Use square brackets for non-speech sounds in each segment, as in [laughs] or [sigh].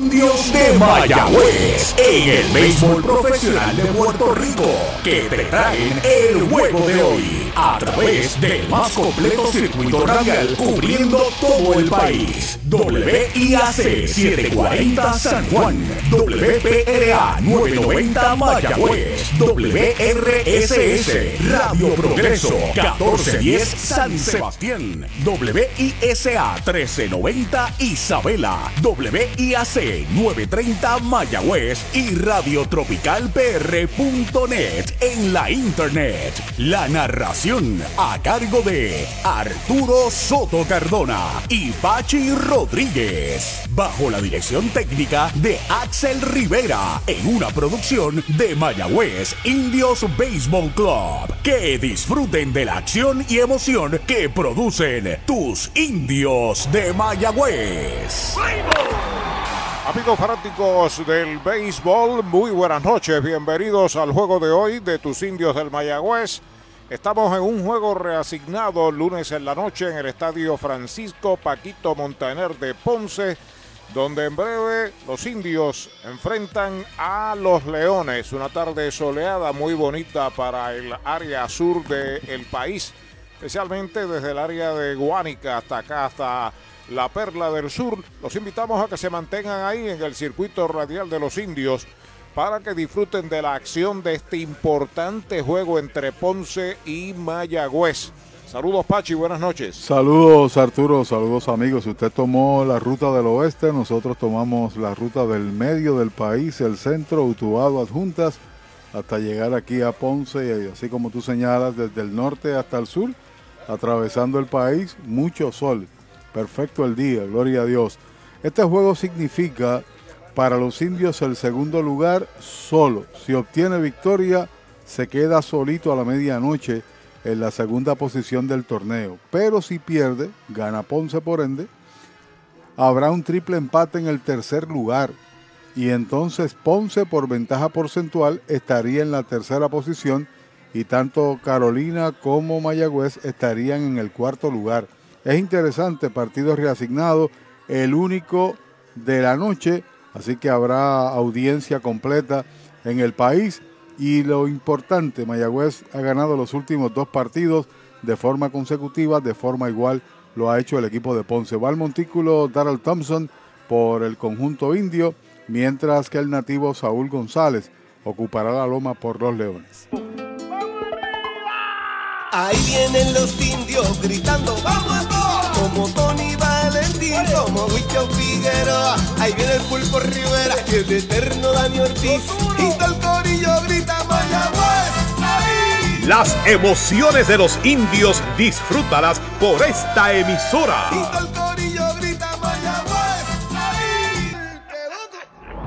Indios de Mayagüez en el béisbol profesional de Puerto Rico que te traen el juego de hoy a través del más completo circuito radial cubriendo todo el país. WIAC 740 San Juan, WPRA 990 Mayagüez, WRSS Radio Progreso 1410 San Sebastián, WISA 1390 Isabela, WIAC 930 Mayagüez. Y radiotropicalpr.net en la internet. La narración a cargo de Arturo Soto Cardona y Pachi Rodríguez. Bajo la dirección técnica de Axel Rivera en una producción de Mayagüez Indios Baseball Club. Que disfruten de la acción y emoción que producen tus indios de Mayagüez. Amigos fanáticos del béisbol, muy buenas noches, bienvenidos al juego de hoy de tus indios del Mayagüez. Estamos en un juego reasignado lunes en la noche en el estadio Francisco Paquito Montaner de Ponce, donde en breve los indios enfrentan a los leones. Una tarde soleada muy bonita para el área sur del país, especialmente desde el área de Guánica hasta acá, hasta la Perla del Sur. Los invitamos a que se mantengan ahí en el circuito radial de los indios para que disfruten de la acción de este importante juego entre Ponce y Mayagüez. Saludos Pachi, buenas noches. Saludos Arturo, saludos amigos. Usted tomó la ruta del oeste, nosotros tomamos la ruta del medio del país, el centro, Utuado, Adjuntas, hasta llegar aquí a Ponce y así como tú señalas, desde el norte hasta el sur, atravesando el país, mucho sol. Perfecto el día, gloria a Dios. Este juego significa para los indios el segundo lugar solo. Si obtiene victoria, se queda solito a la medianoche en la segunda posición del torneo. Pero si pierde, gana Ponce por ende, habrá un triple empate en el tercer lugar. Y entonces Ponce por ventaja porcentual estaría en la tercera posición y tanto Carolina como Mayagüez estarían en el cuarto lugar. Es interesante, partido reasignado, el único de la noche, así que habrá audiencia completa en el país. Y lo importante, Mayagüez ha ganado los últimos dos partidos de forma consecutiva, de forma igual lo ha hecho el equipo de Ponce. Va al montículo Darrell Thompson por el conjunto indio, mientras que el nativo Saúl González ocupará la loma por los Leones. Ahí vienen los indios gritando, vamos como Tony Como Huicho Figueroa. Ahí viene el Pulpo Rivera, y el eterno Dani Ortiz, y todo el corillo grita Mayagüez. Las emociones de los indios disfrútalas por esta emisora.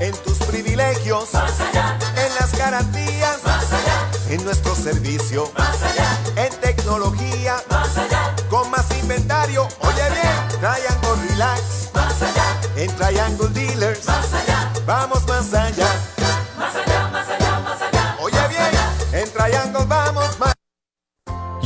En tus privilegios, en las garantías, en nuestro servicio, en tecnología, con más inventario. Oye bien, Triangle Relax, En Triangle Dealers. Vamos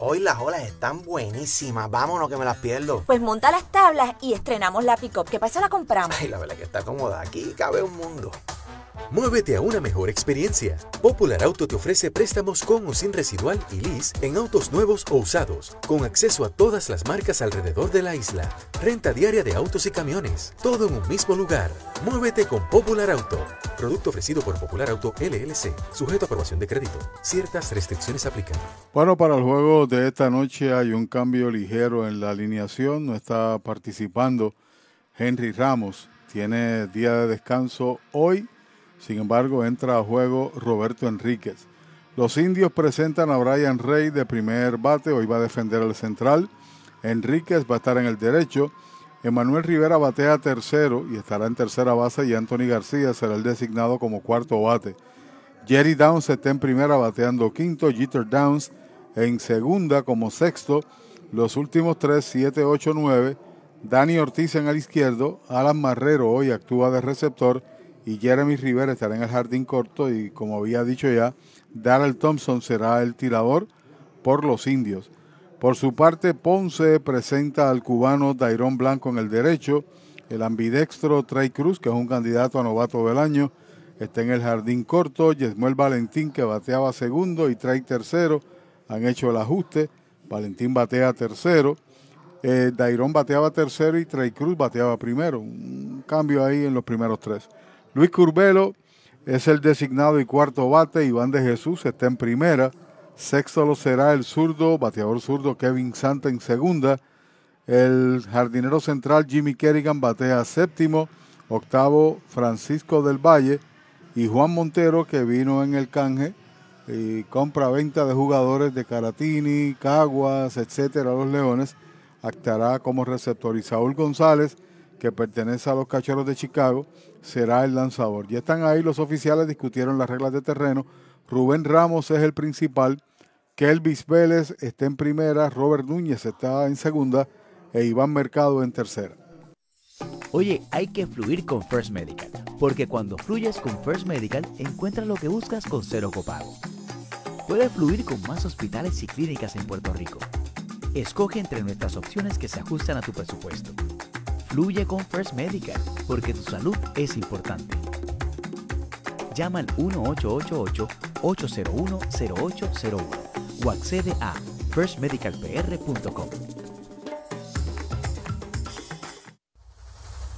Hoy las olas están buenísimas. Vámonos que me las pierdo. Pues monta las tablas y estrenamos la pick-up. ¿Qué pasa? La compramos. Ay, la verdad que está cómoda. Aquí cabe un mundo. Muévete a una mejor experiencia. Popular Auto te ofrece préstamos con o sin residual y lease en autos nuevos o usados, con acceso a todas las marcas alrededor de la isla. Renta diaria de autos y camiones, todo en un mismo lugar. Muévete con Popular Auto. Producto ofrecido por Popular Auto LLC, sujeto a aprobación de crédito. Ciertas restricciones aplican. Bueno, para el juego de esta noche hay un cambio ligero en la alineación. No está participando Henry Ramos. Tiene día de descanso hoy sin embargo, entra a juego Roberto Enríquez. Los indios presentan a Brian Rey de primer bate, hoy va a defender el central. Enríquez va a estar en el derecho. Emanuel Rivera batea tercero y estará en tercera base y Anthony García será el designado como cuarto bate. Jerry Downs está en primera bateando quinto, Jeter Downs en segunda como sexto. Los últimos tres, siete, ocho, nueve. Dani Ortiz en el izquierdo, Alan Marrero hoy actúa de receptor y Jeremy Rivera estará en el jardín corto y como había dicho ya, Darrell Thompson será el tirador por los indios. Por su parte, Ponce presenta al cubano Dairón Blanco en el derecho, el ambidextro Trey Cruz, que es un candidato a novato del año, está en el jardín corto, Yesmuel Valentín, que bateaba segundo, y Trey tercero, han hecho el ajuste, Valentín batea tercero, eh, Dairón bateaba tercero y Trey Cruz bateaba primero, un cambio ahí en los primeros tres. Luis Curbelo es el designado y cuarto bate. Iván de Jesús está en primera. Sexto lo será el zurdo, bateador zurdo Kevin Santa en segunda. El jardinero central Jimmy Kerrigan batea séptimo. Octavo Francisco del Valle. Y Juan Montero que vino en el canje y compra-venta de jugadores de Caratini, Caguas, etcétera, los Leones. Actará como receptor. Y Saúl González que pertenece a los Cachorros de Chicago, será el lanzador. Ya están ahí los oficiales, discutieron las reglas de terreno. Rubén Ramos es el principal, Kelvis Vélez está en primera, Robert Núñez está en segunda e Iván Mercado en tercera. Oye, hay que fluir con First Medical, porque cuando fluyes con First Medical encuentras lo que buscas con cero copago. Puedes fluir con más hospitales y clínicas en Puerto Rico. Escoge entre nuestras opciones que se ajustan a tu presupuesto Fluye con First Medical, porque tu salud es importante. Llama al 1888-801-0801 o accede a firstmedicalpr.com.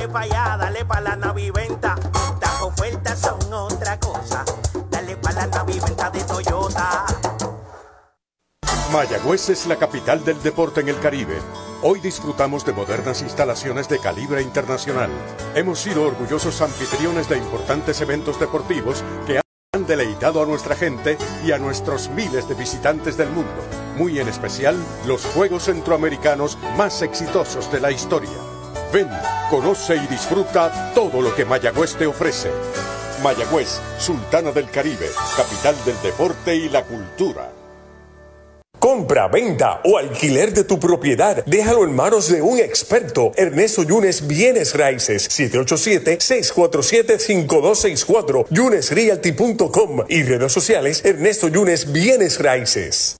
Dale pa' allá, dale pa' la naviventa. Las ofertas son otra cosa. Dale pa' la naviventa de Toyota. Mayagüez es la capital del deporte en el Caribe. Hoy disfrutamos de modernas instalaciones de calibre internacional. Hemos sido orgullosos anfitriones de importantes eventos deportivos que han deleitado a nuestra gente y a nuestros miles de visitantes del mundo, muy en especial los Juegos Centroamericanos más exitosos de la historia. Ven Conoce y disfruta todo lo que Mayagüez te ofrece. Mayagüez, Sultana del Caribe, capital del deporte y la cultura. Compra, venta o alquiler de tu propiedad. Déjalo en manos de un experto. Ernesto Yunes Bienes Raíces. 787-647-5264. YunesRealty.com y redes sociales Ernesto Yunes Bienes Raíces.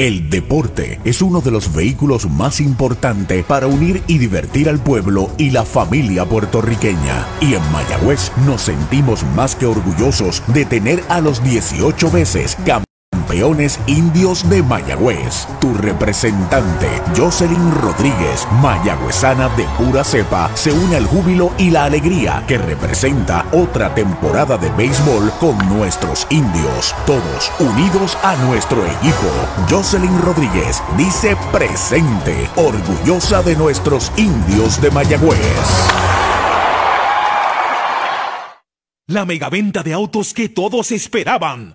El deporte es uno de los vehículos más importantes para unir y divertir al pueblo y la familia puertorriqueña. Y en Mayagüez nos sentimos más que orgullosos de tener a los 18 veces Campeones Indios de Mayagüez. Tu representante, Jocelyn Rodríguez, mayagüezana de pura cepa, se une al júbilo y la alegría que representa otra temporada de béisbol con nuestros indios. Todos unidos a nuestro equipo. Jocelyn Rodríguez dice presente, orgullosa de nuestros indios de Mayagüez. La megaventa de autos que todos esperaban.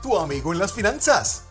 tu amigo en las finanzas.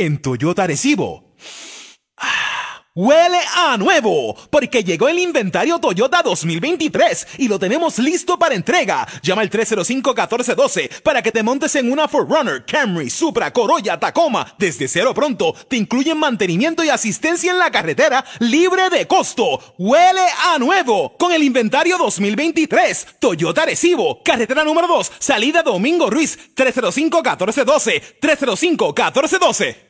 En Toyota Recibo. Huele a nuevo, porque llegó el inventario Toyota 2023 y lo tenemos listo para entrega. Llama al 305-1412 para que te montes en una Forerunner, Camry, Supra, Corolla, Tacoma. Desde cero pronto te incluyen mantenimiento y asistencia en la carretera libre de costo. Huele a nuevo con el inventario 2023. Toyota Recibo, carretera número 2, salida Domingo Ruiz, 305-1412, 305-1412.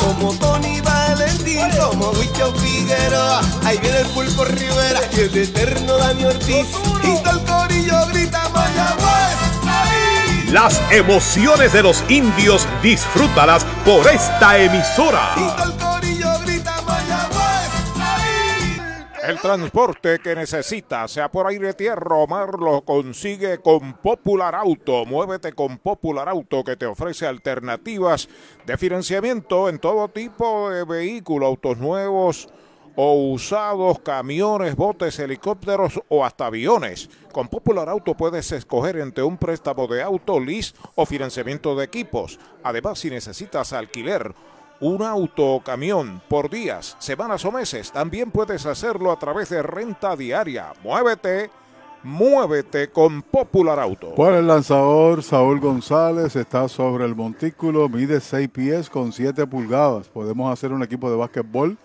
Como Tony Valentín, como Huicho Figueroa. Ahí viene el Pulpo Rivera y el eterno Dani Ortiz. Y todo el corillo grita, Mayagüez, ahí. Las emociones de los indios, disfrútalas por esta emisora. El transporte que necesita, sea por aire, tierra o mar, lo consigue con Popular Auto. Muévete con Popular Auto que te ofrece alternativas de financiamiento en todo tipo de vehículos, autos nuevos o usados, camiones, botes, helicópteros o hasta aviones. Con Popular Auto puedes escoger entre un préstamo de auto, lease o financiamiento de equipos. Además, si necesitas alquiler, un auto o camión por días, semanas o meses, también puedes hacerlo a través de renta diaria. Muévete, muévete con Popular Auto. Por el lanzador, Saúl González está sobre el montículo, mide 6 pies con 7 pulgadas. Podemos hacer un equipo de básquetbol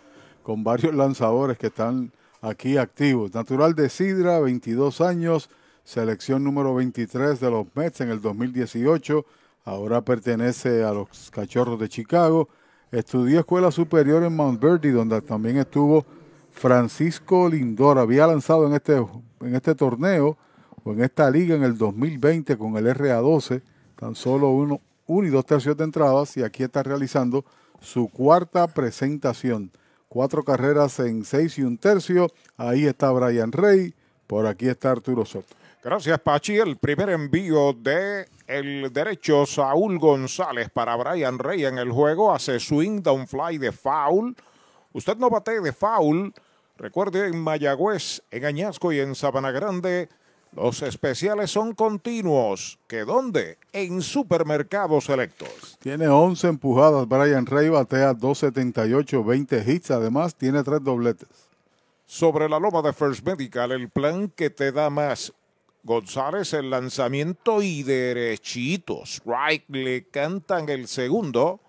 con varios lanzadores que están aquí activos. Natural de Sidra, 22 años, selección número 23 de los Mets en el 2018. Ahora pertenece a los Cachorros de Chicago. Estudió escuela superior en Mount Verdi, donde también estuvo Francisco Lindor. Había lanzado en este, en este torneo o en esta liga en el 2020 con el RA12, tan solo uno, uno y dos tercios de entradas, y aquí está realizando su cuarta presentación. Cuatro carreras en seis y un tercio. Ahí está Brian Rey. Por aquí está Arturo Soto. Gracias, Pachi. El primer envío de el derecho Saúl González para Brian Rey en el juego. Hace swing, down fly de foul. Usted no bate de foul. Recuerde en Mayagüez, en Añasco y en Sabana Grande. Los especiales son continuos. ¿Que dónde? En supermercados selectos. Tiene 11 empujadas. Brian Rey batea 278, 20 hits. Además, tiene tres dobletes. Sobre la loma de First Medical, el plan que te da más. González el lanzamiento y derechito. Strike le cantan el segundo.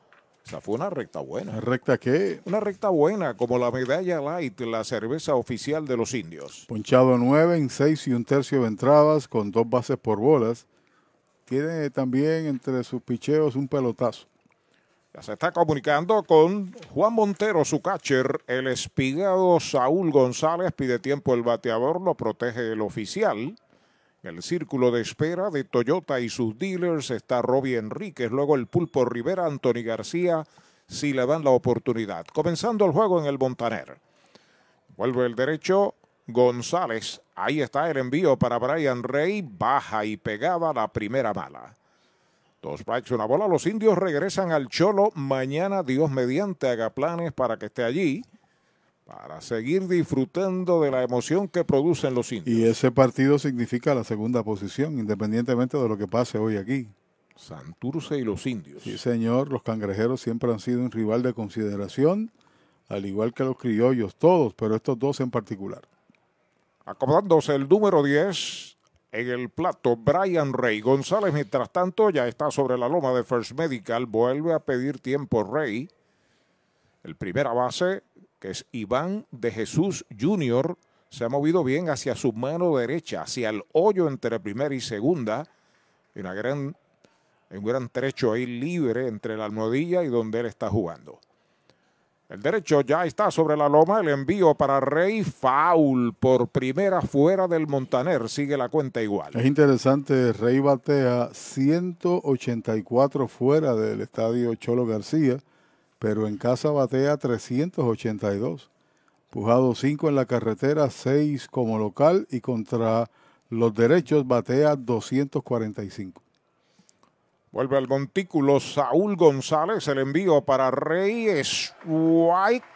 Esa fue una recta buena. ¿Una recta qué? Una recta buena, como la medalla light, la cerveza oficial de los indios. Ponchado 9 en 6 y un tercio de entradas con dos bases por bolas. Tiene también entre sus picheos un pelotazo. Ya se está comunicando con Juan Montero, su catcher. El espigado Saúl González pide tiempo el bateador, lo protege el oficial. El círculo de espera de Toyota y sus dealers está Robbie Enríquez, luego el Pulpo Rivera, Anthony García, si le dan la oportunidad. Comenzando el juego en el Montaner. Vuelve el derecho González. Ahí está el envío para Brian Rey. Baja y pegada la primera mala. Dos strikes, una bola. Los indios regresan al Cholo. Mañana, Dios mediante, haga planes para que esté allí. Para seguir disfrutando de la emoción que producen los indios. Y ese partido significa la segunda posición, independientemente de lo que pase hoy aquí. Santurce y los indios. Sí, señor. Los cangrejeros siempre han sido un rival de consideración, al igual que los criollos, todos, pero estos dos en particular. Acomodándose el número 10 en el plato, Brian Rey. González, mientras tanto, ya está sobre la loma de First Medical. Vuelve a pedir tiempo Rey. El primera base, es Iván de Jesús Jr., se ha movido bien hacia su mano derecha, hacia el hoyo entre primera y segunda. Una un gran trecho ahí libre entre la almohadilla y donde él está jugando. El derecho ya está sobre la loma. El envío para Rey. Foul por primera fuera del Montaner. Sigue la cuenta igual. Es interesante. Rey batea 184 fuera del estadio Cholo García, pero en casa batea 382. Pujado 5 en la carretera, 6 como local y contra los derechos batea 245. Vuelve al montículo Saúl González, el envío para Reyes White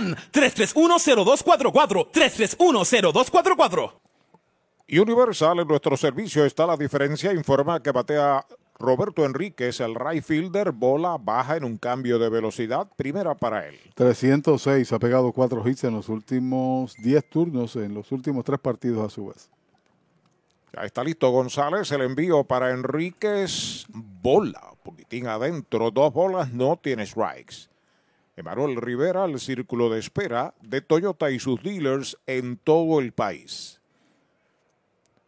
3310244 3310244 Universal en nuestro servicio está la diferencia. Informa que batea Roberto Enríquez, el right fielder, bola baja en un cambio de velocidad, primera para él. 306, ha pegado cuatro hits en los últimos 10 turnos, en los últimos tres partidos a su vez. Ya está listo González, el envío para Enríquez, bola, poquitín adentro, dos bolas, no tiene strikes. Emanuel Rivera al círculo de espera de Toyota y sus dealers en todo el país.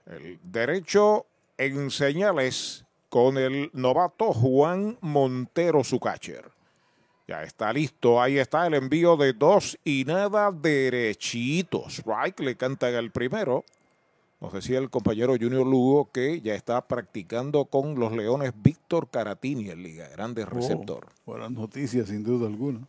El derecho en señales con el novato Juan Montero, su catcher. Ya está listo, ahí está el envío de dos y nada derechitos. Strike le canta el primero. Nos decía el compañero Junior Lugo que ya está practicando con los Leones Víctor Caratini en Liga Grande receptor. Oh, buenas noticias, sin duda alguna.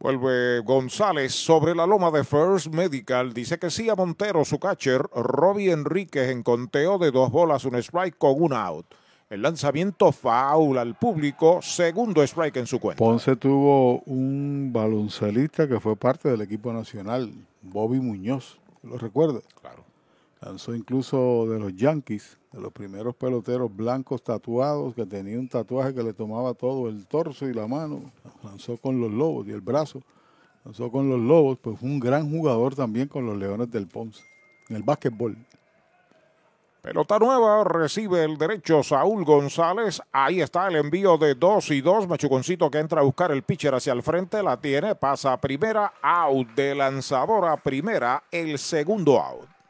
Vuelve González sobre la loma de First Medical. Dice que sí a Montero, su catcher. Robbie Enríquez en conteo de dos bolas, un strike con un out. El lanzamiento foul al público, segundo strike en su cuenta. Ponce tuvo un baloncelista que fue parte del equipo nacional, Bobby Muñoz. ¿Lo recuerda? Claro. Lanzó incluso de los Yankees, de los primeros peloteros blancos tatuados, que tenía un tatuaje que le tomaba todo el torso y la mano. Lanzó con los Lobos y el brazo. Lanzó con los Lobos, pues un gran jugador también con los Leones del Ponce, en el básquetbol. Pelota nueva, recibe el derecho Saúl González. Ahí está el envío de dos y dos. Machuconcito que entra a buscar el pitcher hacia el frente. La tiene, pasa a primera, out de lanzador a primera, el segundo out.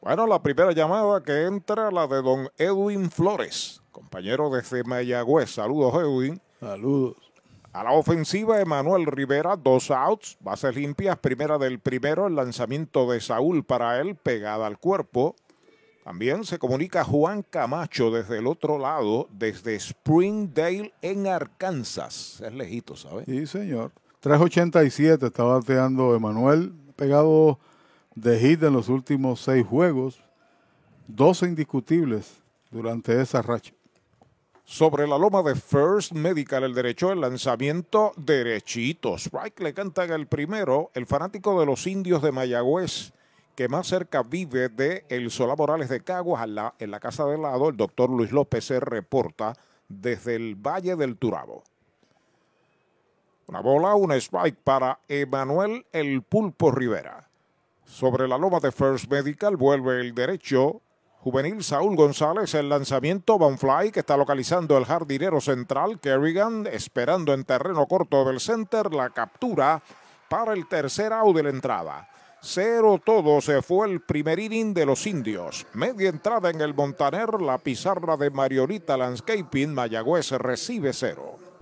Bueno, la primera llamada que entra, la de don Edwin Flores, compañero de Mayagüez. Saludos, Edwin. Saludos. A la ofensiva, Emanuel Rivera, dos outs, bases limpias, primera del primero, el lanzamiento de Saúl para él, pegada al cuerpo. También se comunica Juan Camacho desde el otro lado, desde Springdale en Arkansas. Es lejito, ¿sabes? Sí, señor. 387 está bateando Emanuel, pegado de hit en los últimos seis juegos, 12 indiscutibles durante esa racha. Sobre la loma de First Medical, el derecho, el lanzamiento derechito. Strike le canta el primero, el fanático de los indios de Mayagüez, que más cerca vive de El Solá Morales de Caguas, en la casa del lado, el doctor Luis López se reporta desde el Valle del Turabo. Una bola, un strike para Emanuel El Pulpo Rivera. Sobre la loma de First Medical vuelve el derecho. Juvenil Saúl González, el lanzamiento Fly que está localizando el jardinero central. Kerrigan esperando en terreno corto del center la captura para el tercer out de la entrada. Cero todo se fue el primer inning de los indios. Media entrada en el Montaner, la pizarra de Mariorita Landscaping, Mayagüez recibe cero.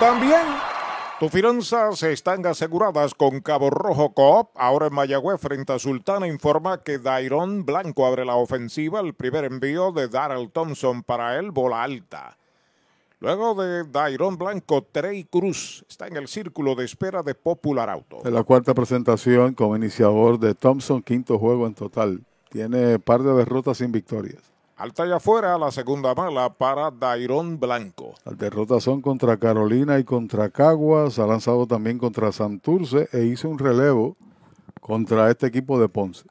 también. Tus finanzas están aseguradas con Cabo Rojo Coop. Ahora en Mayagüez, frente a Sultana, informa que Dairon Blanco abre la ofensiva. El primer envío de Darrell Thompson para él, bola alta. Luego de Dairon Blanco, Trey Cruz está en el círculo de espera de Popular Auto. En la cuarta presentación como iniciador de Thompson, quinto juego en total. Tiene par de derrotas sin victorias. Alta y afuera, la segunda mala para Dairon Blanco. Las derrotas son contra Carolina y contra Caguas. Ha lanzado también contra Santurce e hizo un relevo contra este equipo de Ponce.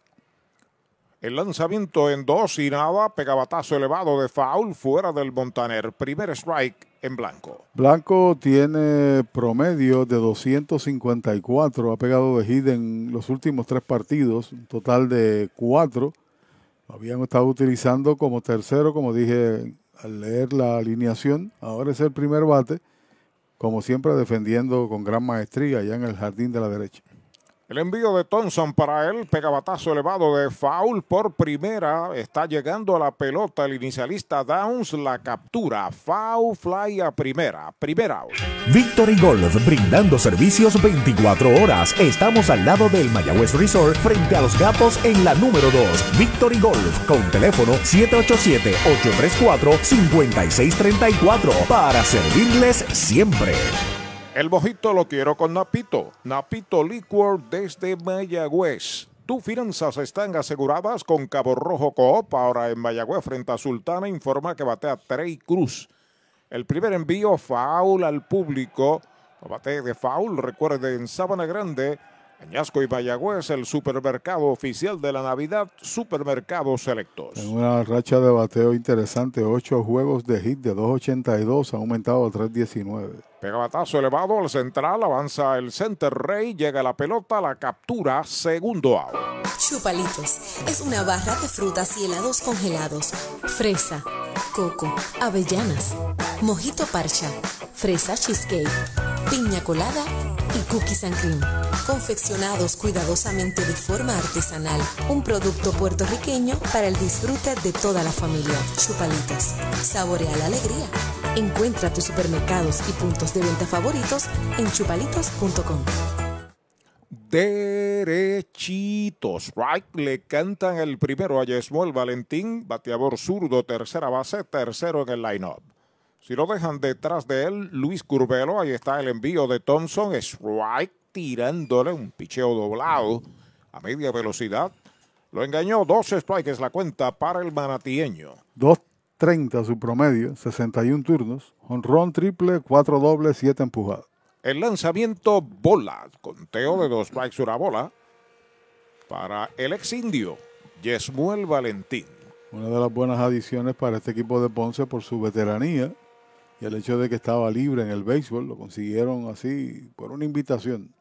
El lanzamiento en dos y nada, pegabatazo elevado de foul fuera del Montaner. Primer strike en blanco. Blanco tiene promedio de 254, ha pegado de hit en los últimos tres partidos, un total de cuatro. Habían estado utilizando como tercero, como dije al leer la alineación. Ahora es el primer bate, como siempre defendiendo con gran maestría allá en el jardín de la derecha. El envío de Thompson para él, pegabatazo elevado de foul por primera. Está llegando a la pelota el inicialista Downs, la captura. Foul fly a primera. Primera. Victory Golf, brindando servicios 24 horas. Estamos al lado del Mayagüez Resort, frente a los gatos en la número 2. Victory Golf, con teléfono 787-834-5634, para servirles siempre. El mojito lo quiero con Napito. Napito Liquor desde Mayagüez. Tus finanzas están aseguradas con Cabo Rojo Coop. Ahora en Mayagüez frente a Sultana informa que batea Trey Cruz. El primer envío foul al público. Bate de recuerde en Sabana Grande. Añasco y Mayagüez, el supermercado oficial de la Navidad, Supermercado Selectos. En una racha de bateo interesante, ocho juegos de hit de 2.82, ha aumentado a 3.19. Pegabatazo elevado al central, avanza el center rey, llega la pelota, la captura, segundo out. Chupalitos es una barra de frutas y helados congelados. Fresa, coco, avellanas, mojito parcha, fresa cheesecake, piña colada y cookies and cream. Confeccionados cuidadosamente de forma artesanal. Un producto puertorriqueño para el disfrute de toda la familia. Chupalitos. Saborea la alegría. Encuentra tus supermercados y puntos de venta favoritos en chupalitos.com. Derechitos, right, le cantan el primero a Yesmuel Valentín, bateador zurdo, tercera base, tercero en el line-up. Si lo dejan detrás de él, Luis Curvelo, ahí está el envío de Thompson, strike, tirándole un picheo doblado a media velocidad. Lo engañó, dos strikes la cuenta para el manatieño. 2.30 su promedio, 61 turnos, honrón triple, 4 dobles, 7 empujadas. El lanzamiento bola, conteo de dos strikes una bola para el ex indio, Yesmuel Valentín. Una de las buenas adiciones para este equipo de Ponce por su veteranía y el hecho de que estaba libre en el béisbol, lo consiguieron así por una invitación.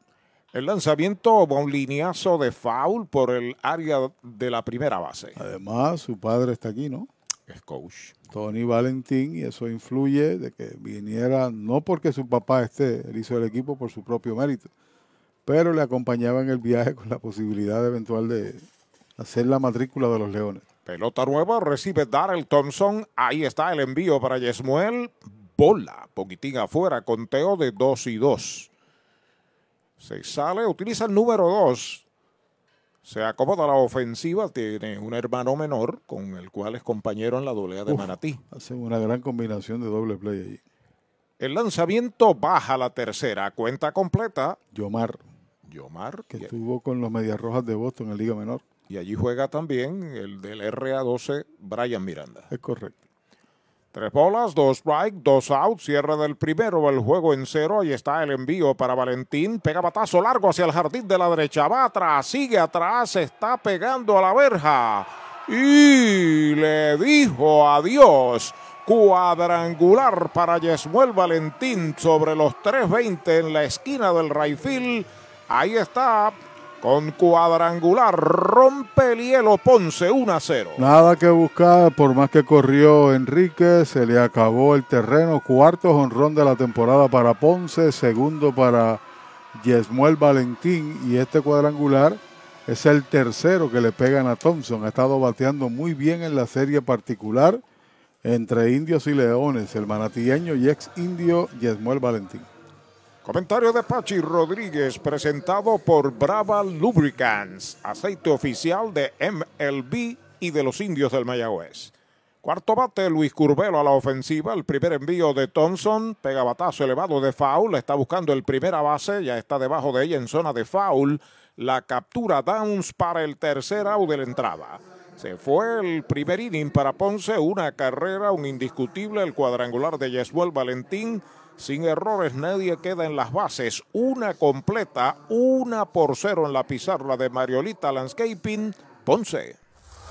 El lanzamiento va un lineazo de foul por el área de la primera base. Además, su padre está aquí, ¿no? Es coach. Tony Valentín, y eso influye de que viniera, no porque su papá esté, él hizo el equipo por su propio mérito, pero le acompañaba en el viaje con la posibilidad eventual de hacer la matrícula de los Leones. Pelota nueva, recibe Darrell Thompson. Ahí está el envío para Yesmuel. Bola, poquitín afuera, conteo de 2 y 2. Se sale, utiliza el número 2. Se acomoda la ofensiva, tiene un hermano menor con el cual es compañero en la dolea de Uf, Manatí. Hacen una gran combinación de doble play allí. El lanzamiento baja la tercera, cuenta completa. Yomar, Yomar, que estuvo con los Medias Rojas de Boston en Liga Menor. y allí juega también el del RA12, Brian Miranda. Es correcto. Tres bolas, dos strike, dos out, cierre del primero, el juego en cero, ahí está el envío para Valentín, pega batazo largo hacia el jardín de la derecha, va atrás, sigue atrás, está pegando a la verja, y le dijo adiós. Cuadrangular para Yesmuel Valentín sobre los 3.20 en la esquina del Rayfield. Ahí está, con cuadrangular, rompe el hielo Ponce 1 a 0. Nada que buscar, por más que corrió Enrique, se le acabó el terreno. Cuarto jonrón de la temporada para Ponce, segundo para Yesmuel Valentín y este cuadrangular es el tercero que le pegan a Thompson. Ha estado bateando muy bien en la serie particular entre indios y leones, el manatilleño y ex indio Yesmuel Valentín. Comentario de Pachi Rodríguez presentado por Brava Lubricants, aceite oficial de MLB y de los indios del Mayagüez. Cuarto bate, Luis Curvelo a la ofensiva. El primer envío de Thompson. Pega batazo elevado de foul. Está buscando el primera base. Ya está debajo de ella en zona de foul. La captura Downs para el tercer out de la entrada. Se fue el primer inning para Ponce. Una carrera, un indiscutible. El cuadrangular de Yeswell Valentín. Sin errores, nadie queda en las bases. Una completa, una por cero en la pizarra de Mariolita Landscaping. Ponce.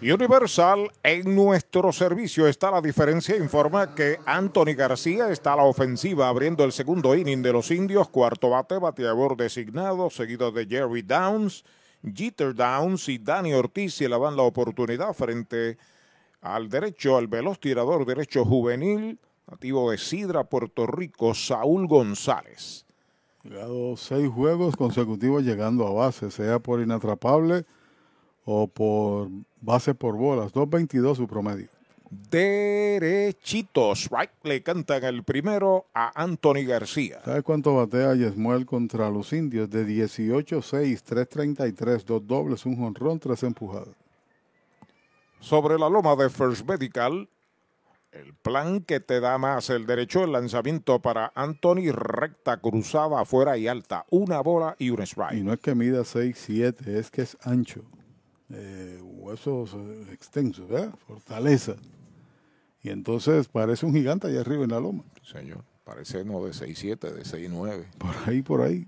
Universal, en nuestro servicio está la diferencia. Informa que Anthony García está a la ofensiva abriendo el segundo inning de los indios. Cuarto bate, bateador designado, seguido de Jerry Downs, Jeter Downs y Danny Ortiz. Se le dan la oportunidad frente al derecho, al veloz tirador derecho juvenil, nativo de Sidra, Puerto Rico, Saúl González. Llegado seis juegos consecutivos llegando a base, sea por inatrapable o por base por bolas. 2.22 su promedio. Derechitos, right, le cantan el primero a Anthony García. ¿Sabe cuánto batea Yesmuel contra los indios? De 18-6, 3.33, dos dobles, un jonrón, tres empujadas. Sobre la loma de First Medical, el plan que te da más el derecho, el lanzamiento para Anthony, recta, cruzada, afuera y alta. Una bola y un strike. Y no es que mida 6-7, es que es ancho eh, huesos eh, extensos, ¿verdad? Fortaleza. Y entonces parece un gigante allá arriba en la loma. Señor, parece no de 6'7, de 6'9. Por ahí, por ahí.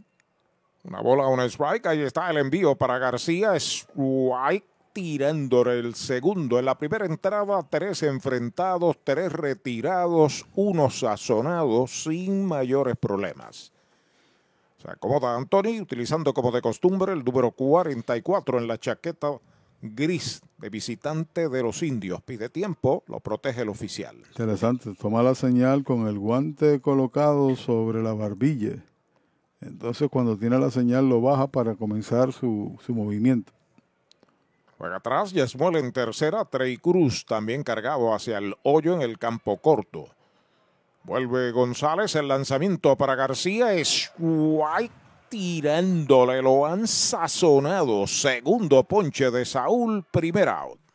Una bola, una strike. Ahí está el envío para García. Strike tirando el segundo. En la primera entrada, tres enfrentados, tres retirados, uno sazonado sin mayores problemas. Se acomoda Anthony, utilizando como de costumbre el número 44 en la chaqueta gris de visitante de los indios. Pide tiempo, lo protege el oficial. Interesante, toma la señal con el guante colocado sobre la barbilla. Entonces cuando tiene la señal lo baja para comenzar su, su movimiento. Juega atrás, Yasmuel en tercera, Trey Cruz también cargado hacia el hoyo en el campo corto. Vuelve González, el lanzamiento para García es White tirándole, lo han sazonado. Segundo ponche de Saúl, primer out.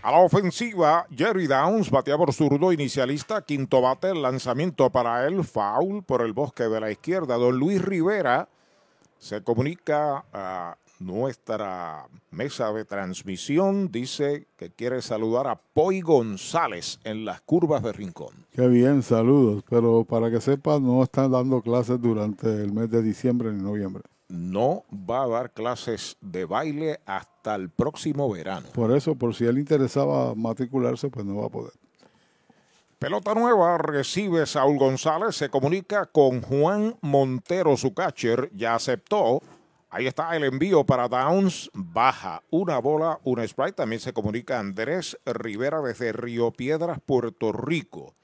A la ofensiva, Jerry Downs batea por zurdo inicialista, quinto bate, lanzamiento para él, foul por el bosque de la izquierda. Don Luis Rivera se comunica a nuestra mesa de transmisión, dice que quiere saludar a Poi González en las curvas de Rincón. Qué bien, saludos, pero para que sepas, no están dando clases durante el mes de diciembre ni noviembre. No va a dar clases de baile hasta el próximo verano. Por eso, por si él interesaba matricularse, pues no va a poder. Pelota nueva recibe Saúl González, se comunica con Juan Montero, su catcher, ya aceptó. Ahí está el envío para Downs, baja una bola, un sprite. También se comunica Andrés Rivera desde Río Piedras, Puerto Rico.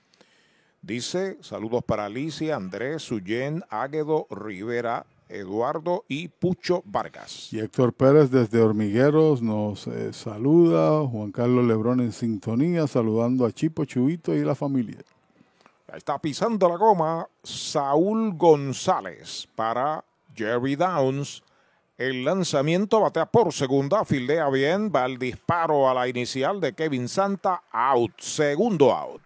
Dice, saludos para Alicia, Andrés, Suyen, Águedo, Rivera, Eduardo y Pucho Vargas. Y Héctor Pérez desde Hormigueros nos eh, saluda. Juan Carlos Lebrón en sintonía, saludando a Chipo, Chubito y la familia. Ahí está pisando la goma Saúl González para Jerry Downs. El lanzamiento batea por segunda, fildea bien, va el disparo a la inicial de Kevin Santa, out, segundo out.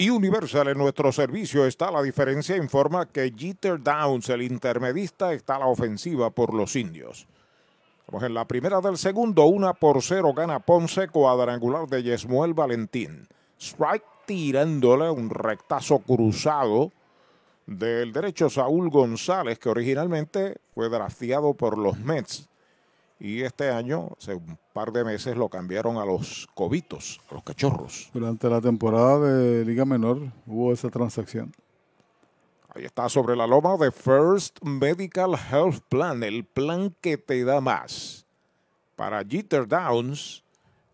Y Universal en nuestro servicio está la diferencia. Informa que Jeter Downs, el intermedista, está a la ofensiva por los indios. Estamos en la primera del segundo, una por cero gana Ponce, cuadrangular de Yesmuel Valentín. Strike tirándole un rectazo cruzado del derecho Saúl González, que originalmente fue drafteado por los Mets. Y este año, hace un par de meses, lo cambiaron a los cobitos, a los cachorros. Durante la temporada de Liga Menor hubo esa transacción. Ahí está sobre la loma de First Medical Health Plan, el plan que te da más. Para Jeter Downs,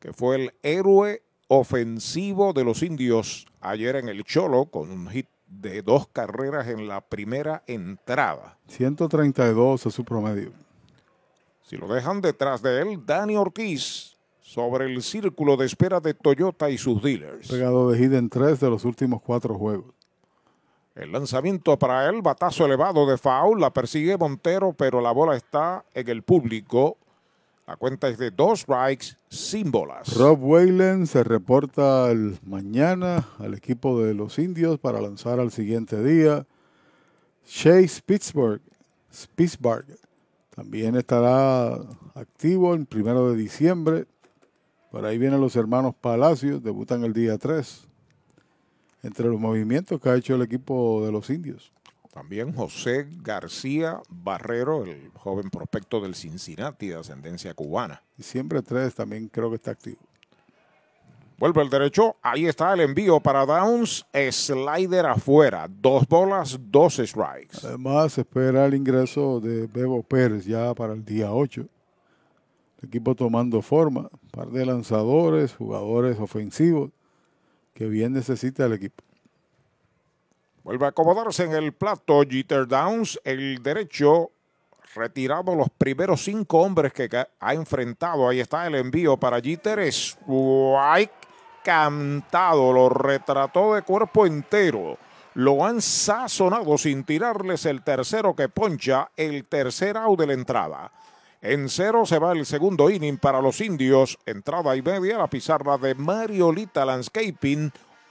que fue el héroe ofensivo de los indios ayer en el Cholo, con un hit de dos carreras en la primera entrada. 132 es su promedio. Si lo dejan detrás de él, Dani Ortiz sobre el círculo de espera de Toyota y sus dealers. Pegado de hit en tres de los últimos cuatro juegos. El lanzamiento para él, batazo elevado de foul, la persigue Montero, pero la bola está en el público. La cuenta es de dos strikes sin bolas. Rob Whalen se reporta el mañana al equipo de los indios para lanzar al siguiente día. Chase Pittsburgh, Pittsburgh también estará activo el primero de diciembre. Por ahí vienen los hermanos Palacios, debutan el día 3. Entre los movimientos que ha hecho el equipo de los indios. También José García Barrero, el joven prospecto del Cincinnati de ascendencia cubana. Y siempre tres también creo que está activo. Vuelve el derecho. Ahí está el envío para Downs. Slider afuera. Dos bolas, dos strikes. Además, espera el ingreso de Bebo Pérez ya para el día 8. El equipo tomando forma. Un par de lanzadores, jugadores ofensivos que bien necesita el equipo. Vuelve a acomodarse en el plato Jeter Downs. El derecho retirado los primeros cinco hombres que ha enfrentado. Ahí está el envío para Jeter. Strike cantado, lo retrató de cuerpo entero. Lo han sazonado sin tirarles el tercero que poncha, el tercer out de la entrada. En cero se va el segundo inning para los indios. Entrada y media, la pizarra de Mariolita Landscaping.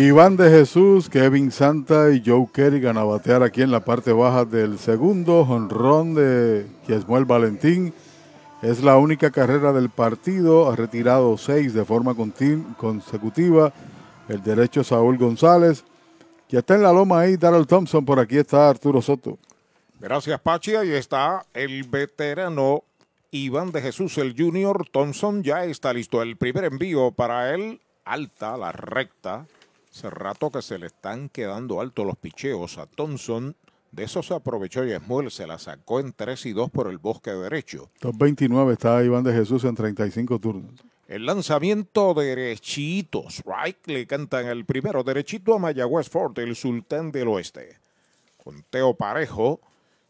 Iván de Jesús, Kevin Santa y Joe Kerrigan a batear aquí en la parte baja del segundo. Honrón de Kiesmuel Valentín. Es la única carrera del partido. Ha retirado seis de forma consecutiva. El derecho Saúl González. Ya está en la loma ahí Darrell Thompson. Por aquí está Arturo Soto. Gracias, Pachi. Ahí está el veterano Iván de Jesús, el junior Thompson. Ya está listo el primer envío para él. Alta, la recta. Hace rato que se le están quedando altos los picheos a Thompson. De eso se aprovechó y Esmuel se la sacó en 3 y 2 por el bosque derecho. 2.29 está Iván de Jesús en 35 turnos. El lanzamiento derechitos. Right le cantan el primero derechito a Mayagüez Ford, el sultán del oeste. Conteo parejo.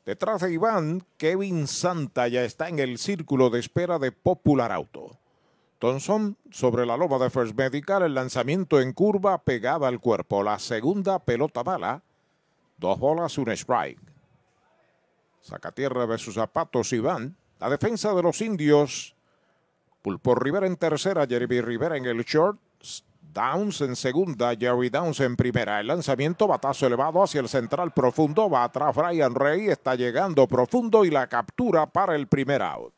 Detrás de Iván, Kevin Santa ya está en el círculo de espera de Popular Auto. Thompson sobre la loma de First Medical, el lanzamiento en curva pegada al cuerpo. La segunda pelota mala. Dos bolas, un strike. Saca tierra de sus zapatos Iván. La defensa de los indios. Pulpo Rivera en tercera, Jeremy Rivera en el short. Downs en segunda, Jerry Downs en primera. El lanzamiento, batazo elevado hacia el central profundo. Va atrás Brian Rey, está llegando profundo y la captura para el primer out.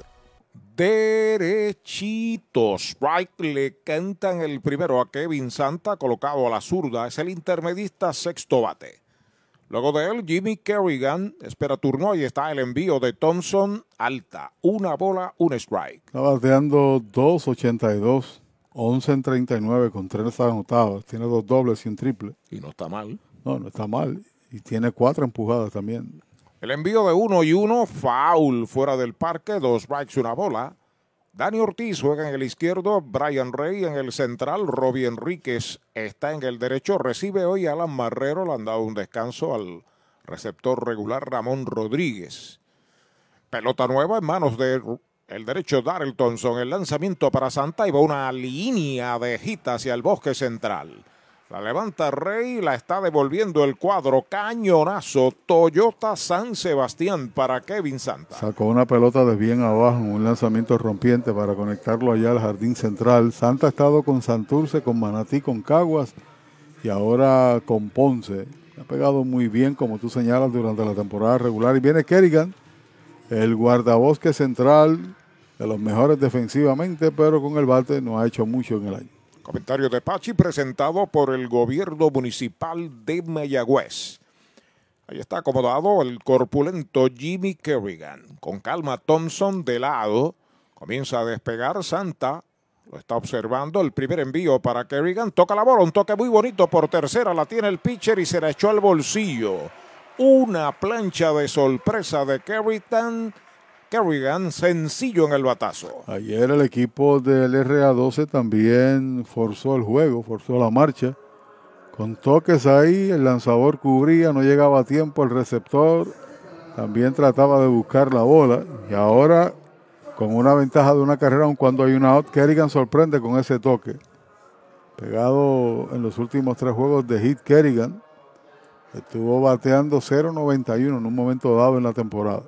derechitos. Strike le cantan el primero a Kevin Santa, colocado a la zurda. Es el intermedista sexto bate. Luego de él, Jimmy Kerrigan espera turno. y está el envío de Thompson alta. Una bola, un strike. Está bateando 2.82, 11 en 39 con tres anotadas. Tiene dos dobles y un triple. Y no está mal. No, no está mal. Y tiene cuatro empujadas también. El envío de uno y uno, foul fuera del parque, dos strikes, una bola. Dani Ortiz juega en el izquierdo, Brian Rey en el central, Robbie Enríquez está en el derecho, recibe hoy Alan Marrero, le han dado un descanso al receptor regular Ramón Rodríguez. Pelota nueva en manos de el derecho Darrell Thompson, el lanzamiento para Santa y va una línea de gita hacia el bosque central. La levanta Rey, la está devolviendo el cuadro. Cañonazo. Toyota San Sebastián para Kevin Santa. Sacó una pelota de bien abajo, un lanzamiento rompiente para conectarlo allá al jardín central. Santa ha estado con Santurce, con Manatí, con Caguas y ahora con Ponce. Ha pegado muy bien, como tú señalas, durante la temporada regular. Y viene Kerrigan, el guardabosque central, de los mejores defensivamente, pero con el bate no ha hecho mucho en el año. Comentario de Pachi presentado por el gobierno municipal de Mayagüez. Ahí está acomodado el corpulento Jimmy Kerrigan. Con calma Thompson de lado. Comienza a despegar Santa. Lo está observando el primer envío para Kerrigan. Toca la bola, un toque muy bonito por tercera. La tiene el pitcher y se la echó al bolsillo. Una plancha de sorpresa de Kerrigan. Kerrigan sencillo en el batazo. Ayer el equipo del RA12 también forzó el juego, forzó la marcha. Con toques ahí, el lanzador cubría, no llegaba a tiempo el receptor. También trataba de buscar la bola. Y ahora, con una ventaja de una carrera, aun cuando hay una out, Kerrigan sorprende con ese toque. Pegado en los últimos tres juegos de hit Kerrigan. Estuvo bateando 0.91 en un momento dado en la temporada.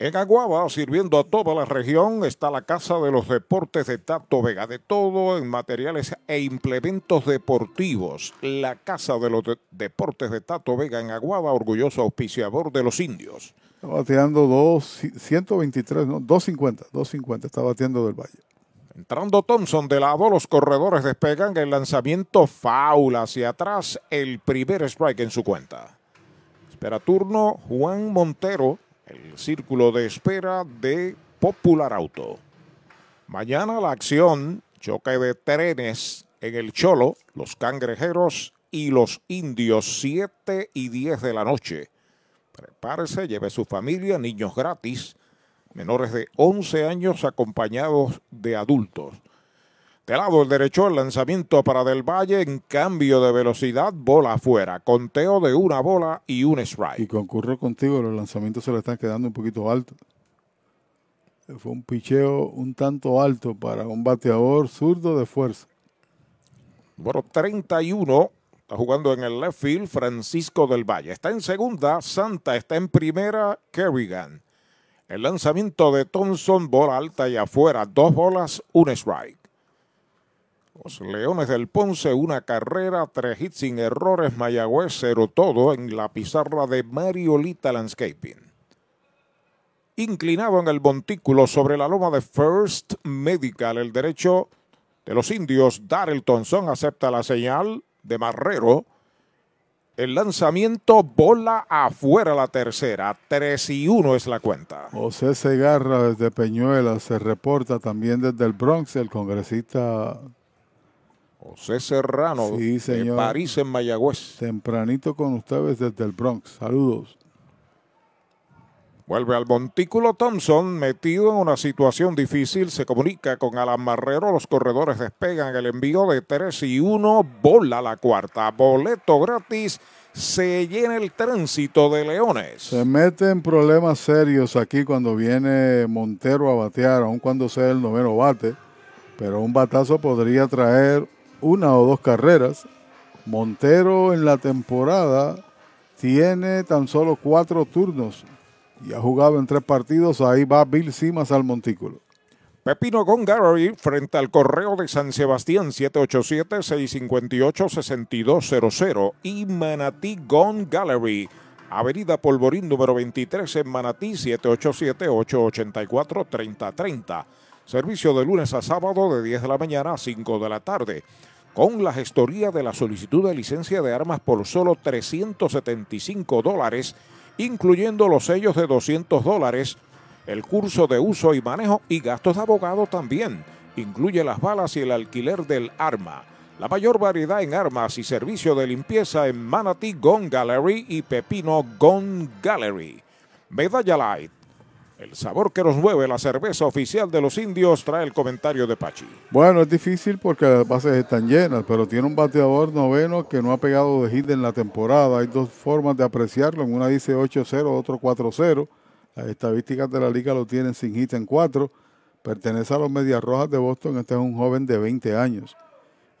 En Aguaba, sirviendo a toda la región, está la Casa de los Deportes de Tato Vega. De todo en materiales e implementos deportivos. La Casa de los Deportes de Tato Vega en Aguaba, orgulloso auspiciador de los indios. Está bateando dos, 123, no, 250, 250 está bateando del Valle. Entrando Thompson de lado, los corredores despegan el lanzamiento faula hacia atrás, el primer strike en su cuenta. Espera turno Juan Montero el círculo de espera de Popular Auto. Mañana la acción, choque de trenes en el Cholo, los cangrejeros y los indios, 7 y 10 de la noche. Prepárese, lleve su familia, niños gratis, menores de 11 años acompañados de adultos. De lado el derecho, el lanzamiento para Del Valle en cambio de velocidad, bola afuera. Conteo de una bola y un strike. Y concurro contigo, los lanzamientos se le están quedando un poquito altos. Fue un picheo un tanto alto para un bateador zurdo de fuerza. Bueno, 31. Está jugando en el left field Francisco del Valle. Está en segunda, Santa está en primera, Kerrigan. El lanzamiento de Thompson, bola alta y afuera. Dos bolas, un strike. Los Leones del Ponce, una carrera, tres hits sin errores, Mayagüez, cero todo en la pizarra de Mariolita Landscaping. Inclinado en el montículo sobre la loma de First Medical, el derecho de los indios, Daryl Thompson acepta la señal de Marrero. El lanzamiento, bola afuera la tercera, 3 y 1 es la cuenta. José Segarra desde Peñuela se reporta también desde el Bronx, el congresista José Serrano sí, señor. de París en Mayagüez. Tempranito con ustedes desde el Bronx. Saludos. Vuelve al montículo Thompson, metido en una situación difícil, se comunica con Alan Marrero, los corredores despegan el envío de 3 y 1, bola la cuarta, boleto gratis, se llena el tránsito de Leones. Se mete en problemas serios aquí cuando viene Montero a batear, aun cuando sea el noveno bate, pero un batazo podría traer una o dos carreras. Montero en la temporada tiene tan solo cuatro turnos y ha jugado en tres partidos. Ahí va Bill Simas al montículo. Pepino Gon Gallery frente al correo de San Sebastián 787-658-6200 y Manatí Gon Gallery. Avenida Polvorín número 23 en Manatí 787-884-3030. Servicio de lunes a sábado de 10 de la mañana a 5 de la tarde con la gestoría de la solicitud de licencia de armas por solo 375 dólares, incluyendo los sellos de 200 dólares, el curso de uso y manejo y gastos de abogado también. Incluye las balas y el alquiler del arma. La mayor variedad en armas y servicio de limpieza en Manatee Gun Gallery y Pepino Gun Gallery. Medalla Light el sabor que nos mueve la cerveza oficial de los indios trae el comentario de Pachi. Bueno, es difícil porque las bases están llenas, pero tiene un bateador noveno que no ha pegado de hit en la temporada. Hay dos formas de apreciarlo. Una dice 8-0, otro 4-0. Las estadísticas de la liga lo tienen sin hit en 4. Pertenece a los Medias Rojas de Boston. Este es un joven de 20 años.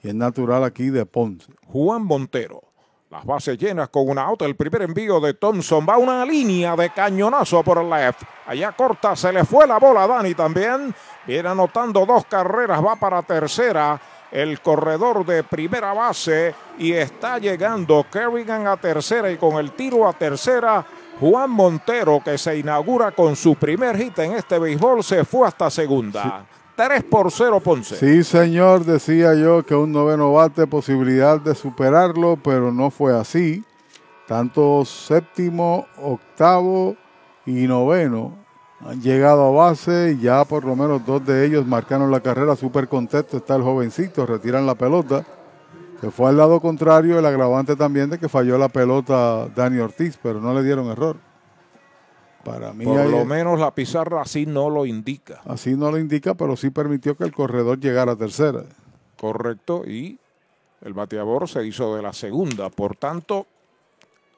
Y es natural aquí de Ponce. Juan Montero las bases llenas con una auto. El primer envío de Thompson va una línea de cañonazo por el left. Allá corta, se le fue la bola a Dani también. Viene anotando dos carreras, va para tercera. El corredor de primera base y está llegando Kerrigan a tercera y con el tiro a tercera. Juan Montero, que se inaugura con su primer hit en este béisbol, se fue hasta segunda. 3 por 0 Ponce. Sí, señor, decía yo que un noveno bate, posibilidad de superarlo, pero no fue así. Tanto séptimo, octavo y noveno han llegado a base y ya por lo menos dos de ellos marcaron la carrera. Súper contento está el jovencito, retiran la pelota. Se fue al lado contrario, el agravante también de que falló la pelota Dani Ortiz, pero no le dieron error. Para mí, Por lo menos la pizarra así no lo indica. así no lo indica, pero sí permitió que el corredor llegara a tercera. Correcto. Y el bateador se hizo de la segunda. Por tanto,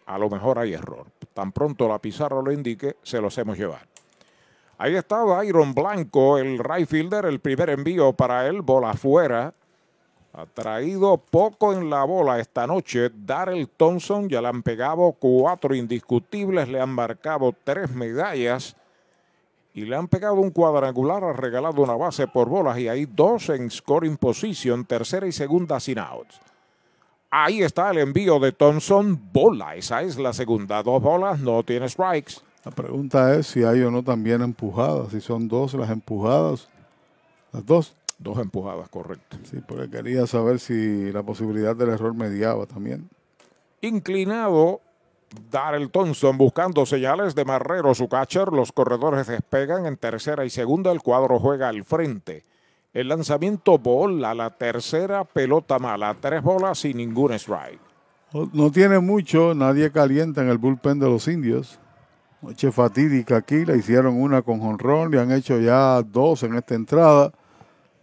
a lo mejor hay error. Tan pronto la pizarra lo indique, se lo hacemos llevar. Ahí está Iron Blanco, el right fielder, el primer envío para él, bola afuera. Ha traído poco en la bola esta noche. Darrell Thompson ya le han pegado cuatro indiscutibles, le han marcado tres medallas y le han pegado un cuadrangular, ha regalado una base por bolas y hay dos en scoring position, tercera y segunda sin outs. Ahí está el envío de Thompson, bola, esa es la segunda, dos bolas, no tiene strikes. La pregunta es si hay o no también empujadas, si son dos las empujadas, las dos. Dos empujadas, correcto. Sí, porque quería saber si la posibilidad del error mediaba también. Inclinado, Darrell Thompson buscando señales de Marrero, su catcher. Los corredores despegan en tercera y segunda. El cuadro juega al frente. El lanzamiento bola, la tercera pelota mala. Tres bolas y ningún strike. No- tiene mucho, nadie calienta en el bullpen de los indios. Noche fatídica aquí, le hicieron una con jonrón, le han hecho ya dos en esta entrada.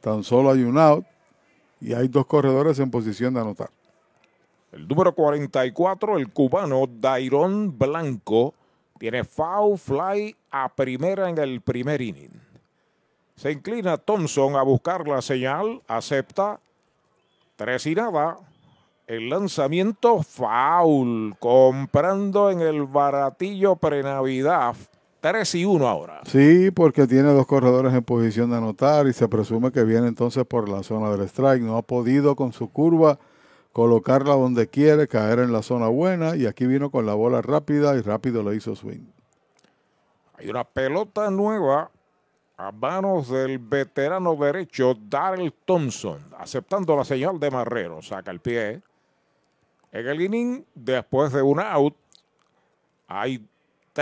Tan solo hay un out y hay dos corredores en posición de anotar. El número 44, el cubano Dairon Blanco, tiene foul fly a primera en el primer inning. Se inclina Thompson a buscar la señal, acepta. Tres y nada. El lanzamiento foul, comprando en el baratillo prenavidad. Tres y uno ahora. Sí, porque tiene dos corredores en posición de anotar y se presume que viene entonces por la zona del strike. No ha podido con su curva colocarla donde quiere, caer en la zona buena y aquí vino con la bola rápida y rápido le hizo swing. Hay una pelota nueva a manos del veterano derecho Darrell Thompson, aceptando la señal de Marrero. Saca el pie. En el inning, después de un out, hay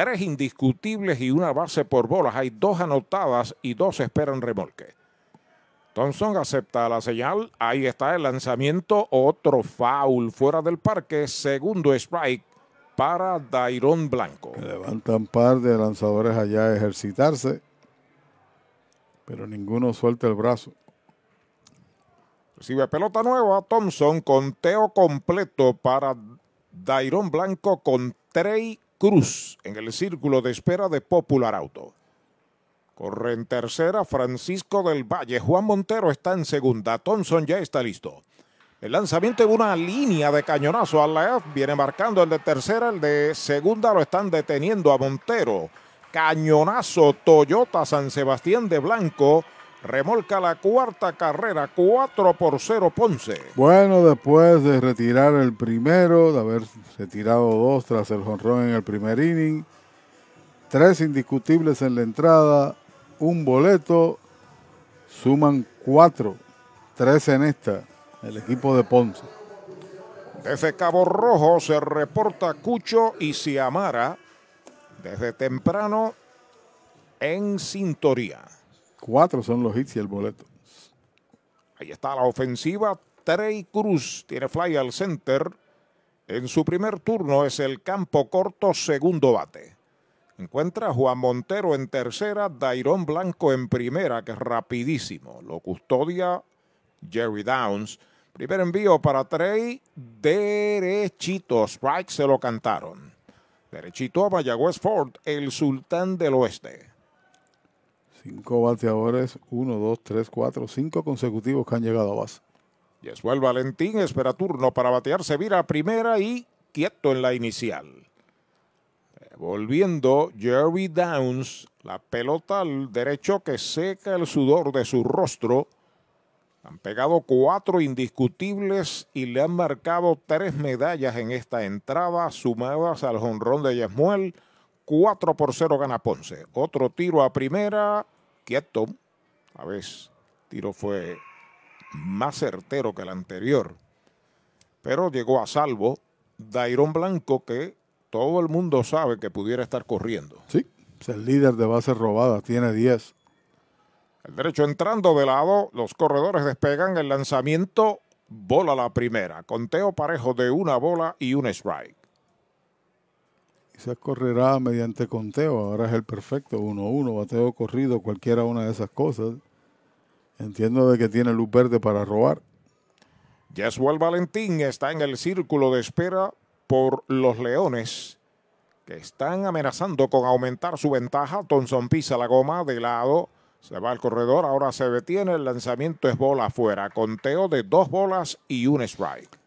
tres indiscutibles y una base por bolas. Hay dos anotadas y dos esperan remolque. Thompson acepta la señal. Ahí está el lanzamiento. Otro foul fuera del parque. Segundo strike para Dairon Blanco. Levantan par de lanzadores allá a ejercitarse, pero ninguno suelta el brazo. Recibe pelota nueva. Thompson, conteo completo para Dairon Blanco con Trey Cruz en el círculo de espera de Popular Auto. Corre en tercera Francisco del Valle. Juan Montero está en segunda. Thompson ya está listo. El lanzamiento en una línea de cañonazo al left. Viene marcando el de tercera. El de segunda lo están deteniendo a Montero. Cañonazo Toyota San Sebastián de Blanco. Remolca la cuarta carrera. 4 por 0 Ponce. Bueno, después de retirar el primero, de haber retirado dos tras el jonrón en el primer inning, tres indiscutibles en la entrada, un boleto, suman cuatro, tres en esta, el equipo de Ponce. Desde Cabo Rojo se reporta Cucho y Ciamara desde temprano en sintonía. Cuatro son los hits y el boleto. Ahí está la ofensiva. Trey Cruz tiene fly al center. En su primer turno es el campo corto, segundo bate. Encuentra a Juan Montero en tercera, Dairón Blanco en primera, que es rapidísimo. Lo custodia Jerry Downs. Primer envío para Trey, derechito. Strike se lo cantaron. Derechito a Mayagüez Ford, el sultán del oeste. Cinco bateadores, uno, dos, tres, cuatro, cinco consecutivos que han llegado a base. Yeshuel Valentín espera turno para batear, se vira a primera y quieto en la inicial. Eh, Volviendo, Jerry Downs, la pelota al derecho que seca el sudor de su rostro. Han pegado cuatro indiscutibles y le han marcado tres medallas en esta entrada, sumadas al jonrón de Yesmuel. 4 por 0 gana Ponce. Otro tiro a primera, quieto. A ver, tiro fue más certero que el anterior. Pero llegó a salvo Dairon Blanco que todo el mundo sabe que pudiera estar corriendo. Sí, es el líder de bases robadas, tiene 10. El derecho entrando de lado, los corredores despegan el lanzamiento, bola la primera, conteo parejo de una bola y un strike. Se correrá mediante conteo, ahora es el perfecto, 1-1, bateo corrido, cualquiera una de esas cosas. Entiendo de que tiene luz verde para robar. Jeswell Valentín está en el círculo de espera por los Leones, que están amenazando con aumentar su ventaja. Thompson pisa la goma de lado, se va al corredor, ahora se detiene, el lanzamiento es bola afuera, conteo de dos bolas y un strike.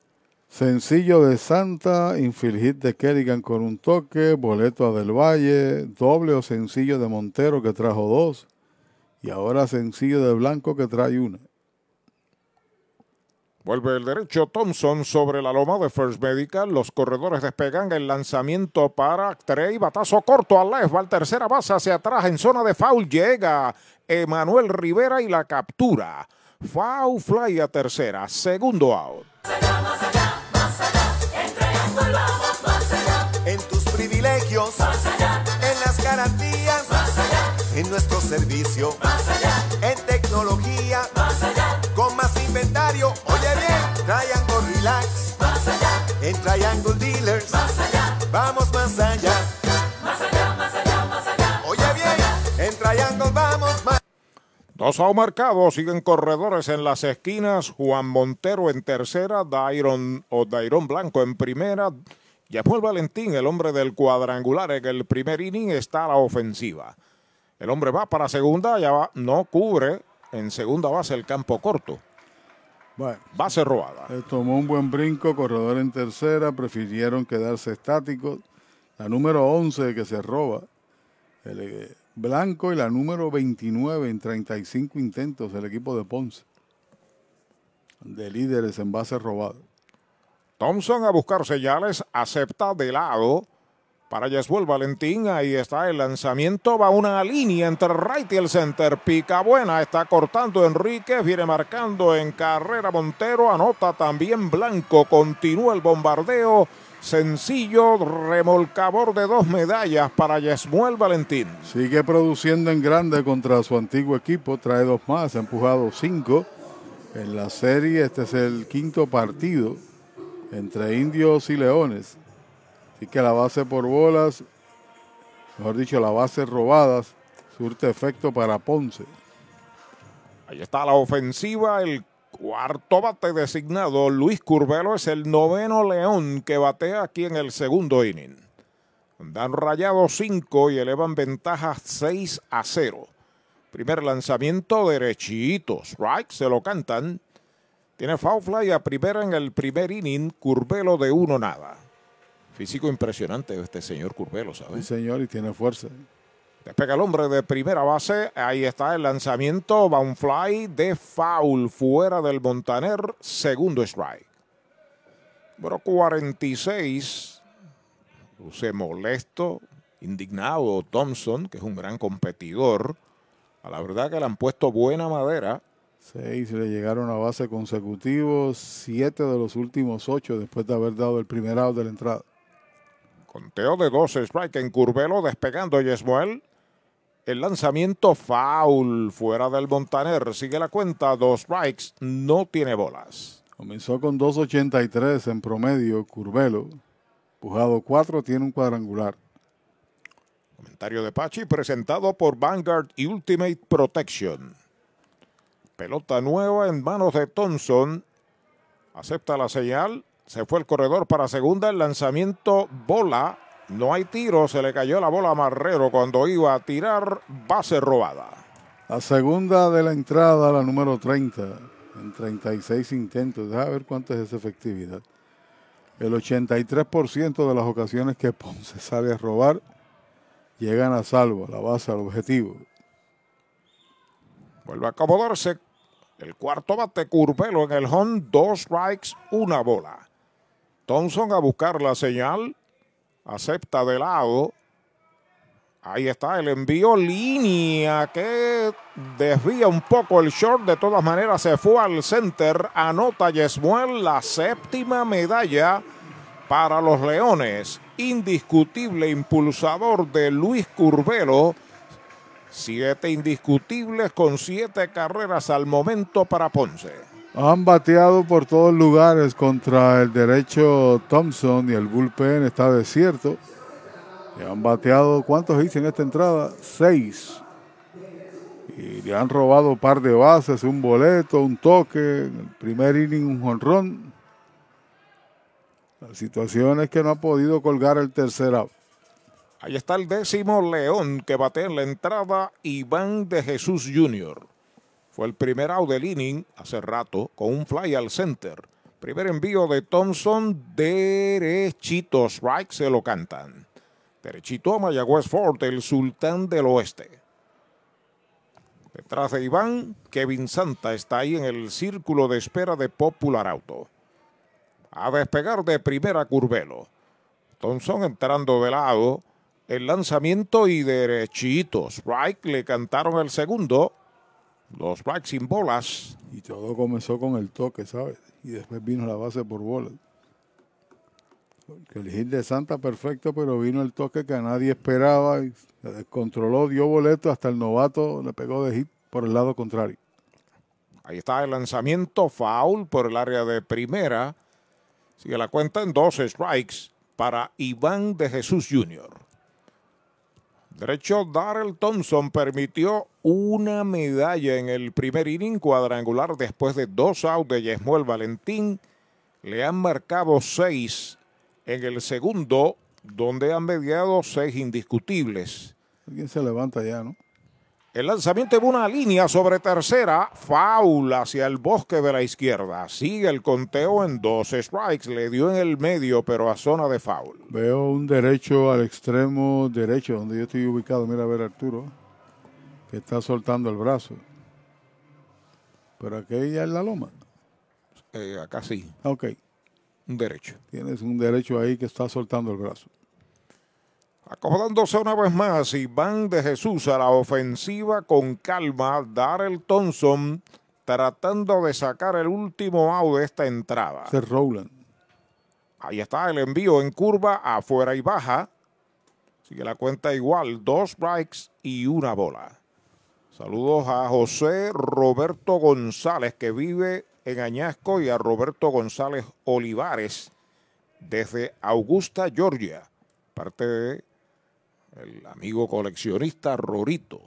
Sencillo de Santa, infield hit de Kerrigan con un toque, boleto a Del Valle, doble o sencillo de Montero que trajo dos, y ahora sencillo de Blanco que trae una. Vuelve el derecho Thompson sobre la loma de First Medical. Los corredores despegan el lanzamiento para Trey. Batazo corto al left. Va tercera base hacia atrás en zona de foul. Llega Emanuel Rivera y la captura. Foul fly a tercera. Segundo out. En tus privilegios, en las garantías, en nuestro servicio, en tecnología, con más inventario. Oye bien, Triangle Relax, en Triangle Dealers, vamos más allá. Oye bien, en Triangle vamos más. Dos out marcados, siguen corredores en las esquinas. Juan Montero en tercera, Dairon o Dairon Blanco en primera. Yamuel Valentín, el hombre del cuadrangular en el primer inning, está a la ofensiva. El hombre va para segunda, ya va, no cubre en segunda base el campo corto. Bueno, Base robada. eh, tomó un buen brinco, corredor en tercera, prefirieron quedarse estáticos. La número 11 que se roba, el eh, Blanco y la número 29 en 35 intentos, el equipo de Ponce. De líderes en base robada. Thompson a buscar señales, acepta de lado para Yeswell Valentín. Ahí está el lanzamiento, va una línea entre right y el center. Pica buena, está cortando Enríquez, viene marcando en carrera Montero, anota también Blanco, continúa el bombardeo. Sencillo remolcador de dos medallas para Yesmuel Valentín. Sigue produciendo en grande contra su antiguo equipo, trae dos más, ha empujado cinco. En la serie, este es el quinto partido entre indios y leones. Así que la base por bolas, mejor dicho, la base robadas, surte efecto para Ponce. Ahí está la ofensiva, el cuarto bate designado. Luis Curvelo es el noveno león que batea aquí en el segundo inning. Dan rayado 5 y elevan ventaja 6 a 0. Primer lanzamiento derechito. Strike, se lo cantan. Tiene foul fly a primera en el primer inning. Curvelo de uno nada. Físico impresionante este señor Curvelo, Sí, ¿sabes? señor, y tiene fuerza. Despega el hombre de primera base. Ahí está el lanzamiento. Va un fly de foul fuera del Montaner. Segundo strike. Número 46. Luce molesto, indignado Thompson, que es un gran competidor. A la verdad que le han puesto buena madera. Seis le llegaron a base consecutivos, siete de los últimos ocho después de haber dado el primer out de la entrada. Conteo de 12 strike en Curvelo, despegando Yesmuel. El lanzamiento foul fuera del Montaner. Sigue la cuenta, dos strikes, no tiene bolas. Comenzó con 2.83 en promedio, Curvelo. Pujado 4, tiene un cuadrangular. Comentario de Pachi presentado por Vanguard Ultimate Protection. Pelota nueva en manos de Thompson. Acepta la señal. Se fue el corredor para segunda. El lanzamiento bola. No hay tiro. Se le cayó la bola a Marrero cuando iba a tirar base robada. La segunda de la entrada, la número 30, en 36 intentos. Deja ver cuánto es esa efectividad. El 83% de las ocasiones que Ponce [laughs] sale a robar llegan a salvo, a la base, al objetivo. Vuelve a acomodarse. El cuarto bate Curvelo en el home. Dos strikes, una bola. Thompson a buscar la señal. Acepta de lado. Ahí está el envío línea que desvía un poco el short. De todas maneras se fue al center. Anota Yesmuel la séptima medalla para los Leones. Indiscutible impulsador de Luis Curvelo. Siete indiscutibles con siete carreras al momento para Ponce. Han bateado por todos lugares contra el derecho Thompson y el bullpen está desierto. Le han bateado, ¿cuántos hice en esta entrada? Seis. Y le han robado un par de bases, un boleto, un toque, en el primer inning un jonrón. La situación es que no ha podido colgar el tercer out. Ahí está el décimo León que batea en la entrada Iván de Jesús Jr. Fue el primer out del inning hace rato con un fly al center. Primer envío de Thompson derechito. Strike se lo cantan. Derechito a Mayagüez Fort, el sultán del oeste. Detrás de Iván, Kevin Santa está ahí en el círculo de espera de Popular Auto. A despegar de primera Curvelo. Thompson entrando de lado. El lanzamiento y derechito. Strike le cantaron el segundo. Los strikes sin bolas. Y todo comenzó con el toque, ¿sabes? Y después vino la base por bolas. El hit de Santa perfecto, pero vino el toque que a nadie esperaba y se descontroló, dio boleto, hasta el novato le pegó de hit por el lado contrario. Ahí está el lanzamiento foul por el área de primera. Sigue la cuenta en dos strikes para Iván de Jesús Jr. Derecho, Darrell Thompson permitió una medalla en el primer inning cuadrangular después de dos outs de Yesmuel Valentín. Le han marcado seis en el segundo, donde han mediado seis indiscutibles. Alguien se levanta ya, ¿no? El lanzamiento de una línea sobre tercera, foul hacia el bosque de la izquierda. Sigue el conteo en dos strikes. Le dio en el medio, pero a zona de foul. Veo un derecho al extremo derecho, donde yo estoy ubicado. Mira a ver Arturo, que está soltando el brazo. Pero aquí ya es la loma. Eh, acá sí. Ok. Un derecho. Tienes un derecho ahí que está soltando el brazo. Acomodándose una vez más, Iván de Jesús a la ofensiva con calma. Darrell Thompson tratando de sacar el último out de esta entrada. Es Rowland. Ahí está el envío en curva, afuera y baja. Sigue la cuenta igual, dos strikes y una bola. Saludos a José Roberto González, que vive en Añasco, y a Roberto González Olivares, desde Augusta, Georgia. Parte de el amigo coleccionista Rorito.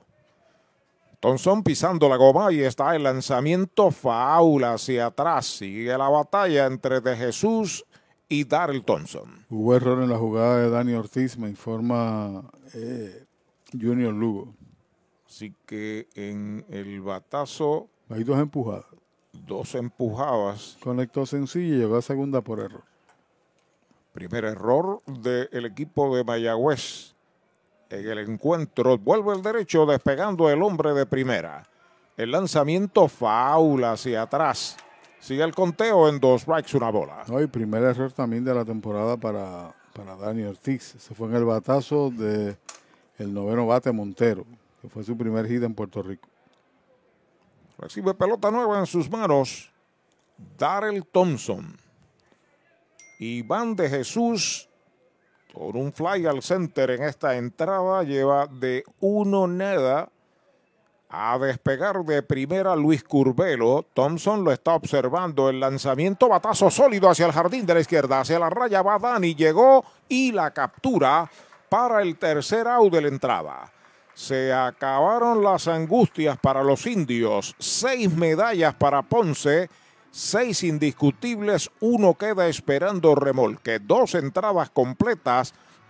Thompson pisando la goma y está el lanzamiento faula hacia atrás. Sigue la batalla entre De Jesús y Darrell Thompson. Hubo error en la jugada de Dani Ortiz, me informa eh, Junior Lugo. Así que en el batazo. Hay dos empujadas. Dos empujadas. Conectó sencillo y llegó a segunda por error. Primer error del equipo de Mayagüez en el encuentro. Vuelve el derecho despegando el hombre de primera. El lanzamiento faula hacia atrás. Sigue el conteo en dos strikes, una bola. Hoy primer error también de la temporada para, para Dani Ortiz. Se fue en el batazo de el noveno bate Montero, que fue su primer hit en Puerto Rico. Recibe pelota nueva en sus manos. Darrell Thompson. Iván de Jesús con un fly al center en esta entrada. Lleva de uno nada a despegar de primera Luis Curvelo. Thompson lo está observando. El lanzamiento, batazo sólido hacia el jardín de la izquierda. Hacia la raya va Dani. Llegó y la captura para el tercer out de la entrada. Se acabaron las angustias para los indios. Seis medallas para Ponce. Seis indiscutibles, uno queda esperando remolque. Dos entradas completas.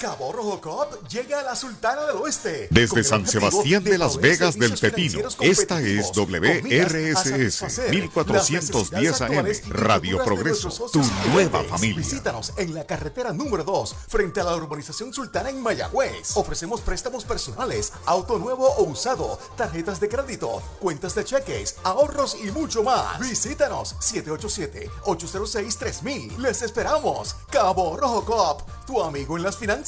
Cabo Rojo Cop llega a la Sultana del Oeste. Desde San Sebastián de Las Vegas del Pepino, esta es WRSS 1410 AM, Radio Progreso, tu nueva familia. Visítanos en la carretera número 2, frente a la urbanización Sultana en Mayagüez. Ofrecemos préstamos personales, auto nuevo o usado, tarjetas de crédito, cuentas de cheques, ahorros y mucho más. Visítanos 787-806-3000. Les esperamos. Cabo Rojo Cop, tu amigo en las finanzas.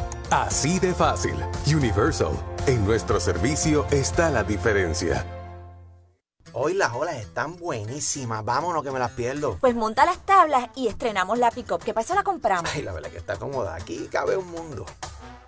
Así de fácil. Universal. En nuestro servicio está la diferencia. Hoy las olas están buenísimas. Vámonos que me las pierdo. Pues monta las tablas y estrenamos la pick-up. ¿Qué pasa? La compramos. Ay, la verdad que está cómoda. Aquí cabe un mundo.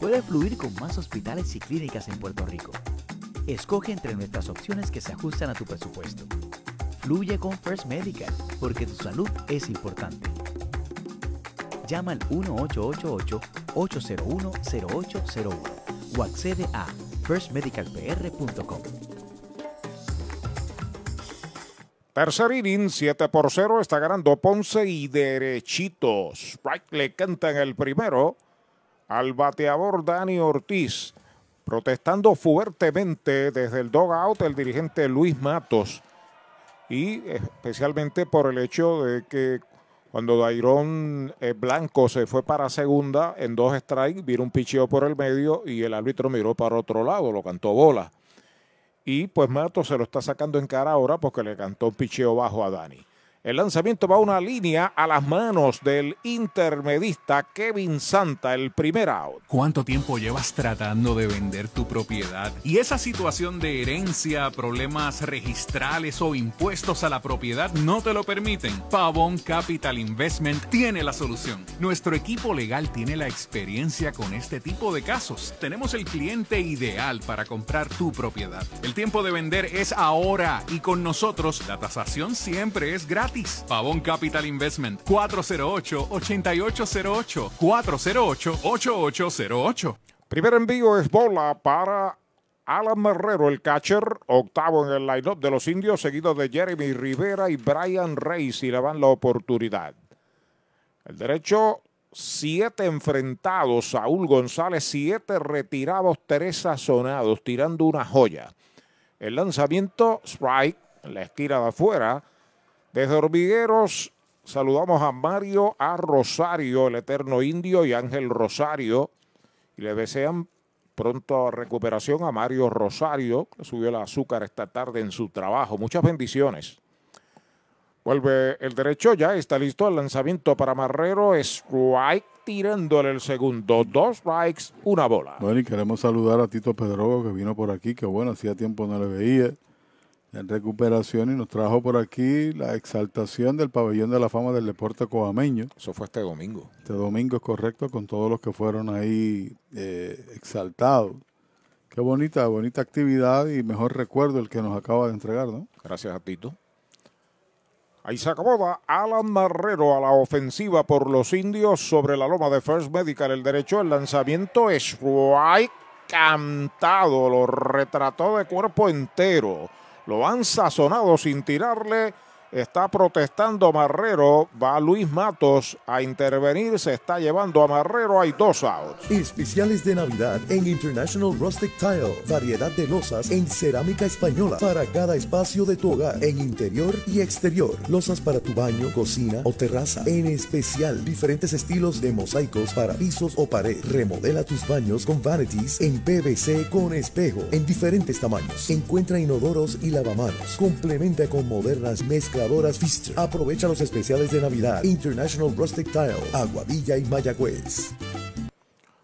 Puedes fluir con más hospitales y clínicas en Puerto Rico. Escoge entre nuestras opciones que se ajustan a tu presupuesto. Fluye con First Medical, porque tu salud es importante. Llama al 1888-801-0801 o accede a firstmedicalpr.com. Tercer inning, 7 por 0, está ganando Ponce y derechitos. Sprite le canta en el primero al bateador Dani Ortiz, protestando fuertemente desde el dogout el dirigente Luis Matos. Y especialmente por el hecho de que cuando Dairón eh, Blanco se fue para segunda en dos strikes, vino un picheo por el medio y el árbitro miró para otro lado, lo cantó bola. Y pues Matos se lo está sacando en cara ahora porque le cantó un picheo bajo a Dani. El lanzamiento va a una línea a las manos del intermedista Kevin Santa, el primer out. ¿Cuánto tiempo llevas tratando de vender tu propiedad? Y esa situación de herencia, problemas registrales o impuestos a la propiedad no te lo permiten. Pavón Capital Investment tiene la solución. Nuestro equipo legal tiene la experiencia con este tipo de casos. Tenemos el cliente ideal para comprar tu propiedad. El tiempo de vender es ahora y con nosotros la tasación siempre es gratis. Pavón Capital Investment 408-8808. 408-8808. Primer envío es bola para Alan Marrero, el catcher, octavo en el line-up de los indios, seguido de Jeremy Rivera y Brian Reyes, y le dan la oportunidad. El derecho, siete enfrentados, Saúl González, siete retirados, tres sazonados, tirando una joya. El lanzamiento, strike, la esquina de afuera, desde Hormigueros saludamos a Mario A. Rosario, el eterno indio, y Ángel Rosario. Y le desean pronto recuperación a Mario Rosario, que subió el azúcar esta tarde en su trabajo. Muchas bendiciones. Vuelve el derecho, ya está listo el lanzamiento para Marrero. Strike tirándole el segundo. Dos strikes, una bola. Bueno, y queremos saludar a Tito Pedrogo que vino por aquí, que bueno, hacía tiempo no le veía en recuperación y nos trajo por aquí la exaltación del pabellón de la fama del deporte coameño. Eso fue este domingo. Este domingo es correcto, con todos los que fueron ahí eh, exaltados. Qué bonita, bonita actividad y mejor recuerdo el que nos acaba de entregar, ¿no? Gracias a Tito. Ahí se acomoda Alan Marrero a la ofensiva por los indios sobre la loma de First Medical. El derecho, el lanzamiento es cantado, lo retrató de cuerpo entero lo han sazonado sin tirarle Está protestando Marrero. Va Luis Matos a intervenir. Se está llevando a Marrero. Hay dos outs. Especiales de Navidad en International Rustic Tile. Variedad de losas en cerámica española para cada espacio de tu hogar, en interior y exterior. Losas para tu baño, cocina o terraza. En especial, diferentes estilos de mosaicos para pisos o pared. Remodela tus baños con vanities en PVC con espejo en diferentes tamaños. Encuentra inodoros y lavamanos. Complementa con modernas mezcladoras. Aprovecha los especiales de Navidad. International Rustic Tile, Aguadilla y Mayagüez.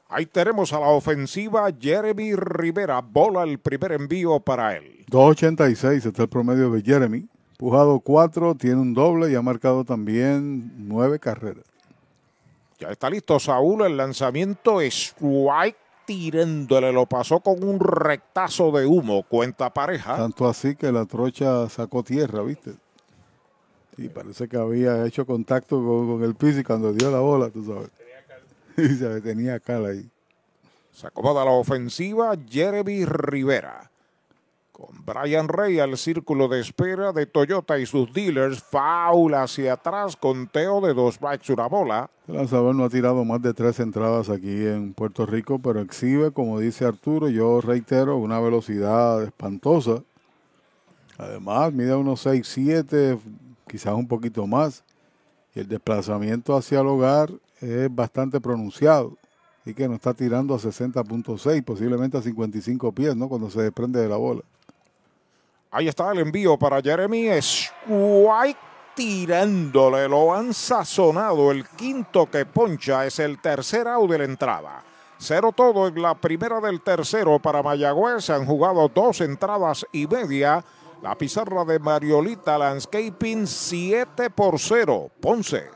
Ahí tenemos a la ofensiva Jeremy Rivera. Bola el primer envío para él. 2.86 está el promedio de Jeremy. Pujado 4, tiene un doble y ha marcado también 9 carreras. Ya está listo Saúl. El lanzamiento strike tirándole. Lo pasó con un rectazo de humo. Cuenta pareja. Tanto así que la trocha sacó tierra, ¿viste? Y parece que había hecho contacto con, el piso y cuando dio la bola, tú sabes. [laughs] Y se tenía cal ahí. Se acomoda la ofensiva Jeremy Rivera. Con Brian Rey al círculo de espera de Toyota y sus dealers. Foul hacia atrás, conteo de dos bikes, una bola. El lanzador no ha tirado más de tres entradas aquí en Puerto Rico, pero exhibe, como dice Arturo, yo reitero, una velocidad espantosa. Además, mide unos 6'7", quizás un poquito más. Y el desplazamiento hacia el hogar es bastante pronunciado. Y que no está tirando a 60.6, posiblemente a 55 pies, ¿no? Cuando se desprende de la bola. Ahí está el envío para Jeremy White tirándole. Lo han sazonado. El quinto que poncha es el tercer out de la entrada. Cero todo en la primera del tercero para Mayagüez. Se han jugado dos entradas y media. La pizarra de Mariolita Landscaping 7 por 0. Ponce.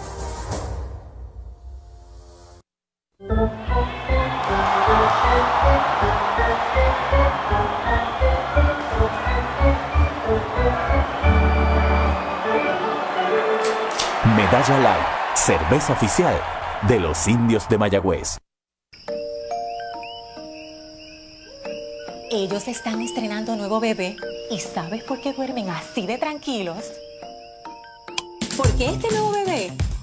Medalla Light, cerveza oficial de los indios de Mayagüez. Ellos están estrenando nuevo bebé y ¿sabes por qué duermen así de tranquilos? Porque este nuevo bebé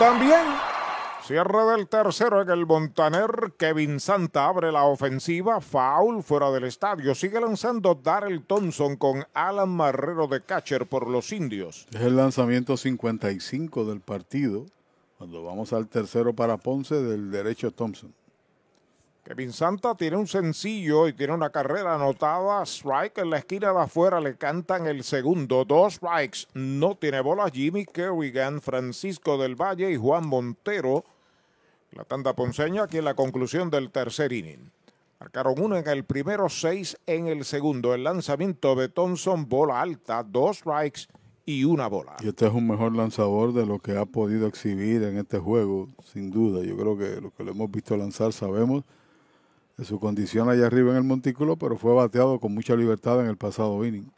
también. Cierre del tercero en el Montaner. Kevin Santa abre la ofensiva. Foul fuera del estadio. Sigue lanzando Darrell Thompson con Alan Marrero de catcher por los indios. Es el lanzamiento 55 del partido. Cuando vamos al tercero para Ponce del derecho Thompson. Kevin Santa tiene un sencillo y tiene una carrera anotada. Strike en la esquina de afuera le cantan el segundo. Dos strikes. No tiene bola Jimmy Kerrigan, Francisco del Valle y Juan Montero. La tanda ponceña aquí en la conclusión del tercer inning. Marcaron uno en el primero, seis en el segundo. El lanzamiento de Thompson, bola alta, dos strikes y una bola. Y este es un mejor lanzador de lo que ha podido exhibir en este juego, sin duda. Yo creo que lo que lo hemos visto lanzar sabemos de su condición allá arriba en el montículo, pero fue bateado con mucha libertad en el pasado inning.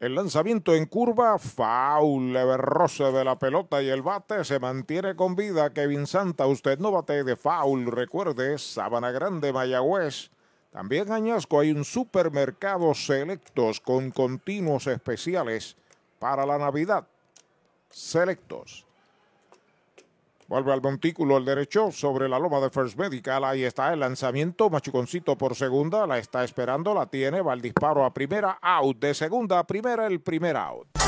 El lanzamiento en curva, foul, roce de la pelota y el bate se mantiene con vida. Kevin Santa, usted no bate de foul, recuerde, Sabana Grande, Mayagüez. También Añasco hay un supermercado selectos con continuos especiales para la Navidad. selectos. Vuelve al montículo el derecho sobre la loma de First Medical. Ahí está el lanzamiento. Machuconcito por segunda. La está esperando. La tiene. Va el disparo a primera. Out. De segunda a primera. El primer out.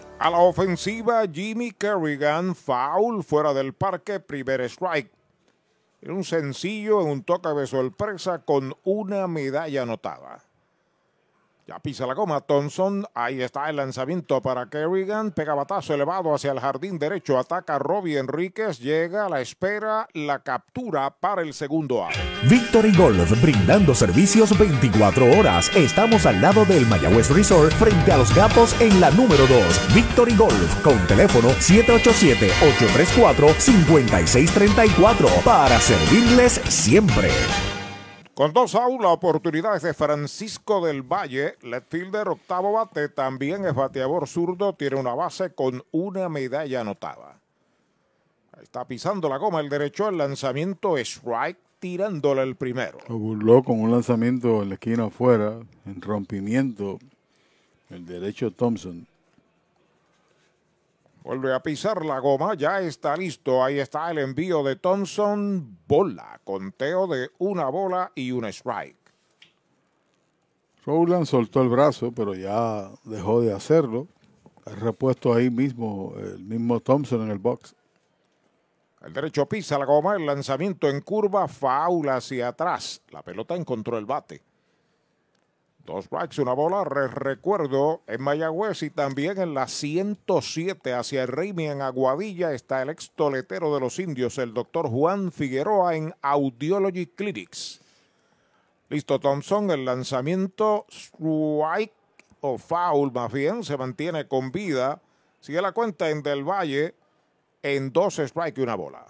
A la ofensiva, Jimmy Kerrigan, foul fuera del parque, primer strike. Era un sencillo en un toque de sorpresa con una medalla anotada. Ya pisa la goma Thompson. Ahí está el lanzamiento para Kerrigan. Pega batazo elevado hacia el jardín derecho. Ataca Robbie Enríquez. Llega a la espera. La captura para el segundo out. Victory Golf, brindando servicios 24 horas. Estamos al lado del Mayagüez Resort, frente a los gatos en la número 2. Victory Golf, con teléfono 787-834-5634, para servirles siempre. Con dos outs, la oportunidad es de Francisco del Valle. Left fielder, octavo bate, también es bateador zurdo. Tiene una base con una medalla anotada. Está pisando la goma el derecho. El lanzamiento es strike, tirándole el primero. Lo burló con un lanzamiento en la esquina afuera, en rompimiento. El derecho Thompson. Vuelve a pisar la goma, ya está listo. Ahí está el envío de Thompson. Bola, conteo de una bola y un strike. Rowland soltó el brazo, pero ya dejó de hacerlo. Ha repuesto ahí mismo el mismo Thompson en el box. El derecho pisa la goma, el lanzamiento en curva, faula hacia atrás. La pelota encontró el bate. Dos strikes, una bola. recuerdo en Mayagüez y también en la 107 hacia el Raimi en Aguadilla está el ex toletero de los indios, el doctor Juan Figueroa en Audiology Clinics. Listo Thompson, el lanzamiento strike o foul más bien, se mantiene con vida. Sigue la cuenta en Del Valle en dos strikes y una bola.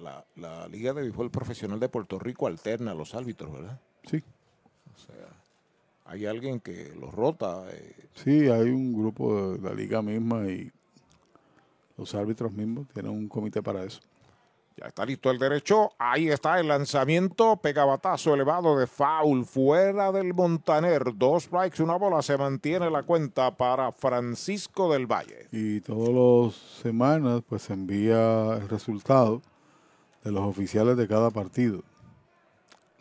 La, la Liga de Béisbol Profesional de Puerto Rico alterna a los árbitros, ¿verdad? Sí. O sea, hay alguien que los rota. Eh. Sí, hay un grupo de la liga misma y los árbitros mismos tienen un comité para eso. Ya está listo el derecho. Ahí está el lanzamiento. Pegabatazo elevado de foul fuera del Montaner. Dos strikes, una bola. Se mantiene la cuenta para Francisco del Valle. Y todas las semanas pues se envía el resultado de los oficiales de cada partido.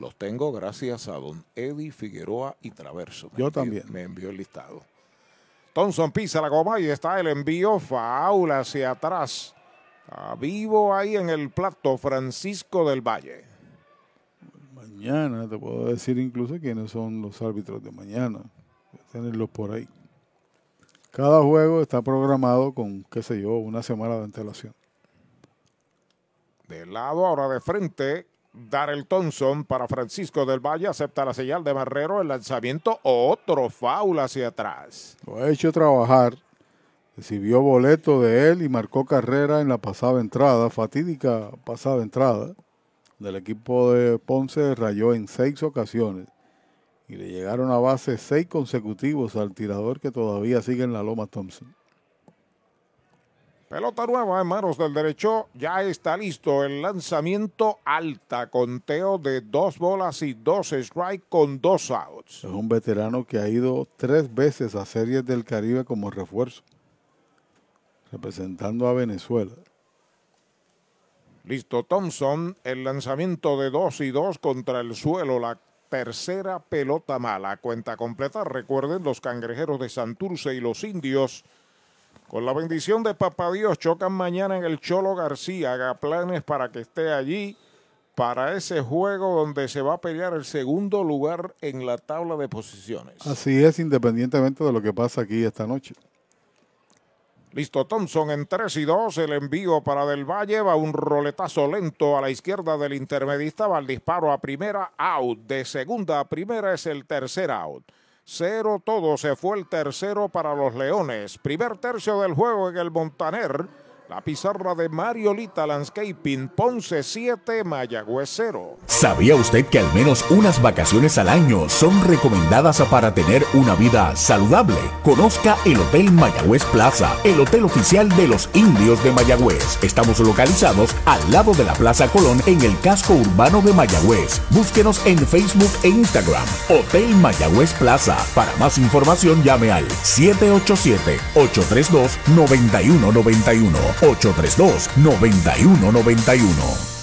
Los tengo gracias a don Eddie Figueroa y Traverso. Yo también. Me envió el listado. Thompson pisa la goma y está el envío faul hacia atrás. Está vivo ahí en el plato Francisco del Valle. Mañana te puedo decir incluso quiénes son los árbitros de mañana. Voy a tenerlos por ahí. Cada juego está programado con, qué sé yo, una semana de antelación. De lado, ahora de frente, Darrell Thompson para Francisco del Valle. Acepta la señal de Marrero. El lanzamiento, otro foul hacia atrás. Lo ha hecho trabajar. Recibió boleto de él y marcó carrera en la pasada entrada, fatídica pasada entrada. Del equipo de Ponce rayó en seis ocasiones y le llegaron a base seis consecutivos al tirador que todavía sigue en la Loma Thompson. Pelota nueva en manos del derecho. Ya está listo el lanzamiento alta. Conteo de dos bolas y dos strikes con dos outs. Es un veterano que ha ido tres veces a Series del Caribe como refuerzo. Representando a Venezuela. Listo Thompson. El lanzamiento de dos y dos contra el suelo. La tercera pelota mala. Cuenta completa. Recuerden los cangrejeros de Santurce y los indios con la bendición de Papá Dios, chocan mañana en el Cholo García. Haga planes para que esté allí para ese juego donde se va a pelear el segundo lugar en la tabla de posiciones. Así es, independientemente de lo que pasa aquí esta noche. Listo, Thompson en 3 y 2. El envío para Del Valle va un roletazo lento a la izquierda del intermedista. Va el disparo a primera, out. De segunda a primera es el tercer out. Cero todo, se fue el tercero para los Leones. Primer tercio del juego en el Montaner. La pizarra de Mariolita Landscaping, Ponce 7, Mayagüez 0. ¿Sabía usted que al menos unas vacaciones al año son recomendadas para tener una vida saludable? Conozca el Hotel Mayagüez Plaza, el hotel oficial de los indios de Mayagüez. Estamos localizados al lado de la Plaza Colón en el casco urbano de Mayagüez. Búsquenos en Facebook e Instagram. Hotel Mayagüez Plaza. Para más información llame al 787-832-9191. 832-9191.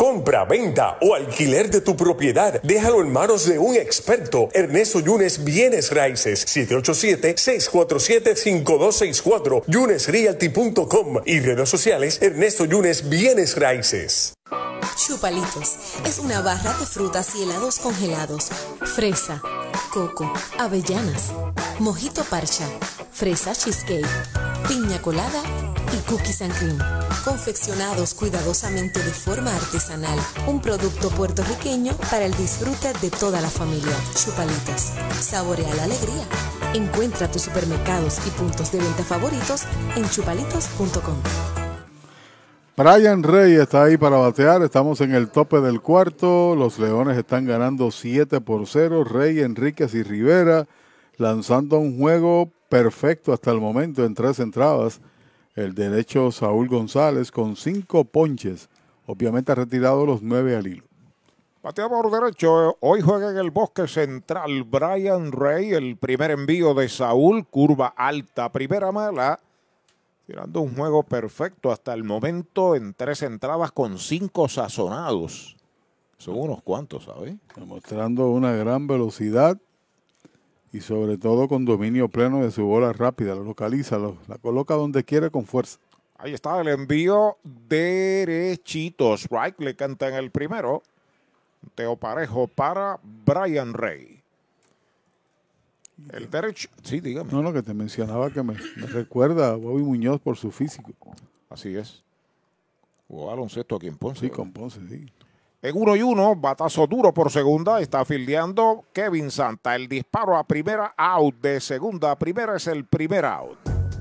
Compra, venta o alquiler de tu propiedad. Déjalo en manos de un experto. Ernesto Yunes Bienes Raíces. 787-647-5264. YunesRealty.com y redes sociales Ernesto Yunes Bienes Raíces. Chupalitos es una barra de frutas y helados congelados. Fresa, coco, avellanas, mojito parcha, fresa cheesecake, piña colada cookies and cream. Confeccionados cuidadosamente de forma artesanal. Un producto puertorriqueño para el disfrute de toda la familia. Chupalitos. Saborea la alegría. Encuentra tus supermercados y puntos de venta favoritos en chupalitos.com. Brian Rey está ahí para batear. Estamos en el tope del cuarto. Los Leones están ganando 7 por 0. Rey, Enríquez y Rivera lanzando un juego perfecto hasta el momento en tres entradas. El derecho Saúl González con cinco ponches. Obviamente ha retirado los nueve al hilo. Bateador derecho, hoy juega en el bosque central Brian Rey, el primer envío de Saúl, curva alta, primera mala, tirando un juego perfecto hasta el momento en tres entradas con cinco sazonados. Son unos cuantos, ¿sabes? Demostrando una gran velocidad y sobre todo con dominio pleno de su bola rápida. La localiza, lo- la coloca donde quiere con fuerza. Ahí está el envío derechito. Strike le canta en el primero. Teo Parejo para Brian Rey. El derecho. Sí, dígame. No, no, que te mencionaba que me, me recuerda a Bobby Muñoz por su físico. Así es. Jugó baloncesto aquí en Ponce. Sí, con Ponce, sí. En uno y uno, batazo duro por segunda, está fildeando Kevin Santa. El disparo a primera out de segunda a primera es el primer out.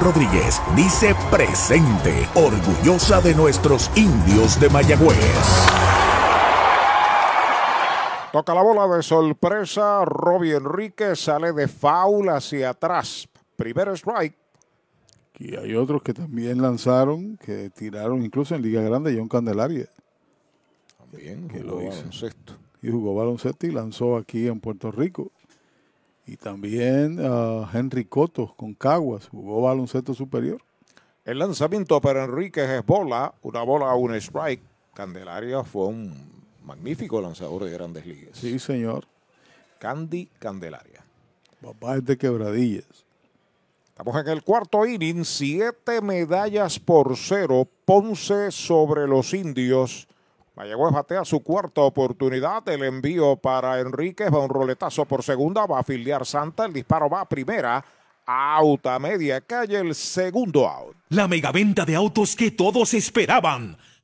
Rodríguez dice presente, orgullosa de nuestros indios de Mayagüez. Toca la bola de sorpresa. Robbie Enrique sale de foul hacia atrás. Primer strike. Y hay otros que también lanzaron, que tiraron incluso en Liga Grande, John Candelaria. También que jugó lo hizo. baloncesto. Y jugó baloncesto y lanzó aquí en Puerto Rico. Y también ah, Henry Coto con Caguas, jugó baloncesto superior. El lanzamiento para Enríquez es bola, una bola, un strike. Candelaria fue un magnífico lanzador de grandes ligas. Sí, señor. Candy Candelaria. Papá es de quebradillas. Estamos en el cuarto inning, siete medallas por cero. Ponce sobre los indios. Mayagüez batea su cuarta oportunidad. El envío para Enríquez va un roletazo por segunda. Va a filiar Santa. El disparo va a primera. Out a media calle. El segundo out. La megaventa de autos que todos esperaban.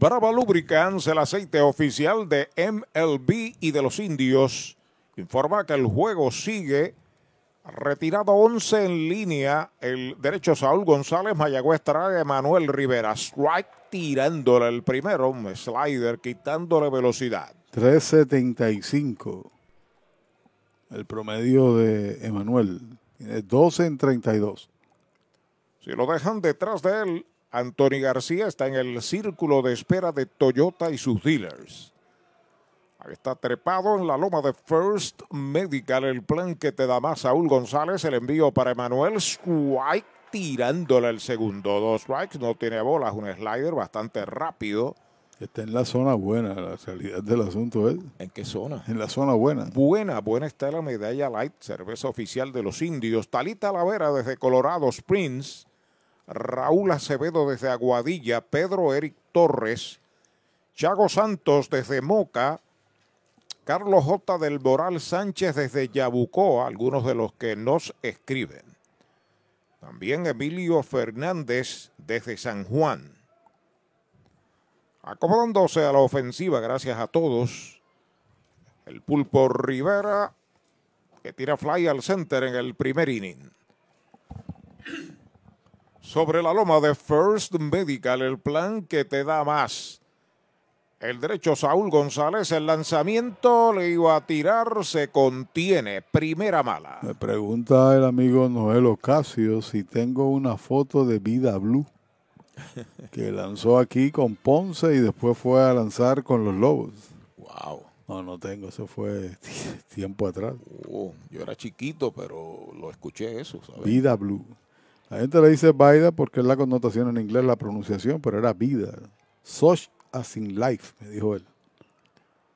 Brava Lubricants, el aceite oficial de MLB y de los indios, informa que el juego sigue. Retirado 11 en línea, el derecho Saúl González, Mayagüez trae Manuel Rivera. Strike tirándole el primero, un slider quitándole velocidad. 3.75. El promedio de Emanuel. Tiene 12 en 32. Si lo dejan detrás de él, Anthony García está en el círculo de espera de Toyota y sus dealers. Ahí está trepado en la loma de First Medical, el plan que te da más Saúl González, el envío para Emanuel Strike tirándole el segundo. Dos strikes, no tiene bolas, un slider bastante rápido. Está en la zona buena, la realidad del asunto es. ¿En qué zona? En la zona buena. Buena, buena está la medalla light, cerveza oficial de los indios. Talita Lavera desde Colorado Springs. Raúl Acevedo desde Aguadilla. Pedro Eric Torres. Chago Santos desde Moca. Carlos J. del Moral Sánchez desde Yabucoa, algunos de los que nos escriben. También Emilio Fernández desde San Juan. Acomodándose a la ofensiva, gracias a todos. El pulpo Rivera, que tira fly al center en el primer inning. Sobre la loma de First Medical, el plan que te da más. El derecho Saúl González, el lanzamiento le iba a tirar, se contiene. Primera mala. Me pregunta el amigo Noel Ocasio si tengo una foto de Vida Blue [laughs] que lanzó aquí con Ponce y después fue a lanzar con los Lobos. Wow. No, no tengo, eso fue [laughs] tiempo atrás. Oh, yo era chiquito, pero lo escuché eso. ¿sabes? Vida Blue. La gente le dice Vida porque es la connotación en inglés, la pronunciación, pero era vida. Such as in life, me dijo él.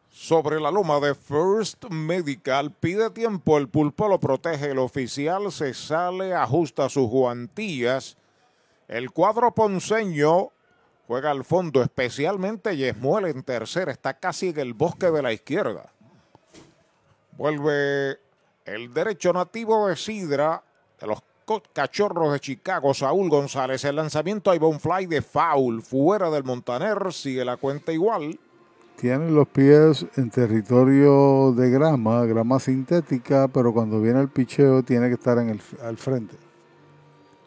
Sobre la loma de First Medical, pide tiempo, el pulpo lo protege, el oficial se sale, ajusta sus guantillas. El cuadro ponceño juega al fondo, especialmente Yesmuel en tercera, está casi en el bosque de la izquierda. Vuelve el derecho nativo de Sidra, de los Cachorros de Chicago, Saúl González. El lanzamiento a un fly de foul fuera del Montaner. Sigue la cuenta igual. Tiene los pies en territorio de grama, grama sintética, pero cuando viene el picheo tiene que estar en el, al frente.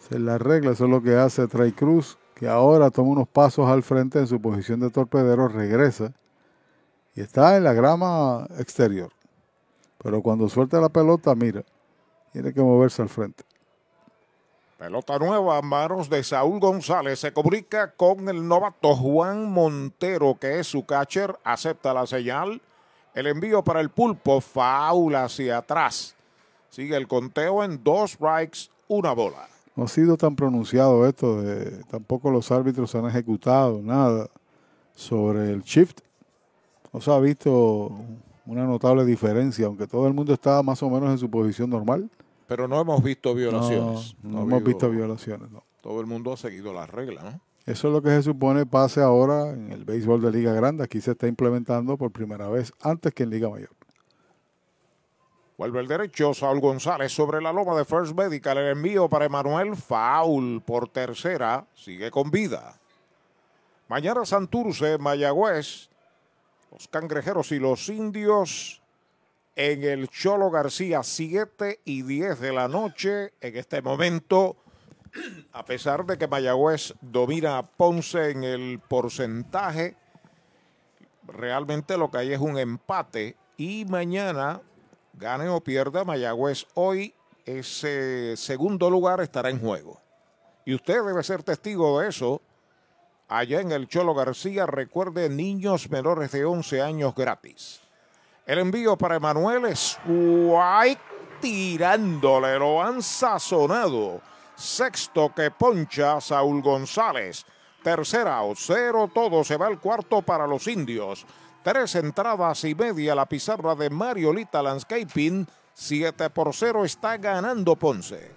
Es la regla, eso es lo que hace Trey Cruz, que ahora toma unos pasos al frente en su posición de torpedero, regresa y está en la grama exterior. Pero cuando suelta la pelota, mira, tiene que moverse al frente. Pelota nueva a manos de Saúl González. Se comunica con el novato Juan Montero, que es su catcher. Acepta la señal. El envío para el pulpo. Faula hacia atrás. Sigue el conteo en dos strikes, una bola. No ha sido tan pronunciado esto. De, tampoco los árbitros han ejecutado nada sobre el shift. No se ha visto una notable diferencia, aunque todo el mundo estaba más o menos en su posición normal. Pero no hemos visto violaciones. No, no, no hemos visto violaciones, no. Todo el mundo ha seguido las reglas, ¿no? Eso es lo que se supone pase ahora en el béisbol de Liga Grande. Aquí se está implementando por primera vez antes que en Liga Mayor. Vuelve el derecho, Saúl González sobre la loma de First Medical. El envío para Emanuel Faul por tercera. Sigue con vida. Mañana Santurce, Mayagüez. Los cangrejeros y los indios en el Cholo García, 7 y 10 de la noche. En este momento, a pesar de que Mayagüez domina a Ponce en el porcentaje, realmente lo que hay es un empate. Y mañana, gane o pierda Mayagüez, hoy ese segundo lugar estará en juego. Y usted debe ser testigo de eso. Allá en el Cholo García, recuerde niños menores de 11 años gratis. El envío para Emanuel es White tirándole, lo han sazonado. Sexto que poncha Saúl González. Tercera o cero, todo se va al cuarto para los indios. Tres entradas y media la pizarra de Mariolita Landscaping. 7 por 0 está ganando Ponce.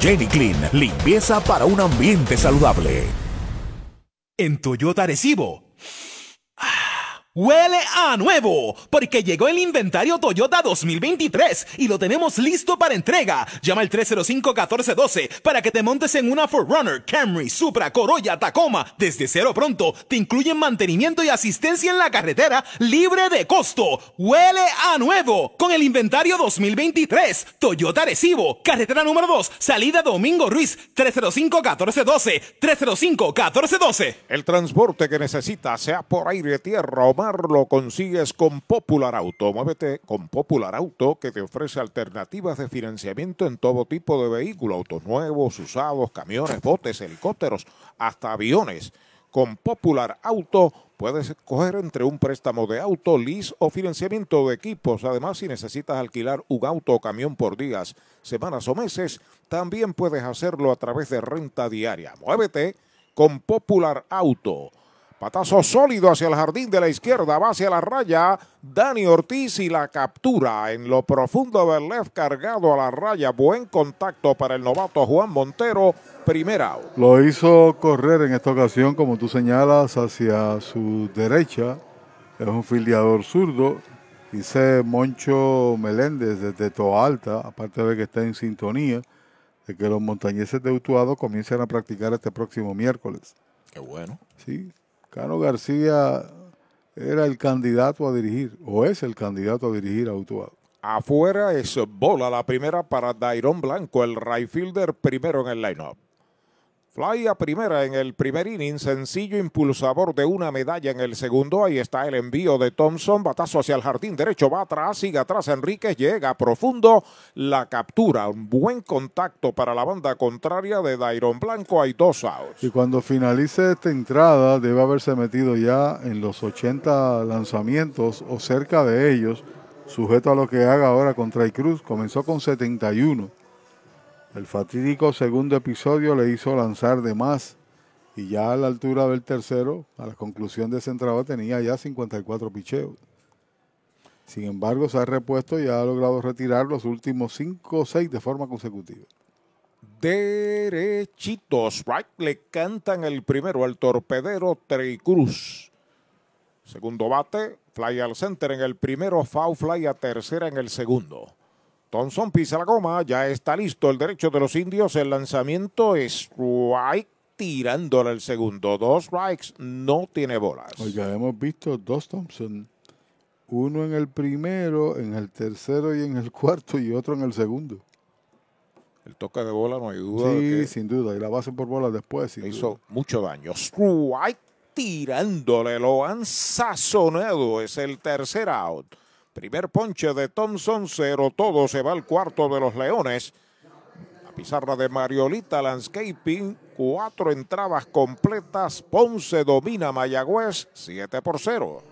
Jenny Clean, limpieza para un ambiente saludable. En Toyota Recibo Huele a nuevo, porque llegó el inventario Toyota 2023 y lo tenemos listo para entrega. Llama al 305-1412 para que te montes en una Forerunner, Camry, Supra, Corolla, Tacoma. Desde cero pronto te incluyen mantenimiento y asistencia en la carretera libre de costo. Huele a nuevo con el inventario 2023. Toyota Recibo, carretera número 2, salida Domingo Ruiz, 305-1412, 305-1412. El transporte que necesitas, sea por aire, tierra o lo consigues con Popular Auto. Muévete con Popular Auto que te ofrece alternativas de financiamiento en todo tipo de vehículos, autos nuevos, usados, camiones, botes, helicópteros, hasta aviones. Con Popular Auto puedes escoger entre un préstamo de auto, lease o financiamiento de equipos. Además, si necesitas alquilar un auto o camión por días, semanas o meses, también puedes hacerlo a través de renta diaria. Muévete con Popular Auto. Patazo sólido hacia el jardín de la izquierda, va hacia la raya. Dani Ortiz y la captura en lo profundo del left cargado a la raya. Buen contacto para el novato Juan Montero. Primera Lo hizo correr en esta ocasión, como tú señalas, hacia su derecha. Es un fildeador zurdo. Dice Moncho Meléndez desde Toa Alta, aparte de que está en sintonía, de que los montañeses de Utuado comiencen a practicar este próximo miércoles. Qué bueno. Sí, Cano García era el candidato a dirigir, o es el candidato a dirigir a Utuado. Afuera es bola la primera para Dairon Blanco, el right fielder primero en el lineup. Fly a primera en el primer inning, sencillo impulsador de una medalla en el segundo. Ahí está el envío de Thompson, batazo hacia el jardín derecho, va atrás, sigue atrás Enríquez, llega profundo, la captura, un buen contacto para la banda contraria de Dairon Blanco, hay dos outs. Y cuando finalice esta entrada, debe haberse metido ya en los 80 lanzamientos o cerca de ellos, sujeto a lo que haga ahora contra el Cruz, comenzó con 71 el fatídico segundo episodio le hizo lanzar de más y ya a la altura del tercero, a la conclusión de ese entrada, tenía ya 54 picheos. Sin embargo, se ha repuesto y ha logrado retirar los últimos 5 o 6 de forma consecutiva. Derechitos, right, le cantan el primero al torpedero Trey Cruz. Segundo bate, fly al center en el primero, foul fly a tercera en el segundo. Thompson pisa la goma, ya está listo el derecho de los indios. El lanzamiento es strike tirándole el segundo. Dos strikes, no tiene bolas. Oiga, hemos visto dos Thompson. Uno en el primero, en el tercero y en el cuarto y otro en el segundo. El toque de bola no hay duda. Sí, sin duda. Y la base por bola después. hizo mucho daño. Strike tirándole, lo han sazonado. Es el tercer out. Primer ponche de Thompson, cero todo, se va al cuarto de los Leones. La pizarra de Mariolita Landscaping, cuatro entradas completas. Ponce domina Mayagüez, 7 por 0.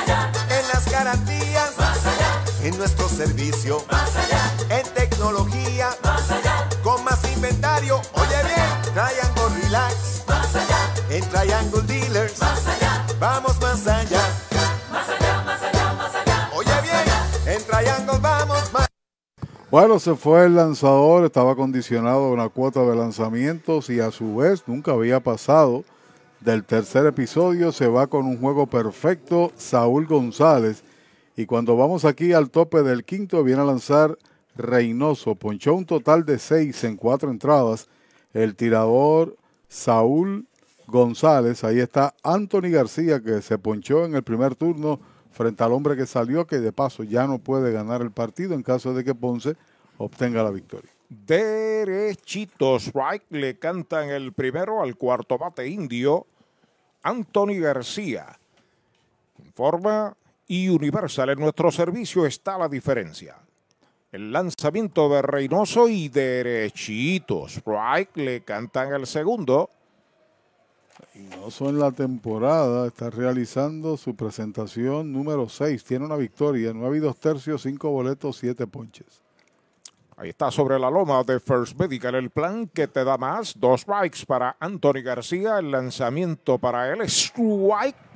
garantías, más allá. En nuestro servicio, más allá. En tecnología, más allá. Con más inventario, oye bien, Triangle Relax, más allá. En Triangle Dealers, más allá. Vamos más allá. Más allá, más allá, más allá. Oye bien, en Triangle vamos más Bueno, se fue el lanzador, estaba condicionado a una cuota de lanzamientos y a su vez nunca había pasado del tercer episodio. Se va con un juego perfecto Saúl González. Y cuando vamos aquí al tope del quinto, viene a lanzar Reynoso. Ponchó un total de seis en cuatro entradas. El tirador Saúl González. Ahí está Anthony García, que se ponchó en el primer turno frente al hombre que salió, que de paso ya no puede ganar el partido en caso de que Ponce obtenga la victoria. Derechito strike le cantan el primero al cuarto bate indio, Anthony García. Informa y Universal en nuestro servicio está la diferencia. El lanzamiento de Reynoso y derechito strike le cantan el segundo. Reynoso en la temporada está realizando su presentación número 6. Tiene una victoria, 9 y 2 tercios, 5 boletos, 7 ponches. Ahí está sobre la loma de First Medical el plan que te da más. Dos strikes para Anthony García. El lanzamiento para él. Strike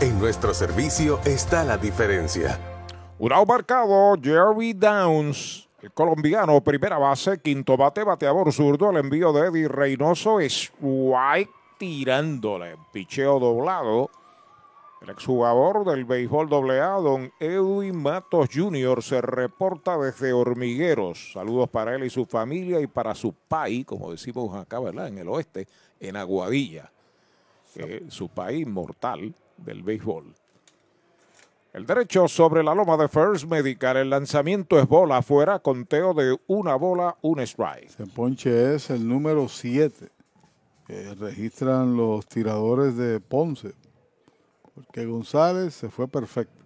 En nuestro servicio está la diferencia. Un marcado, Jerry Downs, el colombiano, primera base, quinto bate, bateador zurdo, el envío de Eddie Reynoso, es White tirándole, picheo doblado. El exjugador del béisbol AA, don Edwin Matos Jr., se reporta desde Hormigueros. Saludos para él y su familia y para su país, como decimos acá, ¿verdad? En el oeste, en Aguadilla. Eh, su país mortal del béisbol. El derecho sobre la loma de First Medical. El lanzamiento es bola afuera, conteo de una bola, un strike. Ese ponche es el número 7 que registran los tiradores de Ponce. Porque González se fue perfecto.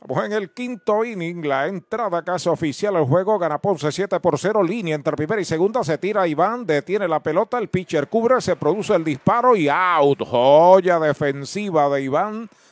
En el quinto inning, la entrada casi oficial al juego, gana Ponce 7 por 0, línea entre primera y segunda, se tira Iván, detiene la pelota, el pitcher cubre, se produce el disparo y out, joya defensiva de Iván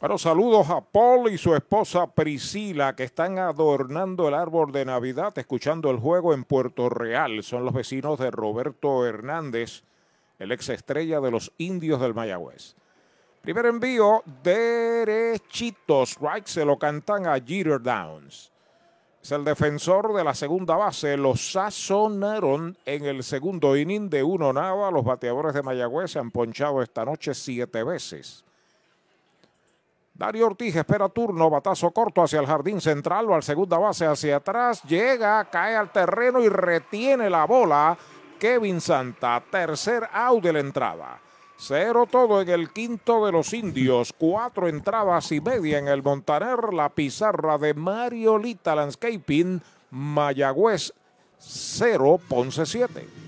Bueno, saludos a Paul y su esposa Priscila que están adornando el árbol de Navidad, escuchando el juego en Puerto Real. Son los vecinos de Roberto Hernández, el ex estrella de los indios del Mayagüez. Primer envío, derechito, strike, se lo cantan a Jeter Downs. Es el defensor de la segunda base. Los sazonaron en el segundo inning de uno nada. Los bateadores de Mayagüez se han ponchado esta noche siete veces. Darío Ortiz espera turno, batazo corto hacia el jardín central o al segunda base hacia atrás. Llega, cae al terreno y retiene la bola. Kevin Santa, tercer out de la entrada. Cero todo en el quinto de los indios. Cuatro entradas y media en el Montaner. La pizarra de Mariolita Landscaping. Mayagüez 0, Ponce 7.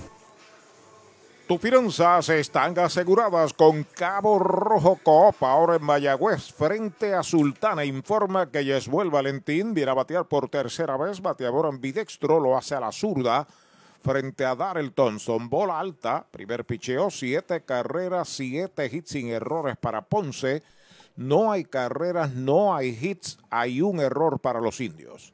Tus finanzas están aseguradas con Cabo Rojo Coop. Ahora en Mayagüez, frente a Sultana, informa que Yesmuel Valentín viene a batear por tercera vez. Bateador ambidextro lo hace a la zurda frente a Darrell Thompson. Bola alta, primer picheo, siete carreras, siete hits sin errores para Ponce. No hay carreras, no hay hits, hay un error para los indios.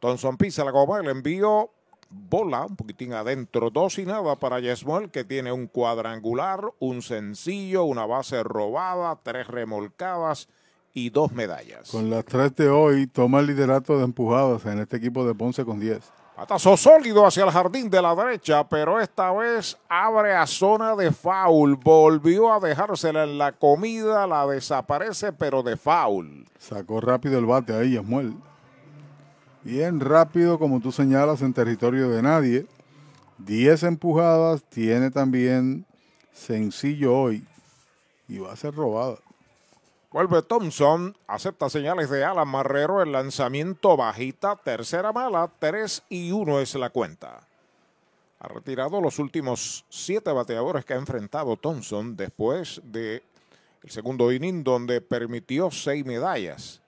Thompson pisa la goma, el envío bola un poquitín adentro, dos y nada para Yesmuel que tiene un cuadrangular, un sencillo, una base robada, tres remolcadas y dos medallas. Con las tres de hoy toma el liderato de empujadas en este equipo de Ponce con 10. Patazo sólido hacia el jardín de la derecha, pero esta vez abre a zona de foul. Volvió a dejársela en la comida, la desaparece, pero de foul. Sacó rápido el bate ahí, Yesmuel. Bien rápido, como tú señalas, en territorio de nadie. 10 empujadas, tiene también sencillo hoy y va a ser robada. Vuelve Thompson, acepta señales de Alan Marrero, el lanzamiento bajita, tercera mala, 3 y 1 es la cuenta. Ha retirado los últimos siete bateadores que ha enfrentado Thompson después de el segundo inning donde permitió seis medallas.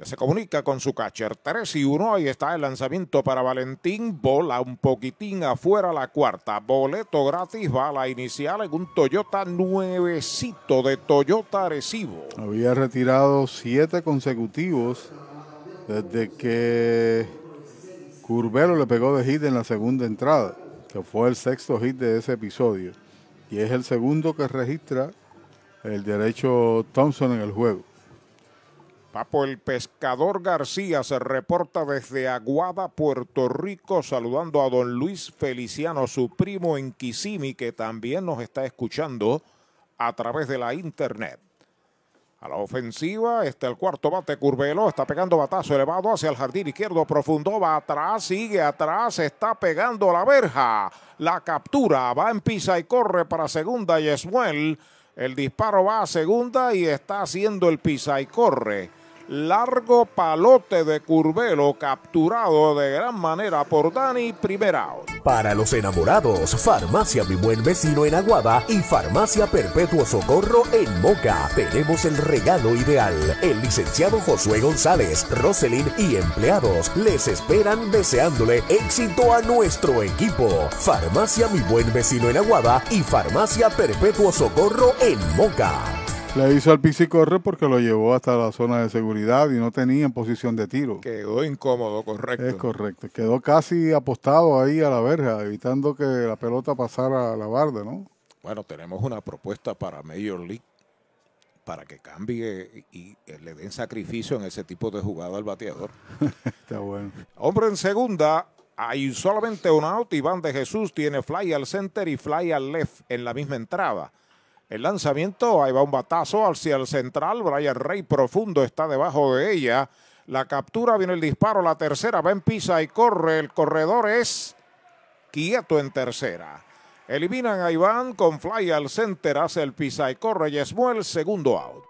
Ya se comunica con su catcher. 3 y 1. Ahí está el lanzamiento para Valentín. Bola un poquitín afuera la cuarta. Boleto gratis. Bala inicial en un Toyota nuevecito de Toyota Arecibo. Había retirado siete consecutivos desde que Curvelo le pegó de hit en la segunda entrada, que fue el sexto hit de ese episodio. Y es el segundo que registra el derecho Thompson en el juego. Papo el Pescador García se reporta desde Aguada, Puerto Rico, saludando a don Luis Feliciano, su primo en Kissimmee, que también nos está escuchando a través de la internet. A la ofensiva está el cuarto bate Curvelo, está pegando batazo elevado hacia el jardín izquierdo profundo, va atrás, sigue atrás, está pegando la verja. La captura, va en pisa y corre para segunda Yesmuel. El disparo va a segunda y está haciendo el pisa y corre. Largo palote de Curvelo capturado de gran manera por Dani primera out. Para los enamorados, Farmacia Mi Buen Vecino en Aguada y Farmacia Perpetuo Socorro en Moca. Tenemos el regalo ideal. El licenciado Josué González, Roselyn y empleados les esperan deseándole éxito a nuestro equipo. Farmacia Mi Buen Vecino en Aguada y Farmacia Perpetuo Socorro en Moca. Le hizo al corre porque lo llevó hasta la zona de seguridad y no tenía en posición de tiro. Quedó incómodo, correcto. Es correcto. Quedó casi apostado ahí a la verja, evitando que la pelota pasara a la barda, ¿no? Bueno, tenemos una propuesta para Major League para que cambie y le den sacrificio en ese tipo de jugada al bateador. [laughs] Está bueno. Hombre en segunda, hay solamente un out. Iván de Jesús tiene fly al center y fly al left en la misma entrada. El lanzamiento, ahí va un batazo hacia el central. Brian Rey profundo está debajo de ella. La captura, viene el disparo, la tercera va en pisa y corre. El corredor es quieto en tercera. Eliminan a Iván con fly al center, hace el pisa y corre. Y el segundo out.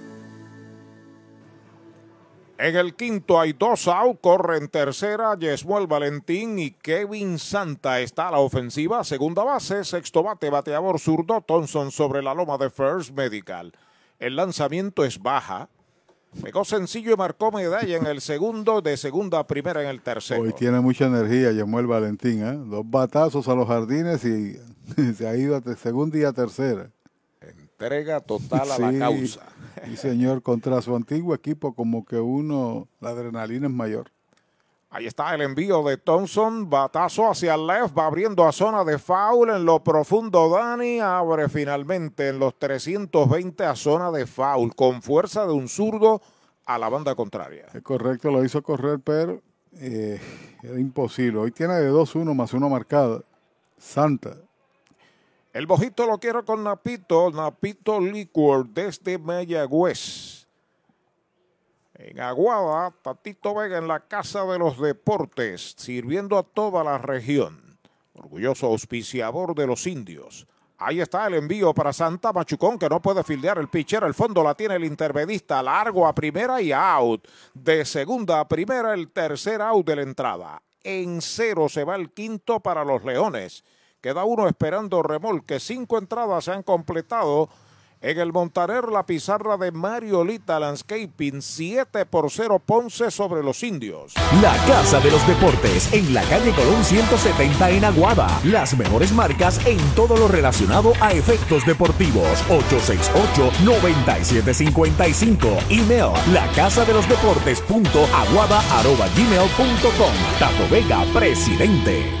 En el quinto hay dos out, corre en tercera, Yesmuel Valentín y Kevin Santa está a la ofensiva, segunda base, sexto bate, bateador zurdo, Thompson sobre la loma de First Medical. El lanzamiento es baja, pegó sencillo y marcó medalla en el segundo, de segunda a primera en el tercero. Hoy tiene mucha energía Yesmuel Valentín, ¿eh? dos batazos a los jardines y [laughs] se ha ido de segunda y a tercera. Entrega total a la causa. Y señor, contra su antiguo equipo, como que uno, la adrenalina es mayor. Ahí está el envío de Thompson, batazo hacia el left, va abriendo a zona de foul en lo profundo. Dani abre finalmente en los 320 a zona de foul, con fuerza de un zurdo a la banda contraria. Es correcto, lo hizo correr, pero eh, era imposible. Hoy tiene de 2-1 más uno marcada. Santa. El bojito lo quiero con Napito, Napito Liquor desde Mayagüez. En Aguada, Tatito Vega en la Casa de los Deportes, sirviendo a toda la región. Orgulloso auspiciador de los indios. Ahí está el envío para Santa Machucón, que no puede fildear el pitcher. El fondo la tiene el intervedista. Largo a primera y out. De segunda a primera, el tercer out de la entrada. En cero se va el quinto para los Leones. Queda uno esperando remolque. Cinco entradas se han completado. En el Montaner, la pizarra de Mariolita Landscaping, 7 por 0 Ponce sobre los indios. La Casa de los Deportes, en la calle Colón 170 en Aguada. Las mejores marcas en todo lo relacionado a efectos deportivos. 868-9755. Email, la casa de los deportes punto aguada arroba gmail punto com. Tato Vega, presidente.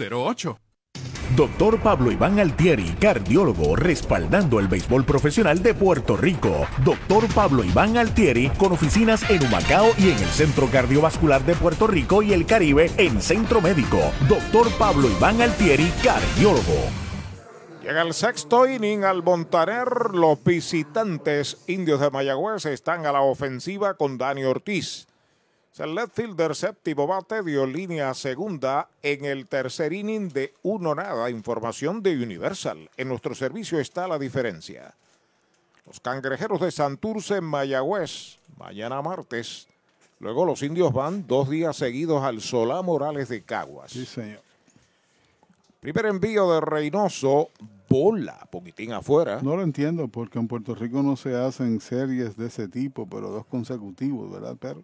408 8808 Doctor Pablo Iván Altieri, cardiólogo, respaldando el béisbol profesional de Puerto Rico. Doctor Pablo Iván Altieri, con oficinas en Humacao y en el Centro Cardiovascular de Puerto Rico y el Caribe en Centro Médico. Doctor Pablo Iván Altieri, cardiólogo. Llega el sexto inning al Montaner. Los visitantes indios de Mayagüez están a la ofensiva con Dani Ortiz. El left fielder séptimo bate dio línea segunda en el tercer inning de uno nada. Información de Universal. En nuestro servicio está la diferencia. Los cangrejeros de Santurce en Mayagüez. Mañana martes Luego los indios van dos días seguidos al Solá Morales de Caguas. Sí, señor. Primer envío de Reynoso, bola, poquitín afuera. No lo entiendo, porque en Puerto Rico no se hacen series de ese tipo, pero dos consecutivos, ¿verdad? Pero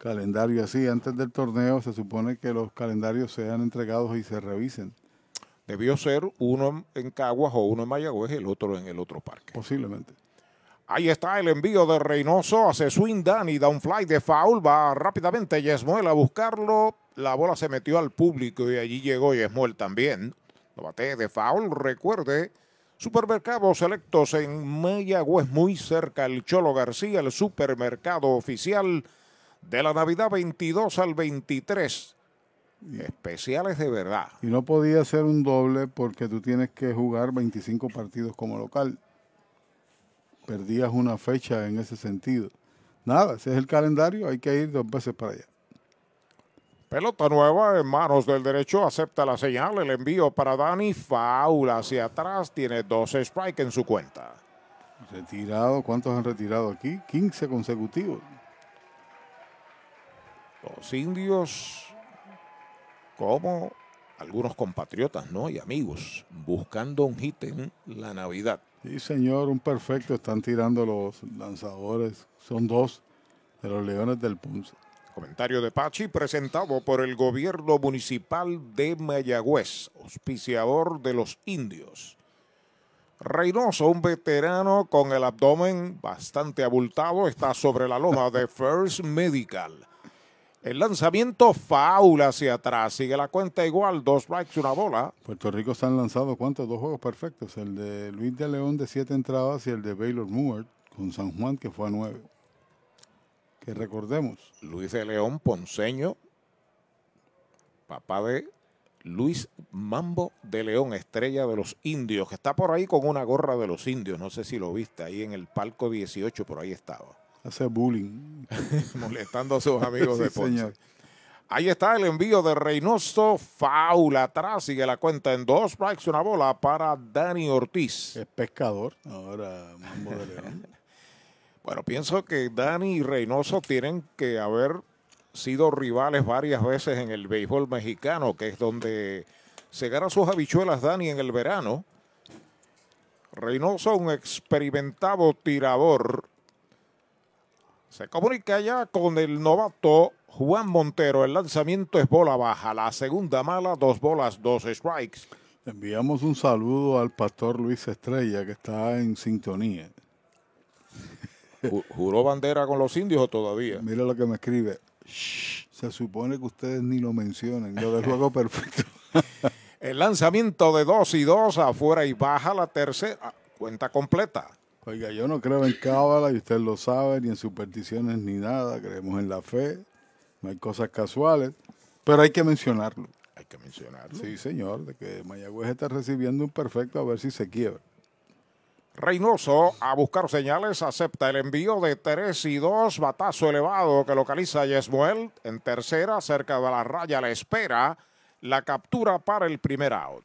calendario así, antes del torneo se supone que los calendarios sean entregados y se revisen. Debió ser uno en Caguas o uno en Mayagüez y el otro en el otro parque. Posiblemente. Ahí está el envío de Reynoso, hace swing Danny, da un fly de foul, va rápidamente Yesmuel a buscarlo, la bola se metió al público y allí llegó Yesmuel también. Lo bate de foul, recuerde, supermercados selectos en Mayagüez, muy cerca el Cholo García, el supermercado oficial de la Navidad 22 al 23. Especiales de verdad. Y no podía ser un doble porque tú tienes que jugar 25 partidos como local. Perdías una fecha en ese sentido. Nada, ese es el calendario, hay que ir dos veces para allá. Pelota nueva en manos del derecho, acepta la señal, el envío para Dani, faula hacia atrás, tiene dos strikes en su cuenta. Retirado, ¿cuántos han retirado aquí? 15 consecutivos. Los indios, como algunos compatriotas, ¿no? Y amigos, buscando un hit en la Navidad. Sí, señor, un perfecto. Están tirando los lanzadores. Son dos de los Leones del Ponce. Comentario de Pachi presentado por el gobierno municipal de Mayagüez, auspiciador de los indios. Reynoso, un veterano con el abdomen bastante abultado, está sobre la loma de [laughs] First Medical. El lanzamiento faula hacia atrás. Sigue la cuenta igual. Dos strikes, una bola. Puerto Rico se han lanzado, ¿cuántos? Dos juegos perfectos. El de Luis de León de siete entradas y el de Baylor Moore con San Juan que fue a nueve. Que recordemos. Luis de León Ponceño, papá de Luis Mambo de León, estrella de los indios, que está por ahí con una gorra de los indios. No sé si lo viste ahí en el palco 18, por ahí estaba. Hace bullying. [laughs] Molestando a sus amigos de Ponce. Ahí está el envío de Reynoso. Faula atrás. Sigue la cuenta en dos strikes, una bola para Dani Ortiz. Es pescador. Ahora Mambo de León. [laughs] bueno, pienso que Dani y Reynoso tienen que haber sido rivales varias veces en el béisbol mexicano, que es donde se gana sus habichuelas Dani en el verano. Reynoso, un experimentado tirador, se comunica ya con el novato Juan Montero. El lanzamiento es bola baja. La segunda mala, dos bolas, dos strikes. Enviamos un saludo al pastor Luis Estrella que está en sintonía. ¿Juró bandera con los indios o todavía? Mira lo que me escribe. se supone que ustedes ni lo mencionen. Lo del juego perfecto. [laughs] el lanzamiento de dos y dos afuera y baja la tercera. Cuenta completa. Oiga, yo no creo en cábala y usted lo sabe, ni en supersticiones ni nada. Creemos en la fe. No hay cosas casuales. Pero hay que mencionarlo. Hay que mencionarlo. Sí, señor, de que Mayagüez está recibiendo un perfecto a ver si se quiebra. Reynoso a buscar señales, acepta el envío de 3 y 2, batazo elevado que localiza a Yesmuel en tercera, cerca de la raya, la espera, la captura para el primer out.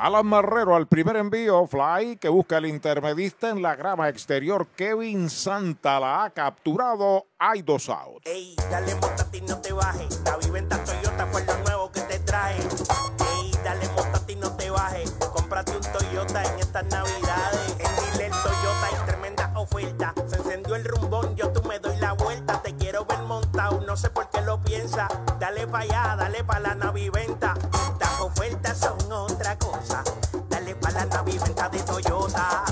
Alan Marrero al primer envío, fly que busca el intermedista en la grama exterior. Kevin Santa la ha capturado. Hay dos outs. Ey, dale ti no te bajes. La viventa Toyota fue lo nuevo que te trae. Ey, dale ti no te bajes. Cómprate un Toyota en estas navidades. En Dile Toyota hay tremenda oferta. Se encendió el rumbón, yo tú me doy la vuelta. Te quiero ver montado, no sé por qué lo piensa. Dale pa' allá, dale pa' la naviventa. Estas ofertas son otra cosa. De Toyota.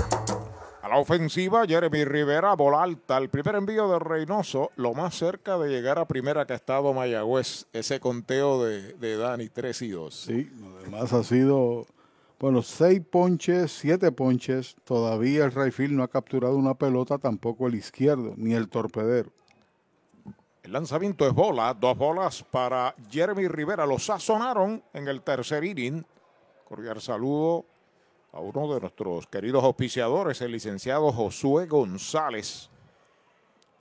A la ofensiva, Jeremy Rivera, bola alta. El primer envío de Reynoso, lo más cerca de llegar a primera que ha estado Mayagüez. Ese conteo de, de Dani, 3 y 2. Sí, además ha sido, bueno, seis ponches, siete ponches. Todavía el Rayfield no ha capturado una pelota, tampoco el izquierdo, ni el torpedero. El lanzamiento es bola, dos bolas para Jeremy Rivera. Lo sazonaron en el tercer inning. Cordial saludo a uno de nuestros queridos auspiciadores, el licenciado Josué González,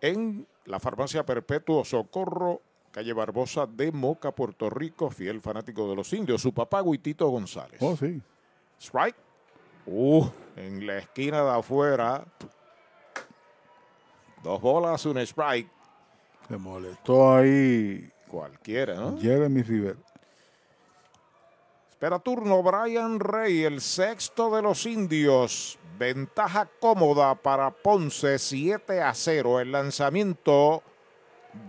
en la farmacia Perpetuo Socorro, calle Barbosa de Moca, Puerto Rico, fiel fanático de los indios. Su papá, Guitito González. Oh, sí. Strike. Uh, en la esquina de afuera. Dos bolas, un strike. Se molestó ahí. Cualquiera, ¿no? Jeremy Rivera. Espera turno Brian Rey, el sexto de los indios. Ventaja cómoda para Ponce, 7 a 0. El lanzamiento,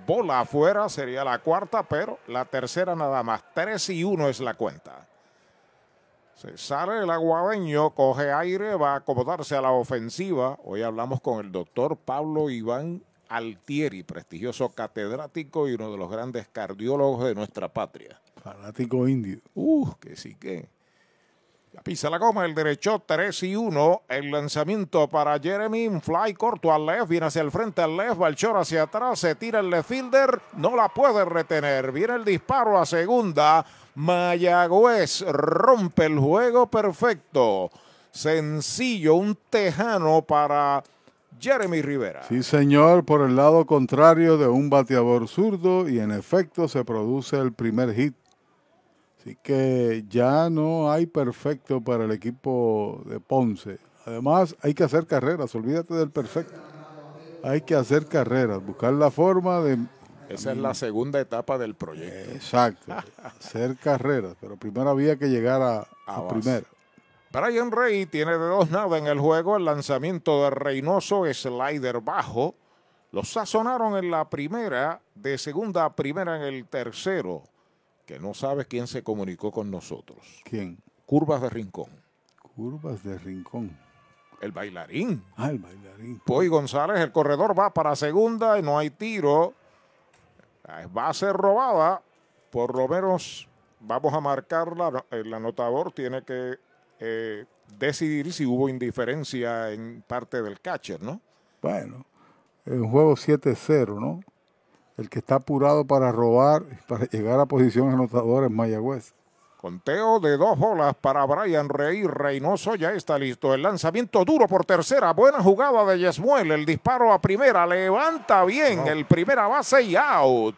bola afuera, sería la cuarta, pero la tercera nada más. 3 y 1 es la cuenta. Se sale el aguadeño, coge aire, va a acomodarse a la ofensiva. Hoy hablamos con el doctor Pablo Iván Altieri, prestigioso catedrático y uno de los grandes cardiólogos de nuestra patria. Fanático indio. Uh, que sí que. La pisa la goma, el derecho 3 y 1. El lanzamiento para Jeremy. Fly corto al left. Viene hacia el frente al left. Va el short hacia atrás. Se tira el left fielder. No la puede retener. Viene el disparo a segunda. Mayagüez rompe el juego perfecto. Sencillo. Un tejano para Jeremy Rivera. Sí, señor, por el lado contrario de un bateador zurdo y en efecto se produce el primer hit. Así que ya no hay perfecto para el equipo de Ponce. Además, hay que hacer carreras, olvídate del perfecto. Hay que hacer carreras, buscar la forma de... Esa es la segunda etapa del proyecto. Exacto, hacer carreras, pero primero había que llegar a, a primera. Brian Rey tiene de dos nada en el juego. El lanzamiento de Reynoso, slider bajo. Lo sazonaron en la primera, de segunda a primera en el tercero. Que no sabes quién se comunicó con nosotros. ¿Quién? Curvas de Rincón. Curvas de Rincón. El bailarín. Ah, el bailarín. Poy González, el corredor va para segunda y no hay tiro. Va a ser robada. Por lo menos vamos a marcarla. El anotador tiene que eh, decidir si hubo indiferencia en parte del catcher, ¿no? Bueno, en un juego 7-0, ¿no? El que está apurado para robar, para llegar a posición anotadora es Mayagüez. Conteo de dos bolas para Brian Rey. Reynoso ya está listo. El lanzamiento duro por tercera. Buena jugada de Yesmuel. El disparo a primera. Levanta bien. El primera base y out.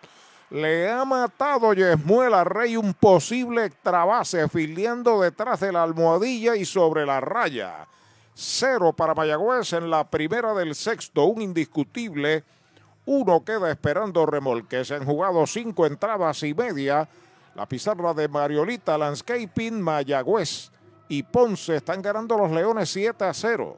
Le ha matado Yesmuel a Rey un posible extra base, filiando detrás de la almohadilla y sobre la raya. Cero para Mayagüez en la primera del sexto, un indiscutible. Uno queda esperando remolques. Se han jugado cinco entradas y media. La pizarra de Mariolita Landscaping, Mayagüez y Ponce están ganando los Leones 7 a 0.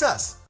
Texas.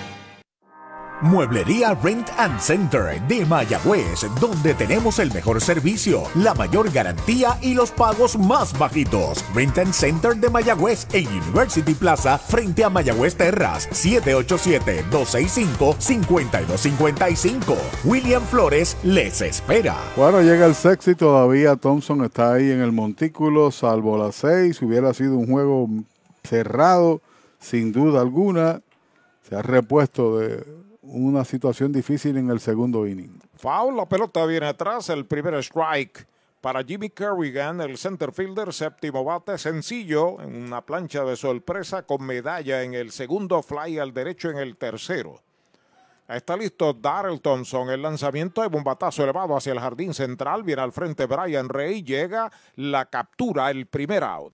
Mueblería Rent and Center de Mayagüez, donde tenemos el mejor servicio, la mayor garantía y los pagos más bajitos. Rent and Center de Mayagüez en University Plaza frente a Mayagüez Terras, 787-265-5255. William Flores les espera. Bueno, llega el sexy, todavía Thompson está ahí en el montículo, salvo las seis, hubiera sido un juego cerrado, sin duda alguna se ha repuesto de una situación difícil en el segundo inning. Foul, la pelota viene atrás, el primer strike para Jimmy Kerrigan, el center fielder, séptimo bate, sencillo, en una plancha de sorpresa con medalla en el segundo, fly al derecho en el tercero. Está listo Darrell Thompson. El lanzamiento de bombatazo elevado hacia el jardín central. Viene al frente Brian Rey. Llega la captura, el primer out.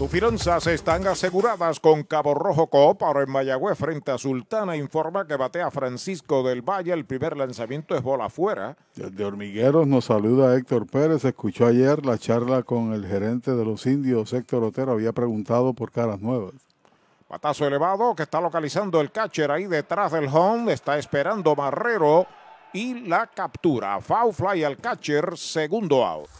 Tus finanzas están aseguradas con Cabo Rojo Coop. Ahora en Mayagüez, frente a Sultana, informa que batea Francisco del Valle. El primer lanzamiento es bola afuera. Desde Hormigueros nos saluda Héctor Pérez. Escuchó ayer la charla con el gerente de los indios, Héctor Otero. Había preguntado por caras nuevas. Patazo elevado que está localizando el catcher ahí detrás del home. Está esperando Marrero y la captura. Foul fly al catcher, segundo out.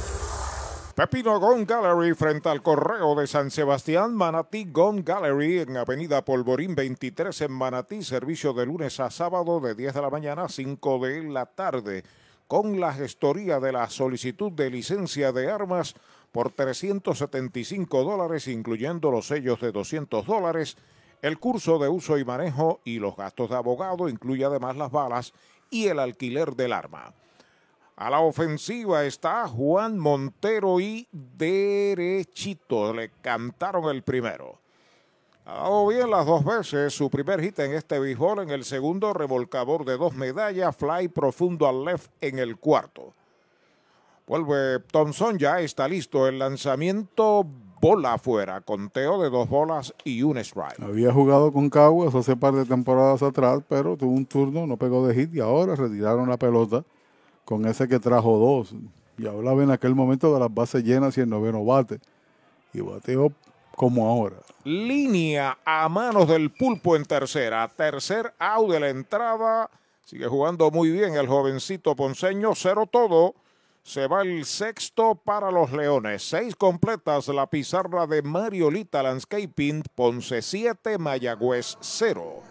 Pepino Gone Gallery frente al correo de San Sebastián, Manatí Gone Gallery en Avenida Polvorín 23 en Manatí, servicio de lunes a sábado de 10 de la mañana a 5 de la tarde, con la gestoría de la solicitud de licencia de armas por 375 dólares, incluyendo los sellos de 200 dólares, el curso de uso y manejo y los gastos de abogado, incluye además las balas y el alquiler del arma. A la ofensiva está Juan Montero y derechito. Le cantaron el primero. Ha dado bien las dos veces. Su primer hit en este béisbol. En el segundo, revolcador de dos medallas. Fly profundo al left en el cuarto. Vuelve Thompson. Ya está listo el lanzamiento. Bola afuera. Conteo de dos bolas y un strike. Había jugado con Caguas hace par de temporadas atrás, pero tuvo un turno, no pegó de hit y ahora retiraron la pelota con ese que trajo dos. Y hablaba en aquel momento de las bases llenas y el noveno bate. Y bateó como ahora. Línea a manos del pulpo en tercera. Tercer out de la entrada. Sigue jugando muy bien el jovencito ponceño. Cero todo. Se va el sexto para los Leones. Seis completas la pizarra de Mariolita Landscaping. Ponce 7, Mayagüez 0.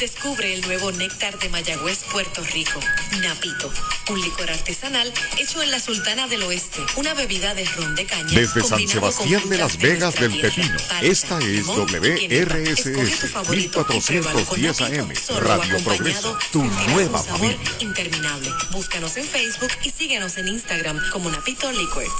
Descubre el nuevo néctar de Mayagüez, Puerto Rico, Napito, un licor artesanal hecho en la Sultana del Oeste, una bebida de ron de caña. Desde San Sebastián de las Vegas del Pepino, esta es WRSS favorito y pruébalo con 1410 AM, Radio Progreso, tu nueva familia. interminable. Búscanos en Facebook y síguenos en Instagram como Napito Liquors.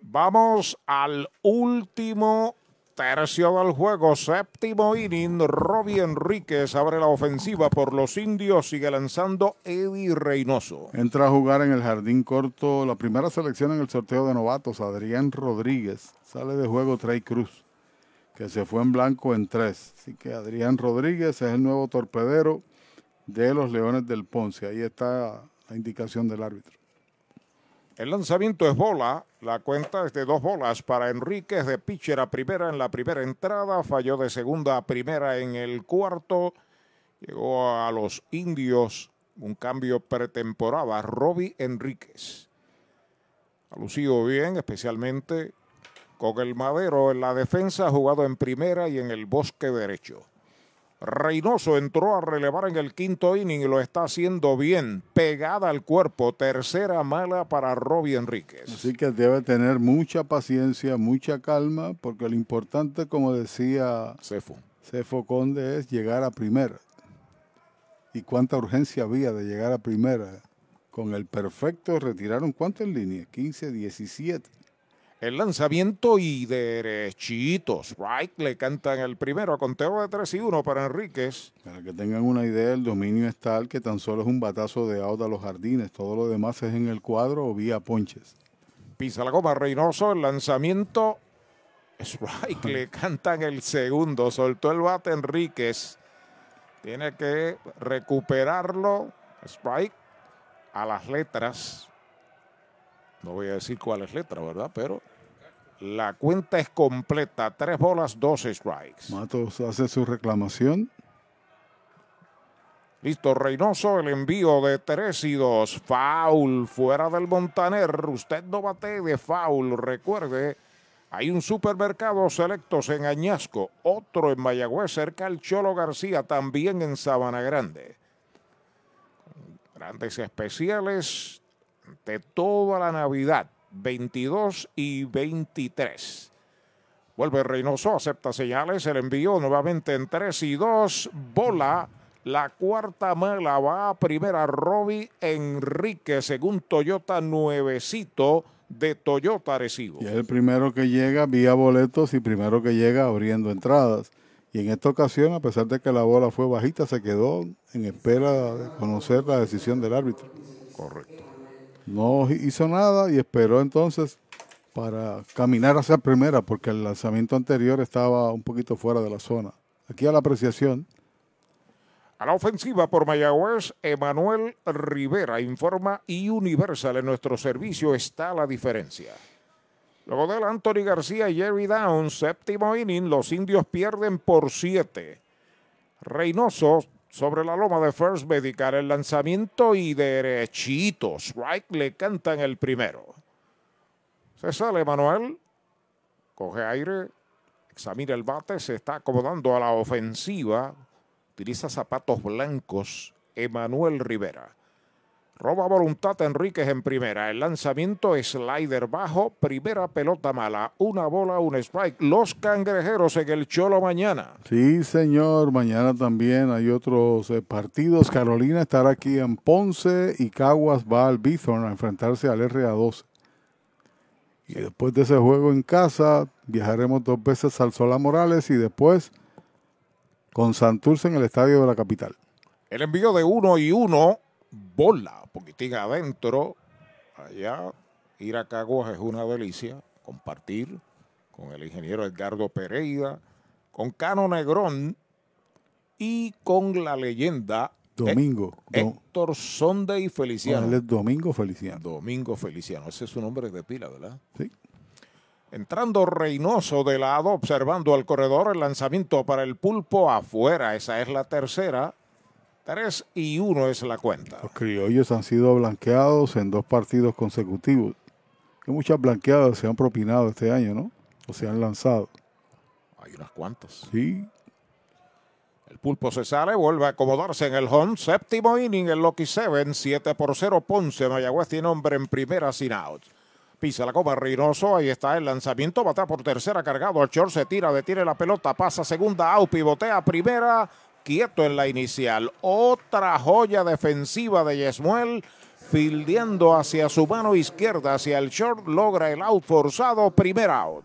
Vamos al último tercio del juego, séptimo inning. Robbie Enríquez abre la ofensiva por los indios. Sigue lanzando Eddie Reynoso. Entra a jugar en el jardín corto la primera selección en el sorteo de novatos, Adrián Rodríguez. Sale de juego Trey Cruz, que se fue en blanco en tres. Así que Adrián Rodríguez es el nuevo torpedero de los Leones del Ponce. Ahí está la indicación del árbitro. El lanzamiento es bola. La cuenta es de dos bolas para Enríquez de pitcher a primera en la primera entrada. Falló de segunda a primera en el cuarto. Llegó a los indios un cambio pretemporada. Robbie Enríquez. Ha lucido bien, especialmente con el madero en la defensa, jugado en primera y en el bosque derecho. Reynoso entró a relevar en el quinto inning y lo está haciendo bien, pegada al cuerpo, tercera mala para Robbie Enríquez. Así que debe tener mucha paciencia, mucha calma, porque lo importante, como decía Cefo, Cefo Conde, es llegar a primera. Y cuánta urgencia había de llegar a primera. Con el perfecto retiraron cuánto en línea, 15, 17. El lanzamiento y derechitos. Right le cantan el primero a conteo de 3 y 1 para Enríquez. Para que tengan una idea, el dominio es tal que tan solo es un batazo de out a los jardines. Todo lo demás es en el cuadro o vía ponches. Pisa la goma Reynoso. El lanzamiento. Strike le cantan el segundo. Soltó el bate Enríquez. Tiene que recuperarlo. Strike a las letras. No voy a decir cuáles letras, ¿verdad? Pero la cuenta es completa. Tres bolas, dos strikes. Matos hace su reclamación. Listo, Reynoso, el envío de tres y dos. Foul fuera del Montaner. Usted no bate de foul. Recuerde, hay un supermercado selectos en Añasco, otro en Mayagüez, cerca al Cholo García, también en Sabana Grande. Grandes especiales de toda la Navidad, 22 y 23. Vuelve Reynoso, acepta señales, el envío nuevamente en 3 y 2, bola. La cuarta mala va a primera Robbie Enrique, según Toyota nuevecito de Toyota Arecibo. Y es el primero que llega vía boletos y primero que llega abriendo entradas. Y en esta ocasión, a pesar de que la bola fue bajita, se quedó en espera de conocer la decisión del árbitro. Correcto. No hizo nada y esperó entonces para caminar hacia primera porque el lanzamiento anterior estaba un poquito fuera de la zona. Aquí a la apreciación. A la ofensiva por Mayagüez, Emanuel Rivera informa y Universal en nuestro servicio está la diferencia. Luego del Anthony García y Jerry Downs, séptimo inning, los indios pierden por siete. Reynoso sobre la loma de First Medical, el lanzamiento y derechitos. Right le cantan el primero. Se sale Manuel, coge aire, examina el bate, se está acomodando a la ofensiva, utiliza zapatos blancos, Emanuel Rivera. Roba voluntad Enríquez en primera. El lanzamiento slider bajo. Primera pelota mala. Una bola, un strike. Los cangrejeros en el Cholo mañana. Sí, señor. Mañana también hay otros eh, partidos. Carolina estará aquí en Ponce y Caguas va al Bithorn a enfrentarse al RA12. Y después de ese juego en casa, viajaremos dos veces al Solá Morales y después con Santurce en el estadio de la capital. El envío de uno y uno. Bola poquitín adentro, allá, ir a Caguas es una delicia, compartir con el ingeniero Edgardo Pereira, con Cano Negrón y con la leyenda Domingo. Héctor Sonde Feliciano. él es Domingo Feliciano. Domingo Feliciano, ese es su nombre de pila, ¿verdad? Sí. Entrando Reynoso de lado, observando al corredor, el lanzamiento para el pulpo afuera, esa es la tercera. 3 y 1 es la cuenta. Los criollos han sido blanqueados en dos partidos consecutivos. Que muchas blanqueadas se han propinado este año, ¿no? O se han lanzado. Hay unas cuantas. Sí. El pulpo se sale, vuelve a acomodarse en el home. Séptimo inning, el Lucky Seven, 7 por 0 Ponce. Mayagüez tiene hombre en primera sin out. Pisa la copa Reynoso, ahí está el lanzamiento, bata por tercera cargado, el short se tira, detiene la pelota, pasa segunda, out, pivotea primera, quieto en la inicial. Otra joya defensiva de Yesmuel, fildeando hacia su mano izquierda, hacia el short, logra el out forzado, primer out.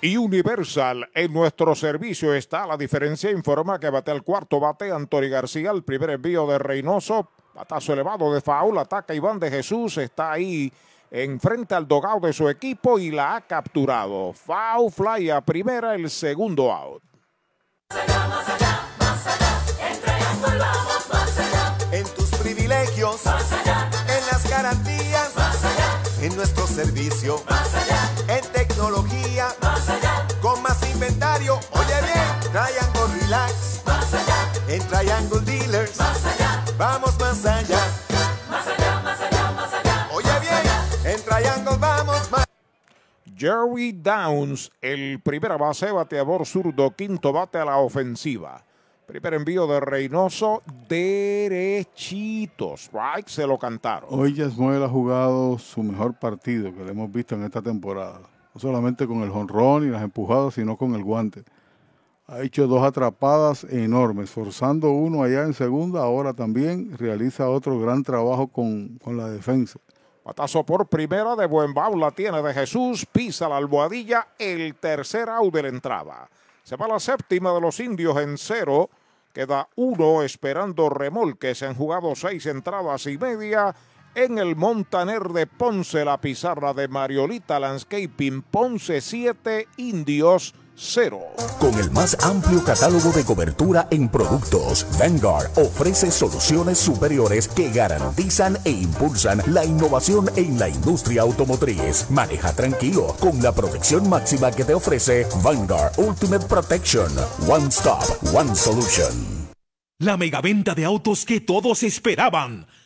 Y Universal, en nuestro servicio está la diferencia. Informa que bate al cuarto bate Anthony García, el primer envío de Reynoso. Batazo elevado de Faul, ataca Iván de Jesús, está ahí enfrente al dogado de su equipo y la ha capturado. Foul fly a primera, el segundo out. En tus privilegios, más allá. En las garantías, más allá. En nuestro servicio, más allá. Tecnología, más allá. Con más inventario, oye bien, Triangle Relax, más allá. En Triangle Dealers, más allá. Vamos más allá. Más allá, más allá, más allá. Oye bien, en Triangle vamos más Jerry Downs, el primera base, bateador zurdo, quinto bate a la ofensiva. Primer envío de Reynoso, derechitos. Right, se lo cantaron. Hoy Yasmuel ha jugado su mejor partido que le hemos visto en esta temporada. No solamente con el jonrón y las empujadas, sino con el guante. Ha hecho dos atrapadas enormes, forzando uno allá en segunda. Ahora también realiza otro gran trabajo con, con la defensa. Patazo por primera de buen la tiene de Jesús, pisa la almohadilla, el tercer out de la entrada. Se va la séptima de los indios en cero. Queda uno esperando remolque. Se han jugado seis entradas y media en el Montaner de Ponce. La pizarra de Mariolita Landscaping. Ponce 7, Indios 0. Con el más amplio catálogo de cobertura en productos, Vanguard ofrece soluciones superiores que garantizan e impulsan la innovación en la industria automotriz. Maneja tranquilo con la protección máxima que te ofrece Vanguard Ultimate Protection. One Stop, One Solution. La megaventa de autos que todos esperaban.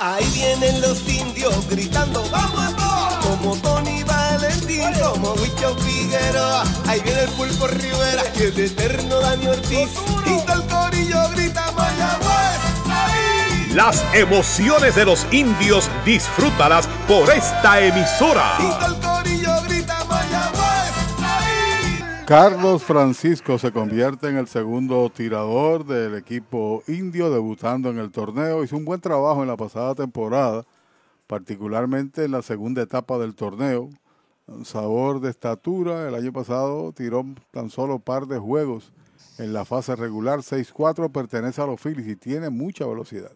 Ahí vienen los indios gritando, ¡vamos a todos! Como Tony Valentín, como Huicho Figueroa. Ahí viene el Pulpo Rivera, y el eterno Dani Ortiz. Y todo el corillo grita, Mayagüez, ahí. Las emociones de los indios, disfrútalas por esta emisora. Y Carlos Francisco se convierte en el segundo tirador del equipo indio debutando en el torneo. Hizo un buen trabajo en la pasada temporada, particularmente en la segunda etapa del torneo. Sabor de estatura, el año pasado tiró tan solo par de juegos en la fase regular. 6-4 pertenece a los Phillies y tiene mucha velocidad.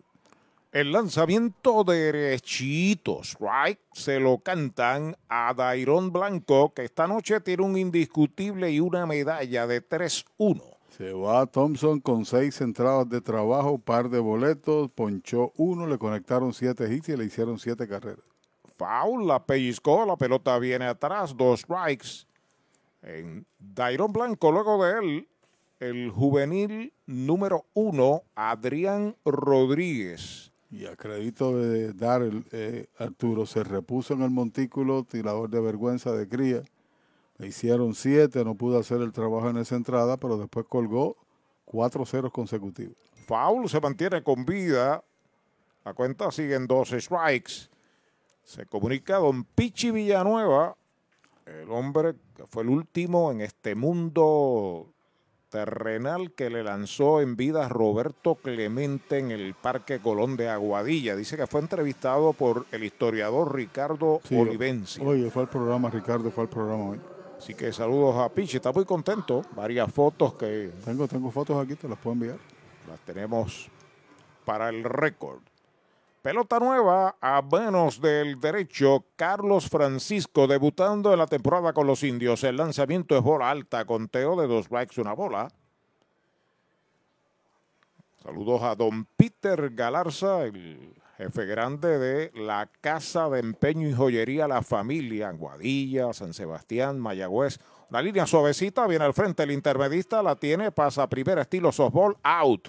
El lanzamiento derechitos, right? Se lo cantan a Dairon Blanco, que esta noche tiene un indiscutible y una medalla de 3-1. Se va Thompson con seis entradas de trabajo, par de boletos, ponchó uno, le conectaron siete hits y le hicieron siete carreras. Foul, la pellizcó, la pelota viene atrás, dos strikes. En Dairon Blanco, luego de él, el juvenil número uno, Adrián Rodríguez. Y a crédito de Darrell, eh, Arturo se repuso en el montículo, tirador de vergüenza de cría. Le hicieron siete, no pudo hacer el trabajo en esa entrada, pero después colgó cuatro ceros consecutivos. Foul se mantiene con vida. La cuenta sigue en dos strikes. Se comunica don Pichi Villanueva, el hombre que fue el último en este mundo terrenal que le lanzó en vida Roberto Clemente en el Parque Colón de Aguadilla. Dice que fue entrevistado por el historiador Ricardo Sí, Olivenci. Oye, fue al programa, Ricardo, fue al programa hoy. Así que saludos a Pichi, está muy contento. Varias fotos que Tengo, tengo fotos aquí, te las puedo enviar. las tenemos para el récord. Pelota nueva a manos del derecho Carlos Francisco debutando en la temporada con los indios. El lanzamiento es bola alta, conteo de dos strikes, una bola. Saludos a don Peter Galarza, el jefe grande de la Casa de Empeño y Joyería La Familia, Aguadilla, San Sebastián, Mayagüez. Una línea suavecita, viene al frente el intermedista, la tiene, pasa primera estilo softball, out.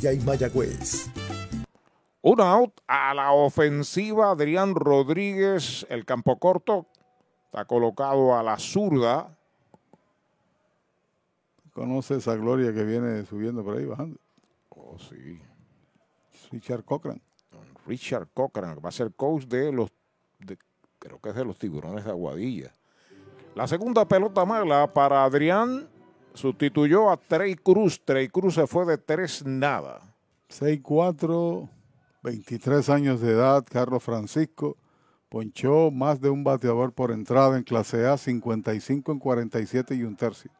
y Mayagüez. Un out a la ofensiva. Adrián Rodríguez, el campo corto, está colocado a la zurda. Conoce esa gloria que viene subiendo por ahí, bajando. Oh, sí. Richard Cochran. Richard Cochran, que va a ser coach de los, de- creo que es de los tiburones de Aguadilla. La segunda pelota mala para Adrián sustituyó a Trey Cruz. Trey Cruz se fue de tres nada. 6'4", 23 años de edad, Carlos Francisco. Ponchó más de un bateador por entrada en clase A, 55 en 47 y un tercio.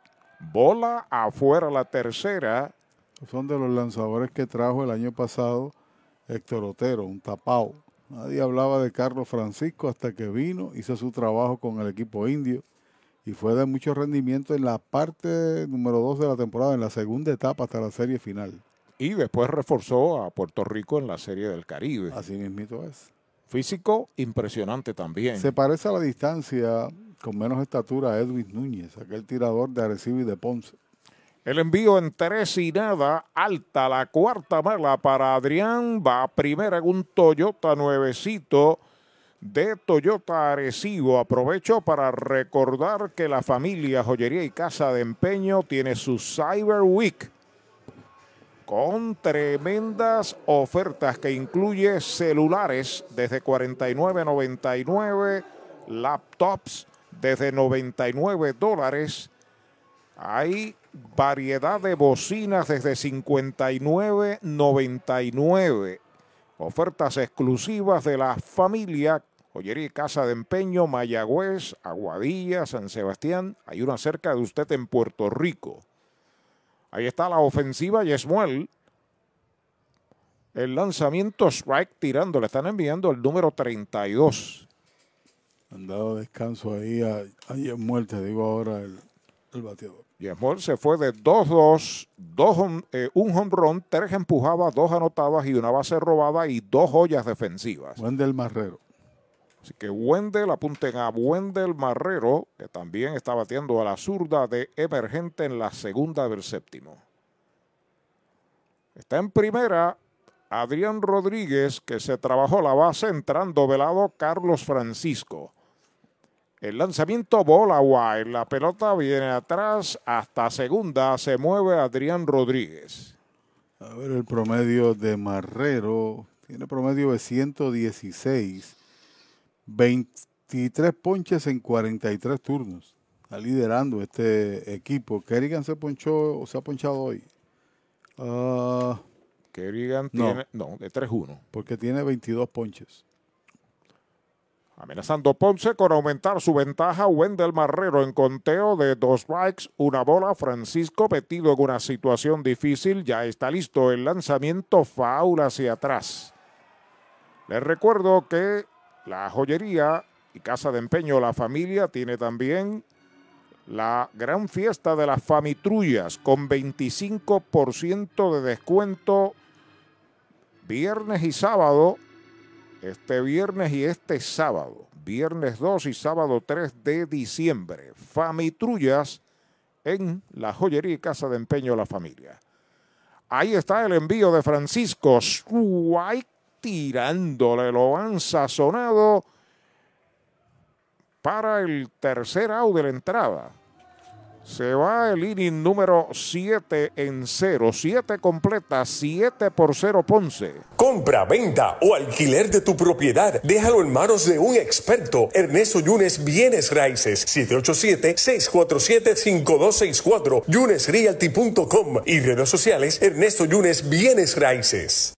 Bola afuera la tercera. Son de los lanzadores que trajo el año pasado Héctor Otero, un tapao. Nadie hablaba de Carlos Francisco hasta que vino, hizo su trabajo con el equipo indio y fue de mucho rendimiento en la parte número 2 de la temporada, en la segunda etapa hasta la serie final. Y después reforzó a Puerto Rico en la Serie del Caribe. Así mismito es. Físico impresionante también. Se parece a la distancia con menos estatura a Edwin Núñez, aquel tirador de Arecibo y de Ponce. El envío en tres y nada, alta la cuarta mala para Adrián. Va primera en un Toyota nuevecito de Toyota Arecibo. Aprovecho para recordar que la familia Joyería y Casa de Empeño tiene su Cyber Week con tremendas ofertas que incluye celulares desde 49.99, laptops desde 99 dólares. Hay variedad de bocinas desde 59.99. Ofertas exclusivas de la familia Joyería y Casa de Empeño, Mayagüez, Aguadilla, San Sebastián. Hay una cerca de usted en Puerto Rico. Ahí está la ofensiva Yesmuel. El lanzamiento strike tirando. Le están enviando el número 32. Han dado descanso ahí a, a muerte, digo ahora el, el bateador. Yesmuel se fue de 2-2, dos hom- eh, un home run, tres empujadas, dos anotadas y una base robada y dos joyas defensivas. Wendell Marrero. Así que Wendell, apunten a Wendell Marrero, que también está batiendo a la zurda de emergente en la segunda del séptimo. Está en primera Adrián Rodríguez, que se trabajó la base entrando velado Carlos Francisco. El lanzamiento bola wide, la pelota viene atrás hasta segunda, se mueve Adrián Rodríguez. A ver el promedio de Marrero. Tiene promedio de 116. 23 ponches en 43 turnos. Está liderando este equipo. Kerrigan se ponchó, se ha ponchado hoy. Ah, Kerrigan No. tiene, no, de 3-1. porque tiene 22 ponches. Amenazando Ponce con aumentar su ventaja, Wendell Marrero en conteo de dos strikes, una bola. Francisco metido en una situación difícil, ya está listo el lanzamiento foul hacia atrás. Les recuerdo que la joyería y casa de empeño La Familia tiene también la gran fiesta de las famitrullas con 25% de descuento viernes y sábado este viernes y este sábado, viernes 2 y sábado 3 de diciembre. Famitrullas en la joyería y casa de empeño La Familia. Ahí está el envío de Francisco Strike tirándole, lo han sazonado para el tercer out de la entrada. Se va el inning número 7 en 0. 7 completa, 7 por 0 Ponce. Compra, venta o alquiler de tu propiedad. Déjalo en manos de un experto. Ernesto Yunes Bienes Raíces. 787-647-5264. YunesRealty.com y redes sociales Ernesto Yunes Bienes Raíces.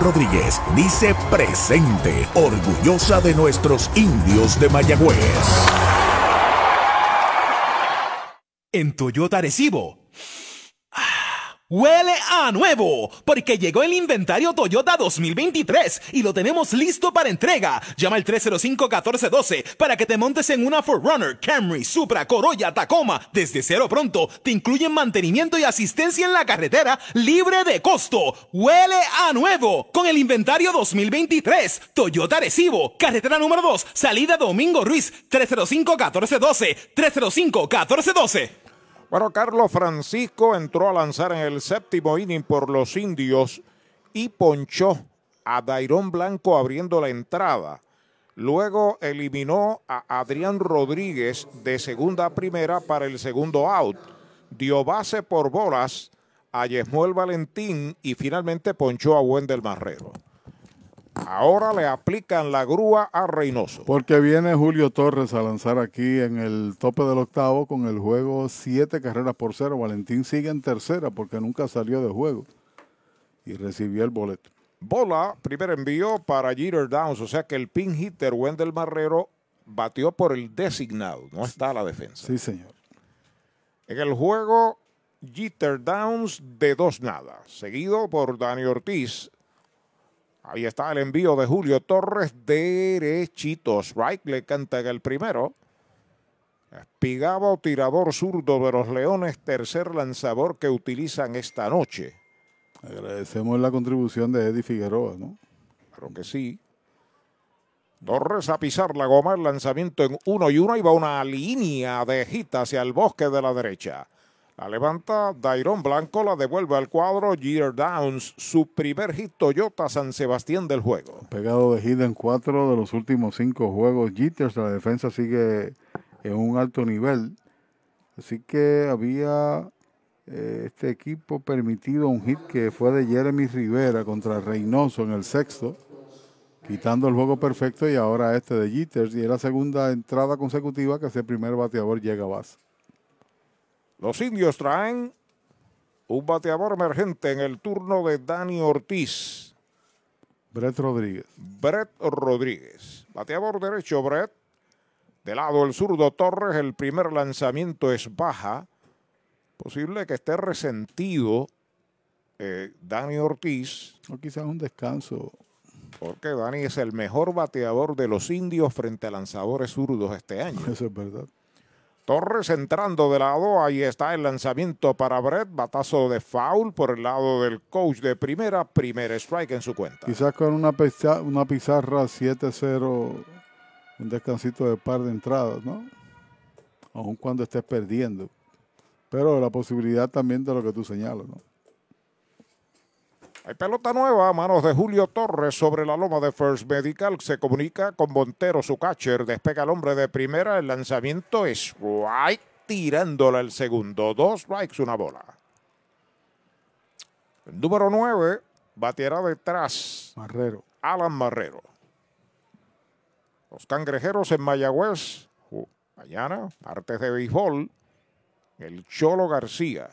Rodríguez dice presente, orgullosa de nuestros indios de Mayagüez. En Toyota Recibo. Huele a nuevo, porque llegó el inventario Toyota 2023 y lo tenemos listo para entrega. Llama al 305-1412 para que te montes en una 4Runner, Camry, Supra, Corolla, Tacoma. Desde cero pronto te incluyen mantenimiento y asistencia en la carretera libre de costo. Huele a nuevo con el inventario 2023. Toyota Recibo, carretera número 2, salida Domingo Ruiz, 305-1412, 305-1412. Bueno, Carlos Francisco entró a lanzar en el séptimo inning por los indios y ponchó a Dairón Blanco abriendo la entrada. Luego eliminó a Adrián Rodríguez de segunda a primera para el segundo out. Dio base por bolas a Yesmuel Valentín y finalmente ponchó a Wendel Marrero. Ahora le aplican la grúa a Reynoso. Porque viene Julio Torres a lanzar aquí en el tope del octavo con el juego siete carreras por cero. Valentín sigue en tercera porque nunca salió de juego y recibió el boleto. Bola, primer envío para Jeter Downs, o sea que el pin hitter Wendell Marrero batió por el designado, no está a la defensa. Sí, señor. En el juego, Jeter Downs de dos nada, seguido por Dani Ortiz. Ahí está el envío de Julio Torres derechito. Strike le canta en el primero. Espigabo, tirador zurdo de los Leones, tercer lanzador que utilizan esta noche. Agradecemos la contribución de Eddie Figueroa, ¿no? Claro que sí. Torres a pisar la goma, el lanzamiento en uno y uno, y va una línea de hit hacia el bosque de la derecha. La levanta Dairon Blanco, la devuelve al cuadro Jeter Downs, su primer hit Toyota San Sebastián del juego. Pegado de hit en cuatro de los últimos cinco juegos. Jitters, la defensa sigue en un alto nivel. Así que había eh, este equipo permitido un hit que fue de Jeremy Rivera contra Reynoso en el sexto, quitando el juego perfecto y ahora este de Jitters. Y es la segunda entrada consecutiva que ese primer bateador llega a base. Los indios traen un bateador emergente en el turno de Dani Ortiz. Brett Rodríguez. Brett Rodríguez. Bateador derecho, Brett. De lado el zurdo Torres, el primer lanzamiento es baja. Posible que esté resentido eh, Dani Ortiz. O quizás un descanso. Porque Dani es el mejor bateador de los indios frente a lanzadores zurdos este año. Eso es verdad. Torres entrando de lado, ahí está el lanzamiento para Brett, batazo de foul por el lado del coach de primera, primer strike en su cuenta. Quizás con una, pizarra, una pizarra 7-0, un descansito de par de entradas, ¿no? Aun cuando estés perdiendo. Pero la posibilidad también de lo que tú señalas, ¿no? Hay pelota nueva a manos de Julio Torres sobre la loma de First Medical. Se comunica con Montero, su catcher. Despega el hombre de primera. El lanzamiento es right, tirándola el segundo. Dos strikes, una bola. El número nueve, bateará detrás. Marrero. Alan Marrero. Los cangrejeros en Mayagüez. uh, mañana, martes de béisbol. El Cholo García.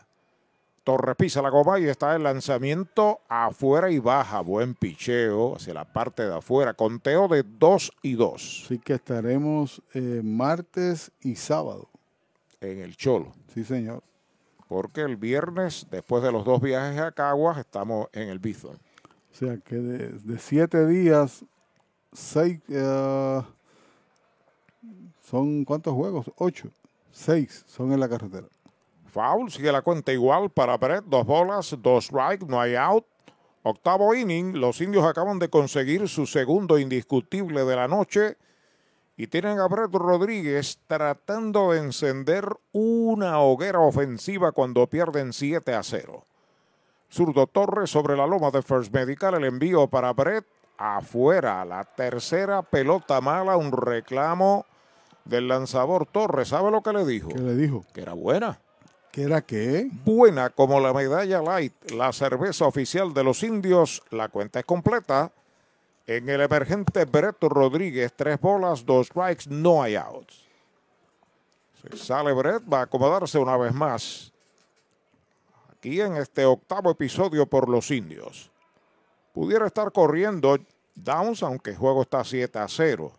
Torres pisa la goma y está el lanzamiento afuera y baja. Buen picheo hacia la parte de afuera. Conteo de 2 y 2 Así que estaremos eh, martes y sábado. en el Cholo. Sí, señor. Porque el viernes, después de los dos viajes a Caguas, estamos en el Bison. O sea que de, de siete días, seis, eh, son ¿cuántos juegos? Ocho. Seis son en la carretera. Foul, sigue la cuenta igual para Brett. Dos bolas, dos strikes, no hay out. Octavo inning, los indios acaban de conseguir su segundo indiscutible de la noche y tienen a Brett Rodríguez tratando de encender una hoguera ofensiva cuando pierden 7 a 0. Zurdo Torres sobre la loma de First Medical, el envío para Brett afuera. La tercera pelota mala, un reclamo del lanzador Torres. ¿Sabe lo que le dijo? ¿Qué le dijo? Que era buena. ¿Qué era qué? Buena como la medalla light, la cerveza oficial de los indios. La cuenta es completa. En el emergente Brett Rodríguez, tres bolas, dos strikes, no hay outs. Se sale Brett, va a acomodarse una vez más. Aquí en este octavo episodio por los indios. Pudiera estar corriendo Downs, aunque el juego está 7 a 0.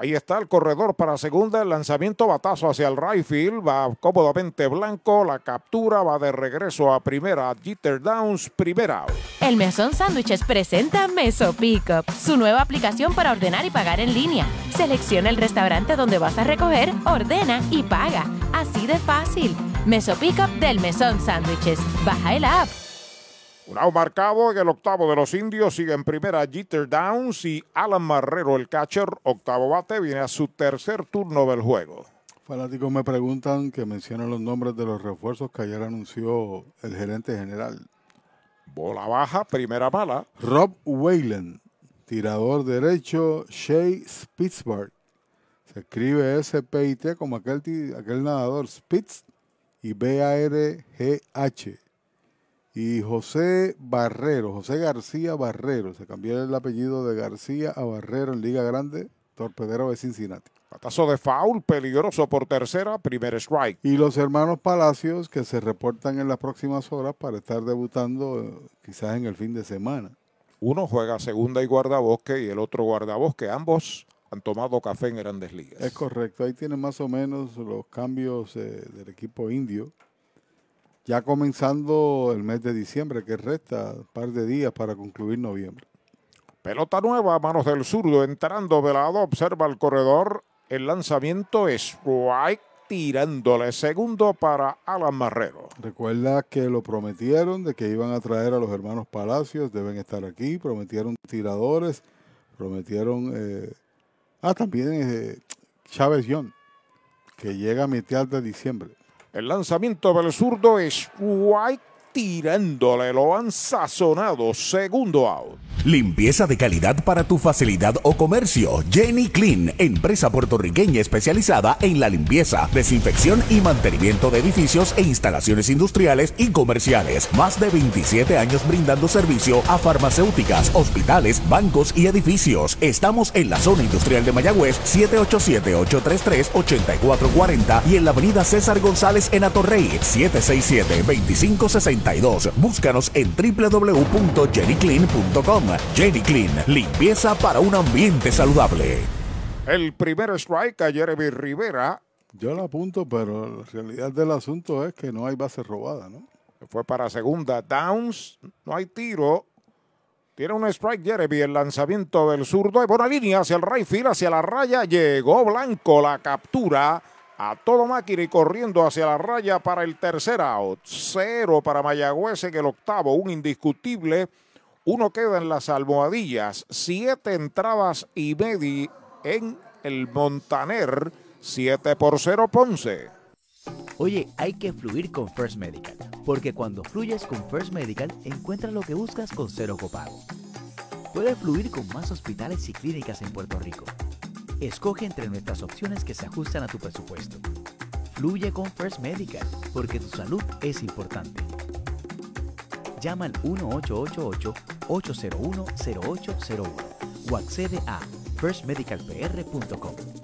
Ahí está el corredor para segunda, el lanzamiento batazo hacia el right field, va cómodamente blanco, la captura va de regreso a primera, Jeter Downs, primera. El Mesón Sándwiches presenta Meso Pickup, su nueva aplicación para ordenar y pagar en línea. Selecciona el restaurante donde vas a recoger, ordena y paga. Así de fácil. Meso Pickup del Mesón Sándwiches. Baja el app. Un out marcado en el octavo de los indios. Sigue en primera Jeter Downs y Alan Marrero, el catcher, octavo bate, viene a su tercer turno del juego. Fanáticos me preguntan que mencionen los nombres de los refuerzos que ayer anunció el gerente general. Bola baja, primera mala. Rob Whalen, tirador derecho, Shea Spitzberg. Se escribe S-P-I-T como aquel, aquel nadador Spitz y B-A-R-G-H. Y José Barrero, José García Barrero. Se cambió el apellido de García a Barrero en Liga Grande, torpedero de Cincinnati. Batazo de foul, peligroso por tercera, primer strike. Y los hermanos Palacios que se reportan en las próximas horas para estar debutando eh, quizás en el fin de semana. Uno juega segunda y guardabosque y el otro guardabosque. Ambos han tomado café en grandes ligas. Es correcto, ahí tienen más o menos los cambios eh, del equipo indio. Ya comenzando el mes de diciembre, que resta un par de días para concluir noviembre. Pelota nueva a manos del zurdo, entrando de lado, observa el corredor. El lanzamiento es strike, tirándole segundo para Alan Marrero. Recuerda que lo prometieron de que iban a traer a los hermanos Palacios, deben estar aquí, prometieron tiradores, prometieron... eh, ah, también eh, Chávez Young, que llega a mitad de diciembre. El lanzamiento del zurdo es strike, tirándole, lo han sazonado, segundo out. Limpieza de calidad para tu facilidad o comercio. Jenny Clean, empresa puertorriqueña especializada en la limpieza, desinfección y mantenimiento de edificios e instalaciones industriales y comerciales. Más de 27 años brindando servicio a farmacéuticas, hospitales, bancos y edificios. Estamos en la zona industrial de Mayagüez, 787-833-8440 y en la avenida César González en Atorrey, 767-2562. Búscanos en www.jennyclean.com. Jenny Clean, limpieza para un ambiente saludable. El primer strike a Jeremy Rivera. Yo lo apunto, pero la realidad del asunto es que no hay base robada, ¿no? fue para segunda. Downs, no hay tiro. Tiene un strike Jeremy, el lanzamiento del zurdo. Hay buena línea hacia el right field, hacia la raya. Llegó Blanco, la captura a todo máquina y corriendo hacia la raya para el tercer out. Cero para Mayagüez en el octavo, un indiscutible. Uno queda en las almohadillas. Siete entradas y media en el Montaner. Siete por cero Ponce. Oye, hay que fluir con First Medical, porque cuando fluyes con First Medical encuentras lo que buscas con cero copago. Puedes fluir con más hospitales y clínicas en Puerto Rico. Escoge entre nuestras opciones que se ajustan a tu presupuesto. Fluye con First Medical, porque tu salud es importante. Llama al 1888-801-0801 o accede a firstmedicalpr.com.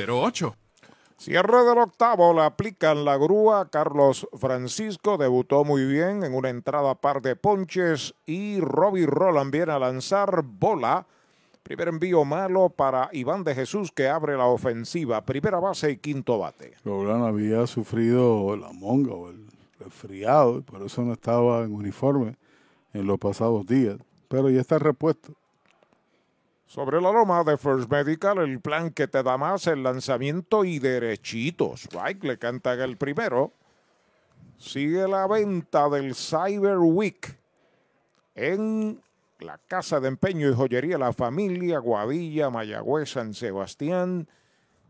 408-8808 Cierre del octavo, le aplican la grúa. Carlos Francisco debutó muy bien en una entrada par de ponches y Robbie Roland viene a lanzar bola. Primer envío malo para Iván de Jesús que abre la ofensiva. Primera base y quinto bate. Roland había sufrido la monga o el resfriado por eso no estaba en uniforme en los pasados días. Pero ya está repuesto. Sobre la loma de First Medical, el plan que te da más el lanzamiento y derechitos. Right, le canta el primero. Sigue la venta del Cyber Week en la Casa de Empeño y Joyería La Familia, Guadilla, Mayagüez, San Sebastián,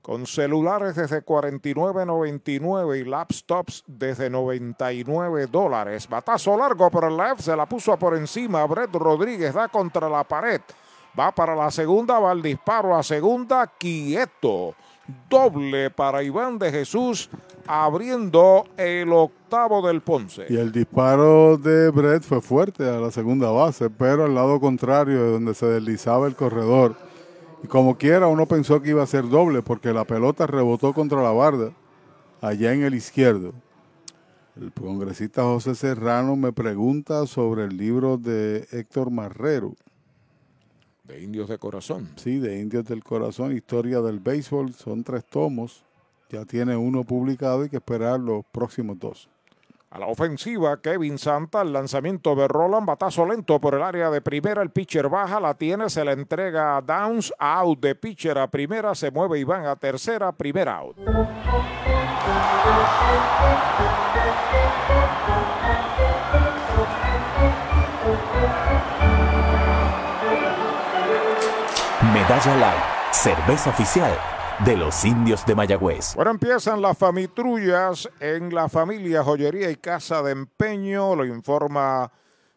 con celulares desde 49.99 y laptops desde 99 dólares. Batazo largo por el left, se la puso por encima. Brett Rodríguez da contra la pared. Va para la segunda, va el disparo a segunda, quieto. Doble para Iván de Jesús, abriendo el octavo del Ponce. Y el disparo de Brett fue fuerte a la segunda base, pero al lado contrario de donde se deslizaba el corredor. Y como quiera, uno pensó que iba a ser doble porque la pelota rebotó contra la barda, allá en el izquierdo. El congresista José Serrano me pregunta sobre el libro de Héctor Marrero. De Indios de Corazón. Sí, de Indios del Corazón, Historia del Béisbol. Son tres tomos. Ya tiene uno publicado, hay que esperar los próximos dos. A la ofensiva, Kevin Santa, el lanzamiento de Roland, batazo lento por el área de primera, el pitcher baja, la tiene, se le entrega a Downs, out de pitcher a primera, se mueve y van a tercera, primer out. Medalla Light, cerveza oficial de los indios de Mayagüez. Bueno, empiezan las famitrullas en la familia Joyería y Casa de Empeño, lo informa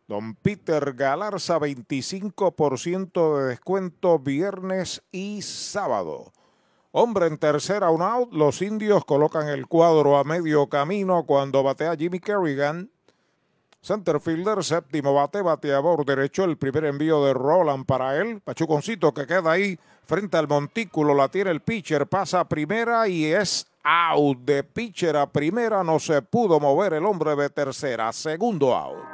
don Peter Galarza, 25% de descuento viernes y sábado. Hombre en tercera, un out, los indios colocan el cuadro a medio camino cuando batea Jimmy Kerrigan. Centerfielder, séptimo bate, bateador derecho, el primer envío de Roland para él. Pachuconcito que queda ahí frente al montículo, la tiene el pitcher, pasa a primera y es out de pitcher a primera. No se pudo mover el hombre de tercera, segundo out.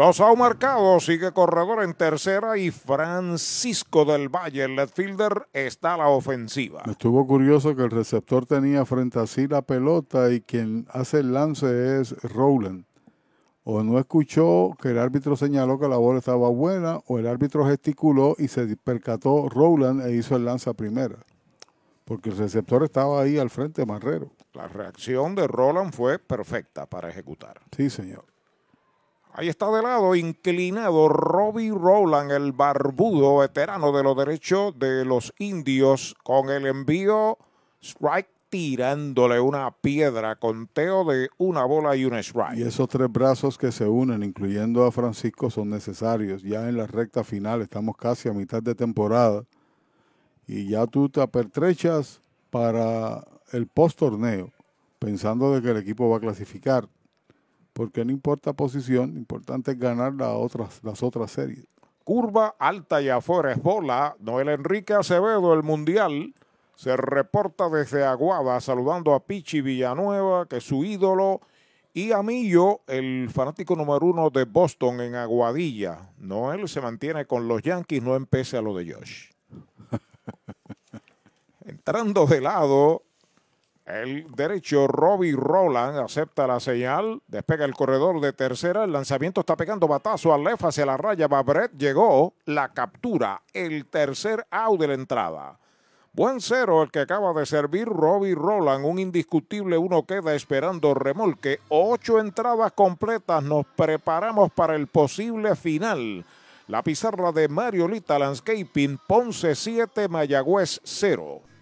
Dos out marcados, sigue corredor en tercera y Francisco del Valle, el left fielder, está a la ofensiva. Estuvo curioso que el receptor tenía frente a sí la pelota y quien hace el lance es Rowland. O no escuchó que el árbitro señaló que la bola estaba buena, o el árbitro gesticuló y se percató Rowland e hizo el lance a primera. Porque el receptor estaba ahí al frente, Marrero. La reacción de Roland fue perfecta para ejecutar. Sí, señor. Ahí está de lado, inclinado Robbie Rowland, el barbudo veterano de los derechos de los indios, con el envío strike tirándole una piedra, conteo de una bola y un strike. Y esos tres brazos que se unen, incluyendo a Francisco, son necesarios. Ya en la recta final, estamos casi a mitad de temporada, y ya tú te apertrechas para el post torneo, pensando de que el equipo va a clasificar porque no importa posición, lo importante es ganar las otras, las otras series. Curva alta y afuera es bola. Noel Enrique Acevedo, el Mundial, se reporta desde Aguada saludando a Pichi Villanueva, que es su ídolo, y a Millo, el fanático número uno de Boston en Aguadilla. Noel se mantiene con los Yankees, no empece a lo de Josh. [laughs] Entrando de lado, el derecho, Robbie Roland, acepta la señal. Despega el corredor de tercera. El lanzamiento está pegando batazo al left hacia la raya. Babret llegó. La captura. El tercer out de la entrada. Buen cero el que acaba de servir Robbie Roland. Un indiscutible uno queda esperando remolque. Ocho entradas completas. Nos preparamos para el posible final. La pizarra de Mariolita Landscaping. Ponce 7, Mayagüez 0.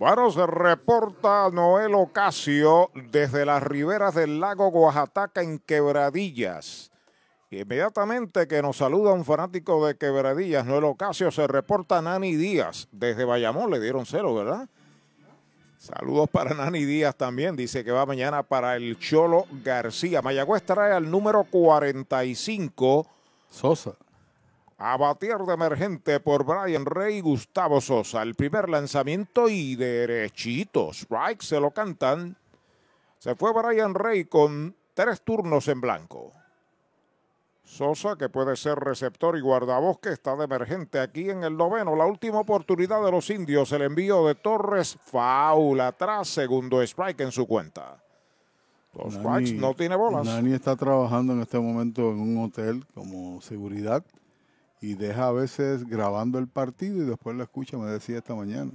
Bueno, se reporta Noel Ocasio desde las riberas del lago Oaxaca en Quebradillas. Inmediatamente que nos saluda un fanático de Quebradillas, Noel Ocasio, se reporta Nani Díaz desde Bayamón, le dieron cero, ¿verdad? Saludos para Nani Díaz también, dice que va mañana para el Cholo García. Mayagüez trae al número 45. Sosa. A de emergente por Brian Rey y Gustavo Sosa. El primer lanzamiento y derechito. Strike se lo cantan. Se fue Brian Rey con tres turnos en blanco. Sosa, que puede ser receptor y guardabosque, está de emergente aquí en el noveno. La última oportunidad de los indios. El envío de Torres. Faula atrás. Segundo strike en su cuenta. Dos strikes, no tiene bolas. Nani está trabajando en este momento en un hotel como seguridad y deja a veces grabando el partido y después lo escucha, me decía esta mañana.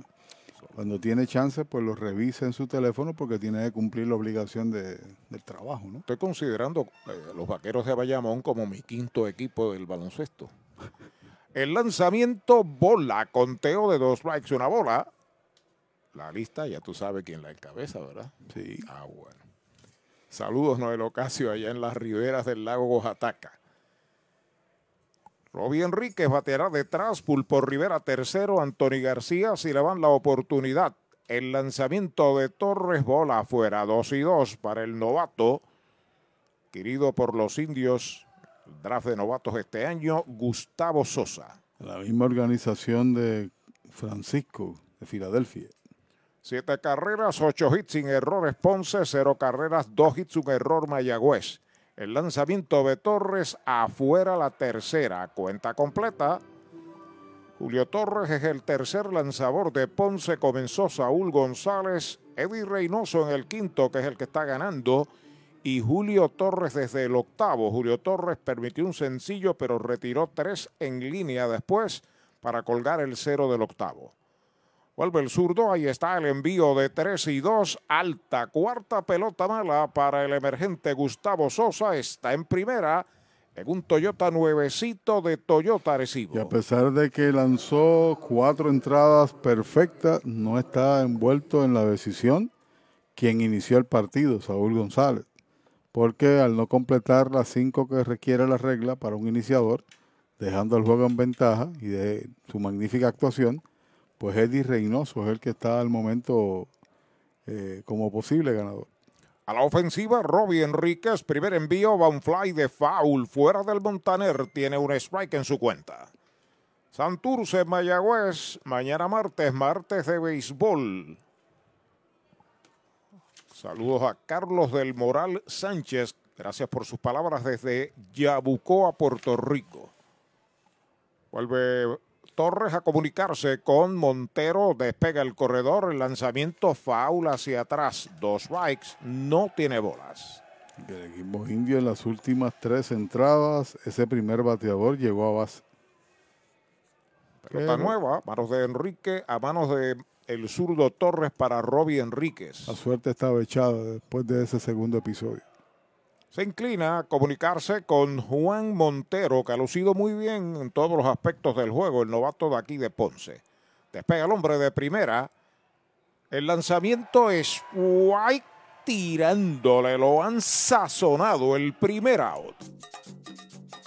Cuando tiene chance, pues lo revisa en su teléfono porque tiene que cumplir la obligación de, del trabajo, ¿no? Estoy considerando eh, los vaqueros de Bayamón como mi quinto equipo del baloncesto. El lanzamiento bola, conteo de dos strikes, una bola. La lista, ya tú sabes quién la encabeza, ¿verdad? Sí. Ah, bueno. Saludos, Noel Ocasio, allá en las riberas del lago Oaxaca. Robbie Enríquez bateará detrás, Pulpo Rivera tercero, Anthony García si le van la oportunidad. El lanzamiento de Torres bola afuera, 2 y 2 para el novato, querido por los indios, el draft de novatos este año, Gustavo Sosa. La misma organización de Francisco de Filadelfia. Siete carreras, ocho hits sin errores Ponce, cero carreras, dos hits, un error Mayagüez. El lanzamiento de Torres afuera la tercera. Cuenta completa. Julio Torres es el tercer lanzador de Ponce. Comenzó Saúl González. Eddie Reynoso en el quinto, que es el que está ganando. Y Julio Torres desde el octavo. Julio Torres permitió un sencillo, pero retiró tres en línea después para colgar el cero del octavo. Vuelve el zurdo, ahí está el envío de 3 y 2, alta, cuarta pelota mala para el emergente Gustavo Sosa, está en primera en un Toyota nuevecito de Toyota Arecibo. Y a pesar de que lanzó cuatro entradas perfectas, no está envuelto en la decisión quien inició el partido, Saúl González, porque al no completar las cinco que requiere la regla para un iniciador, dejando el juego en ventaja y de su magnífica actuación, pues Eddie Reynoso es el que está al momento eh, como posible ganador. A la ofensiva, Robbie Enríquez, primer envío, va un fly de foul fuera del Montaner, tiene un strike en su cuenta. Santurce, Mayagüez, mañana martes, martes de béisbol. Saludos a Carlos del Moral Sánchez, gracias por sus palabras desde Yabucoa, Puerto Rico. Vuelve Torres a comunicarse con Montero, despega el corredor, el lanzamiento faula hacia atrás, dos strikes, no tiene bolas. El equipo indio en las últimas tres entradas, ese primer bateador llegó a base. Pelota nueva, manos de Enrique, a manos de el zurdo Torres para Robbie Enríquez. La suerte estaba echada después de ese segundo episodio. Se inclina a comunicarse con Juan Montero, que ha lucido muy bien en todos los aspectos del juego, el novato de aquí de Ponce. Despega el hombre de primera. El lanzamiento es White tirándole, lo han sazonado el primer out.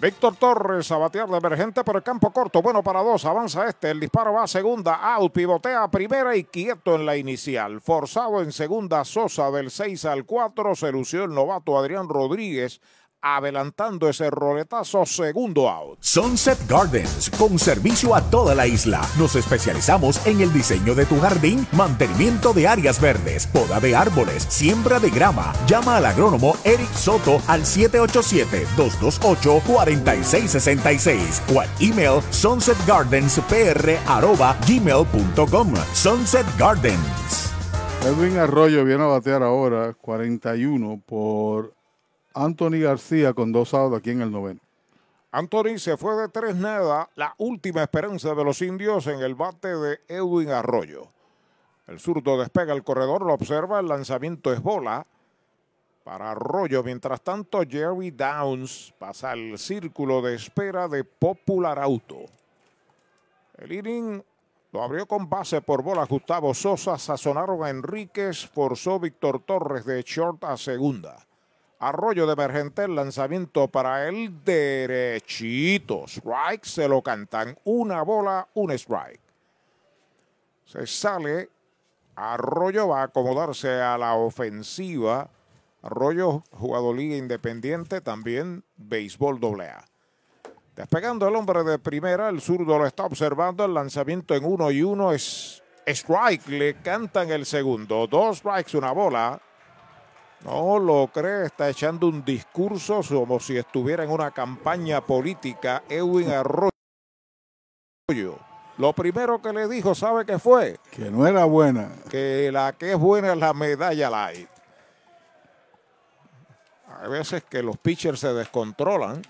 Víctor Torres a batear de emergente por el campo corto. Bueno para dos. Avanza este. El disparo va a segunda. Out. Pivotea a primera y quieto en la inicial. Forzado en segunda. Sosa del 6 al 4. Se lució el novato Adrián Rodríguez adelantando ese roletazo segundo out. Sunset Gardens, con servicio a toda la isla. Nos especializamos en el diseño de tu jardín, mantenimiento de áreas verdes, poda de árboles, siembra de grama. Llama al agrónomo Eric Soto al 787-228-4666 o al email sunsetgardenspr.gmail.com Sunset Gardens. Edwin Arroyo viene a batear ahora 41 por Anthony García con dos outs aquí en el noveno. Anthony se fue de tres nada, la última esperanza de los indios en el bate de Edwin Arroyo. El zurdo despega el corredor, lo observa, el lanzamiento es bola para Arroyo. Mientras tanto, Jerry Downs pasa al círculo de espera de Popular Auto. El inning lo abrió con base por bola Gustavo Sosa, sazonaron a Enríquez, forzó Víctor Torres de short a segunda. Arroyo de emergente, el lanzamiento para el derechito. Strike, se lo cantan. Una bola, un strike. Se sale. Arroyo va a acomodarse a la ofensiva. Arroyo, jugador Liga Independiente, también béisbol AA. Despegando el hombre de primera, el zurdo lo está observando. El lanzamiento en uno y uno es strike. Le cantan el segundo. Dos strikes, una bola. No lo cree, está echando un discurso como si estuviera en una campaña política. Edwin Arroyo. Lo primero que le dijo, ¿sabe qué fue? Que no era buena. Que la que es buena es la medalla light. Hay veces que los pitchers se descontrolan.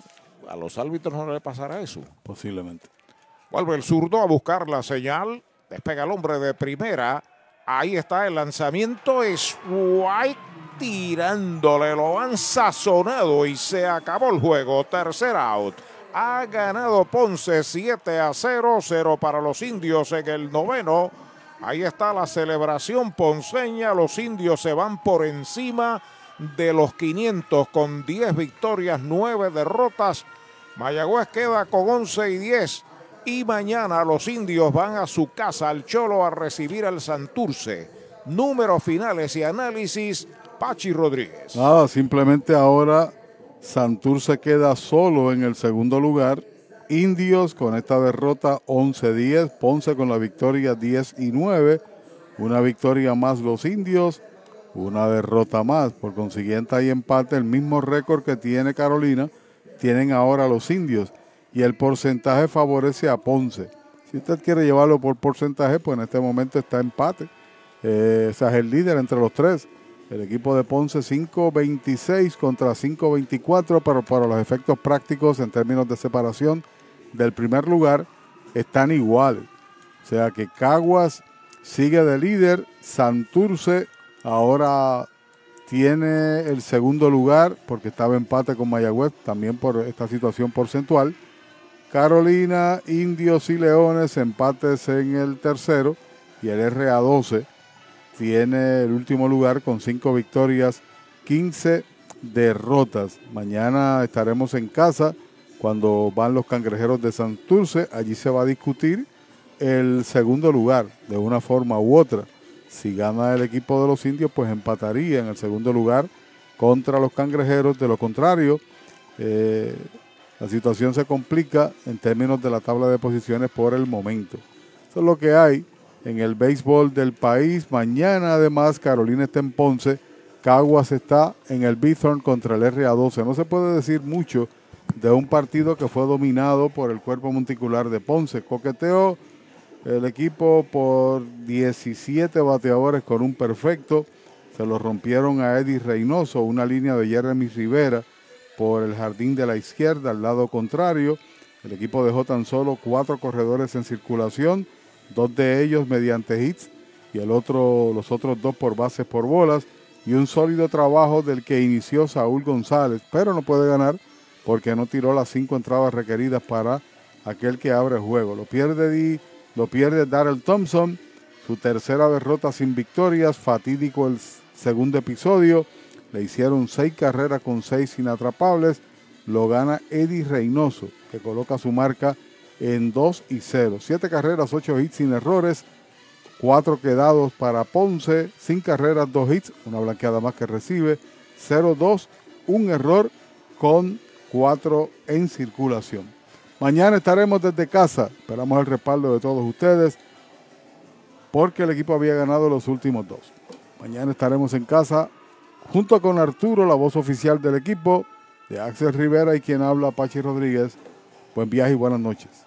A los árbitros no le pasará eso. Posiblemente. Vuelve el zurdo a buscar la señal. Despega el hombre de primera. Ahí está el lanzamiento. Es White tirándole. Lo han sazonado y se acabó el juego. Tercer out. Ha ganado Ponce 7 a 0. 0 para los indios en el noveno. Ahí está la celebración ponceña. Los indios se van por encima de los 500 con 10 victorias, 9 derrotas. Mayagüez queda con 11 y 10. Y mañana los indios van a su casa al Cholo a recibir al Santurce. Números finales y análisis, Pachi Rodríguez. Nada, simplemente ahora Santurce queda solo en el segundo lugar. Indios con esta derrota 11-10. Ponce con la victoria 10 y 9. Una victoria más los indios una derrota más. Por consiguiente, hay empate, el mismo récord que tiene Carolina, tienen ahora los indios. Y el porcentaje favorece a Ponce. Si usted quiere llevarlo por porcentaje, pues en este momento está empate. Eh, es el líder entre los tres. El equipo de Ponce 5.26 contra 5.24, pero para los efectos prácticos en términos de separación del primer lugar están iguales. O sea que Caguas sigue de líder, Santurce Ahora tiene el segundo lugar porque estaba empate con Mayagüez, también por esta situación porcentual. Carolina, Indios y Leones empates en el tercero y el RA12 tiene el último lugar con cinco victorias, 15 derrotas. Mañana estaremos en casa cuando van los cangrejeros de Santurce. Allí se va a discutir el segundo lugar de una forma u otra. Si gana el equipo de los indios, pues empataría en el segundo lugar contra los cangrejeros. De lo contrario, eh, la situación se complica en términos de la tabla de posiciones por el momento. Eso es lo que hay en el béisbol del país. Mañana, además, Carolina está en Ponce. Caguas está en el Bithorn contra el RA12. No se puede decir mucho de un partido que fue dominado por el cuerpo monticular de Ponce. Coqueteó el equipo por 17 bateadores con un perfecto. Se lo rompieron a Eddie Reynoso, una línea de Jeremy Rivera por el jardín de la izquierda, al lado contrario. El equipo dejó tan solo cuatro corredores en circulación, dos de ellos mediante hits y el otro, los otros dos por bases por bolas. Y un sólido trabajo del que inició Saúl González, pero no puede ganar porque no tiró las cinco entradas requeridas para aquel que abre el juego. Lo pierde Di lo pierde Darrell Thompson, su tercera derrota sin victorias, fatídico el segundo episodio. Le hicieron seis carreras con seis inatrapables. Lo gana Eddie Reynoso, que coloca su marca en 2 y 0. Siete carreras, ocho hits sin errores. Cuatro quedados para Ponce, sin carreras, dos hits, una blanqueada más que recibe. 0-2, un error con cuatro en circulación. Mañana estaremos desde casa. Esperamos el respaldo de todos ustedes porque el equipo había ganado los últimos dos. Mañana estaremos en casa junto con Arturo, la voz oficial del equipo, de Axel Rivera y quien habla Pachi Rodríguez. Buen viaje y buenas noches.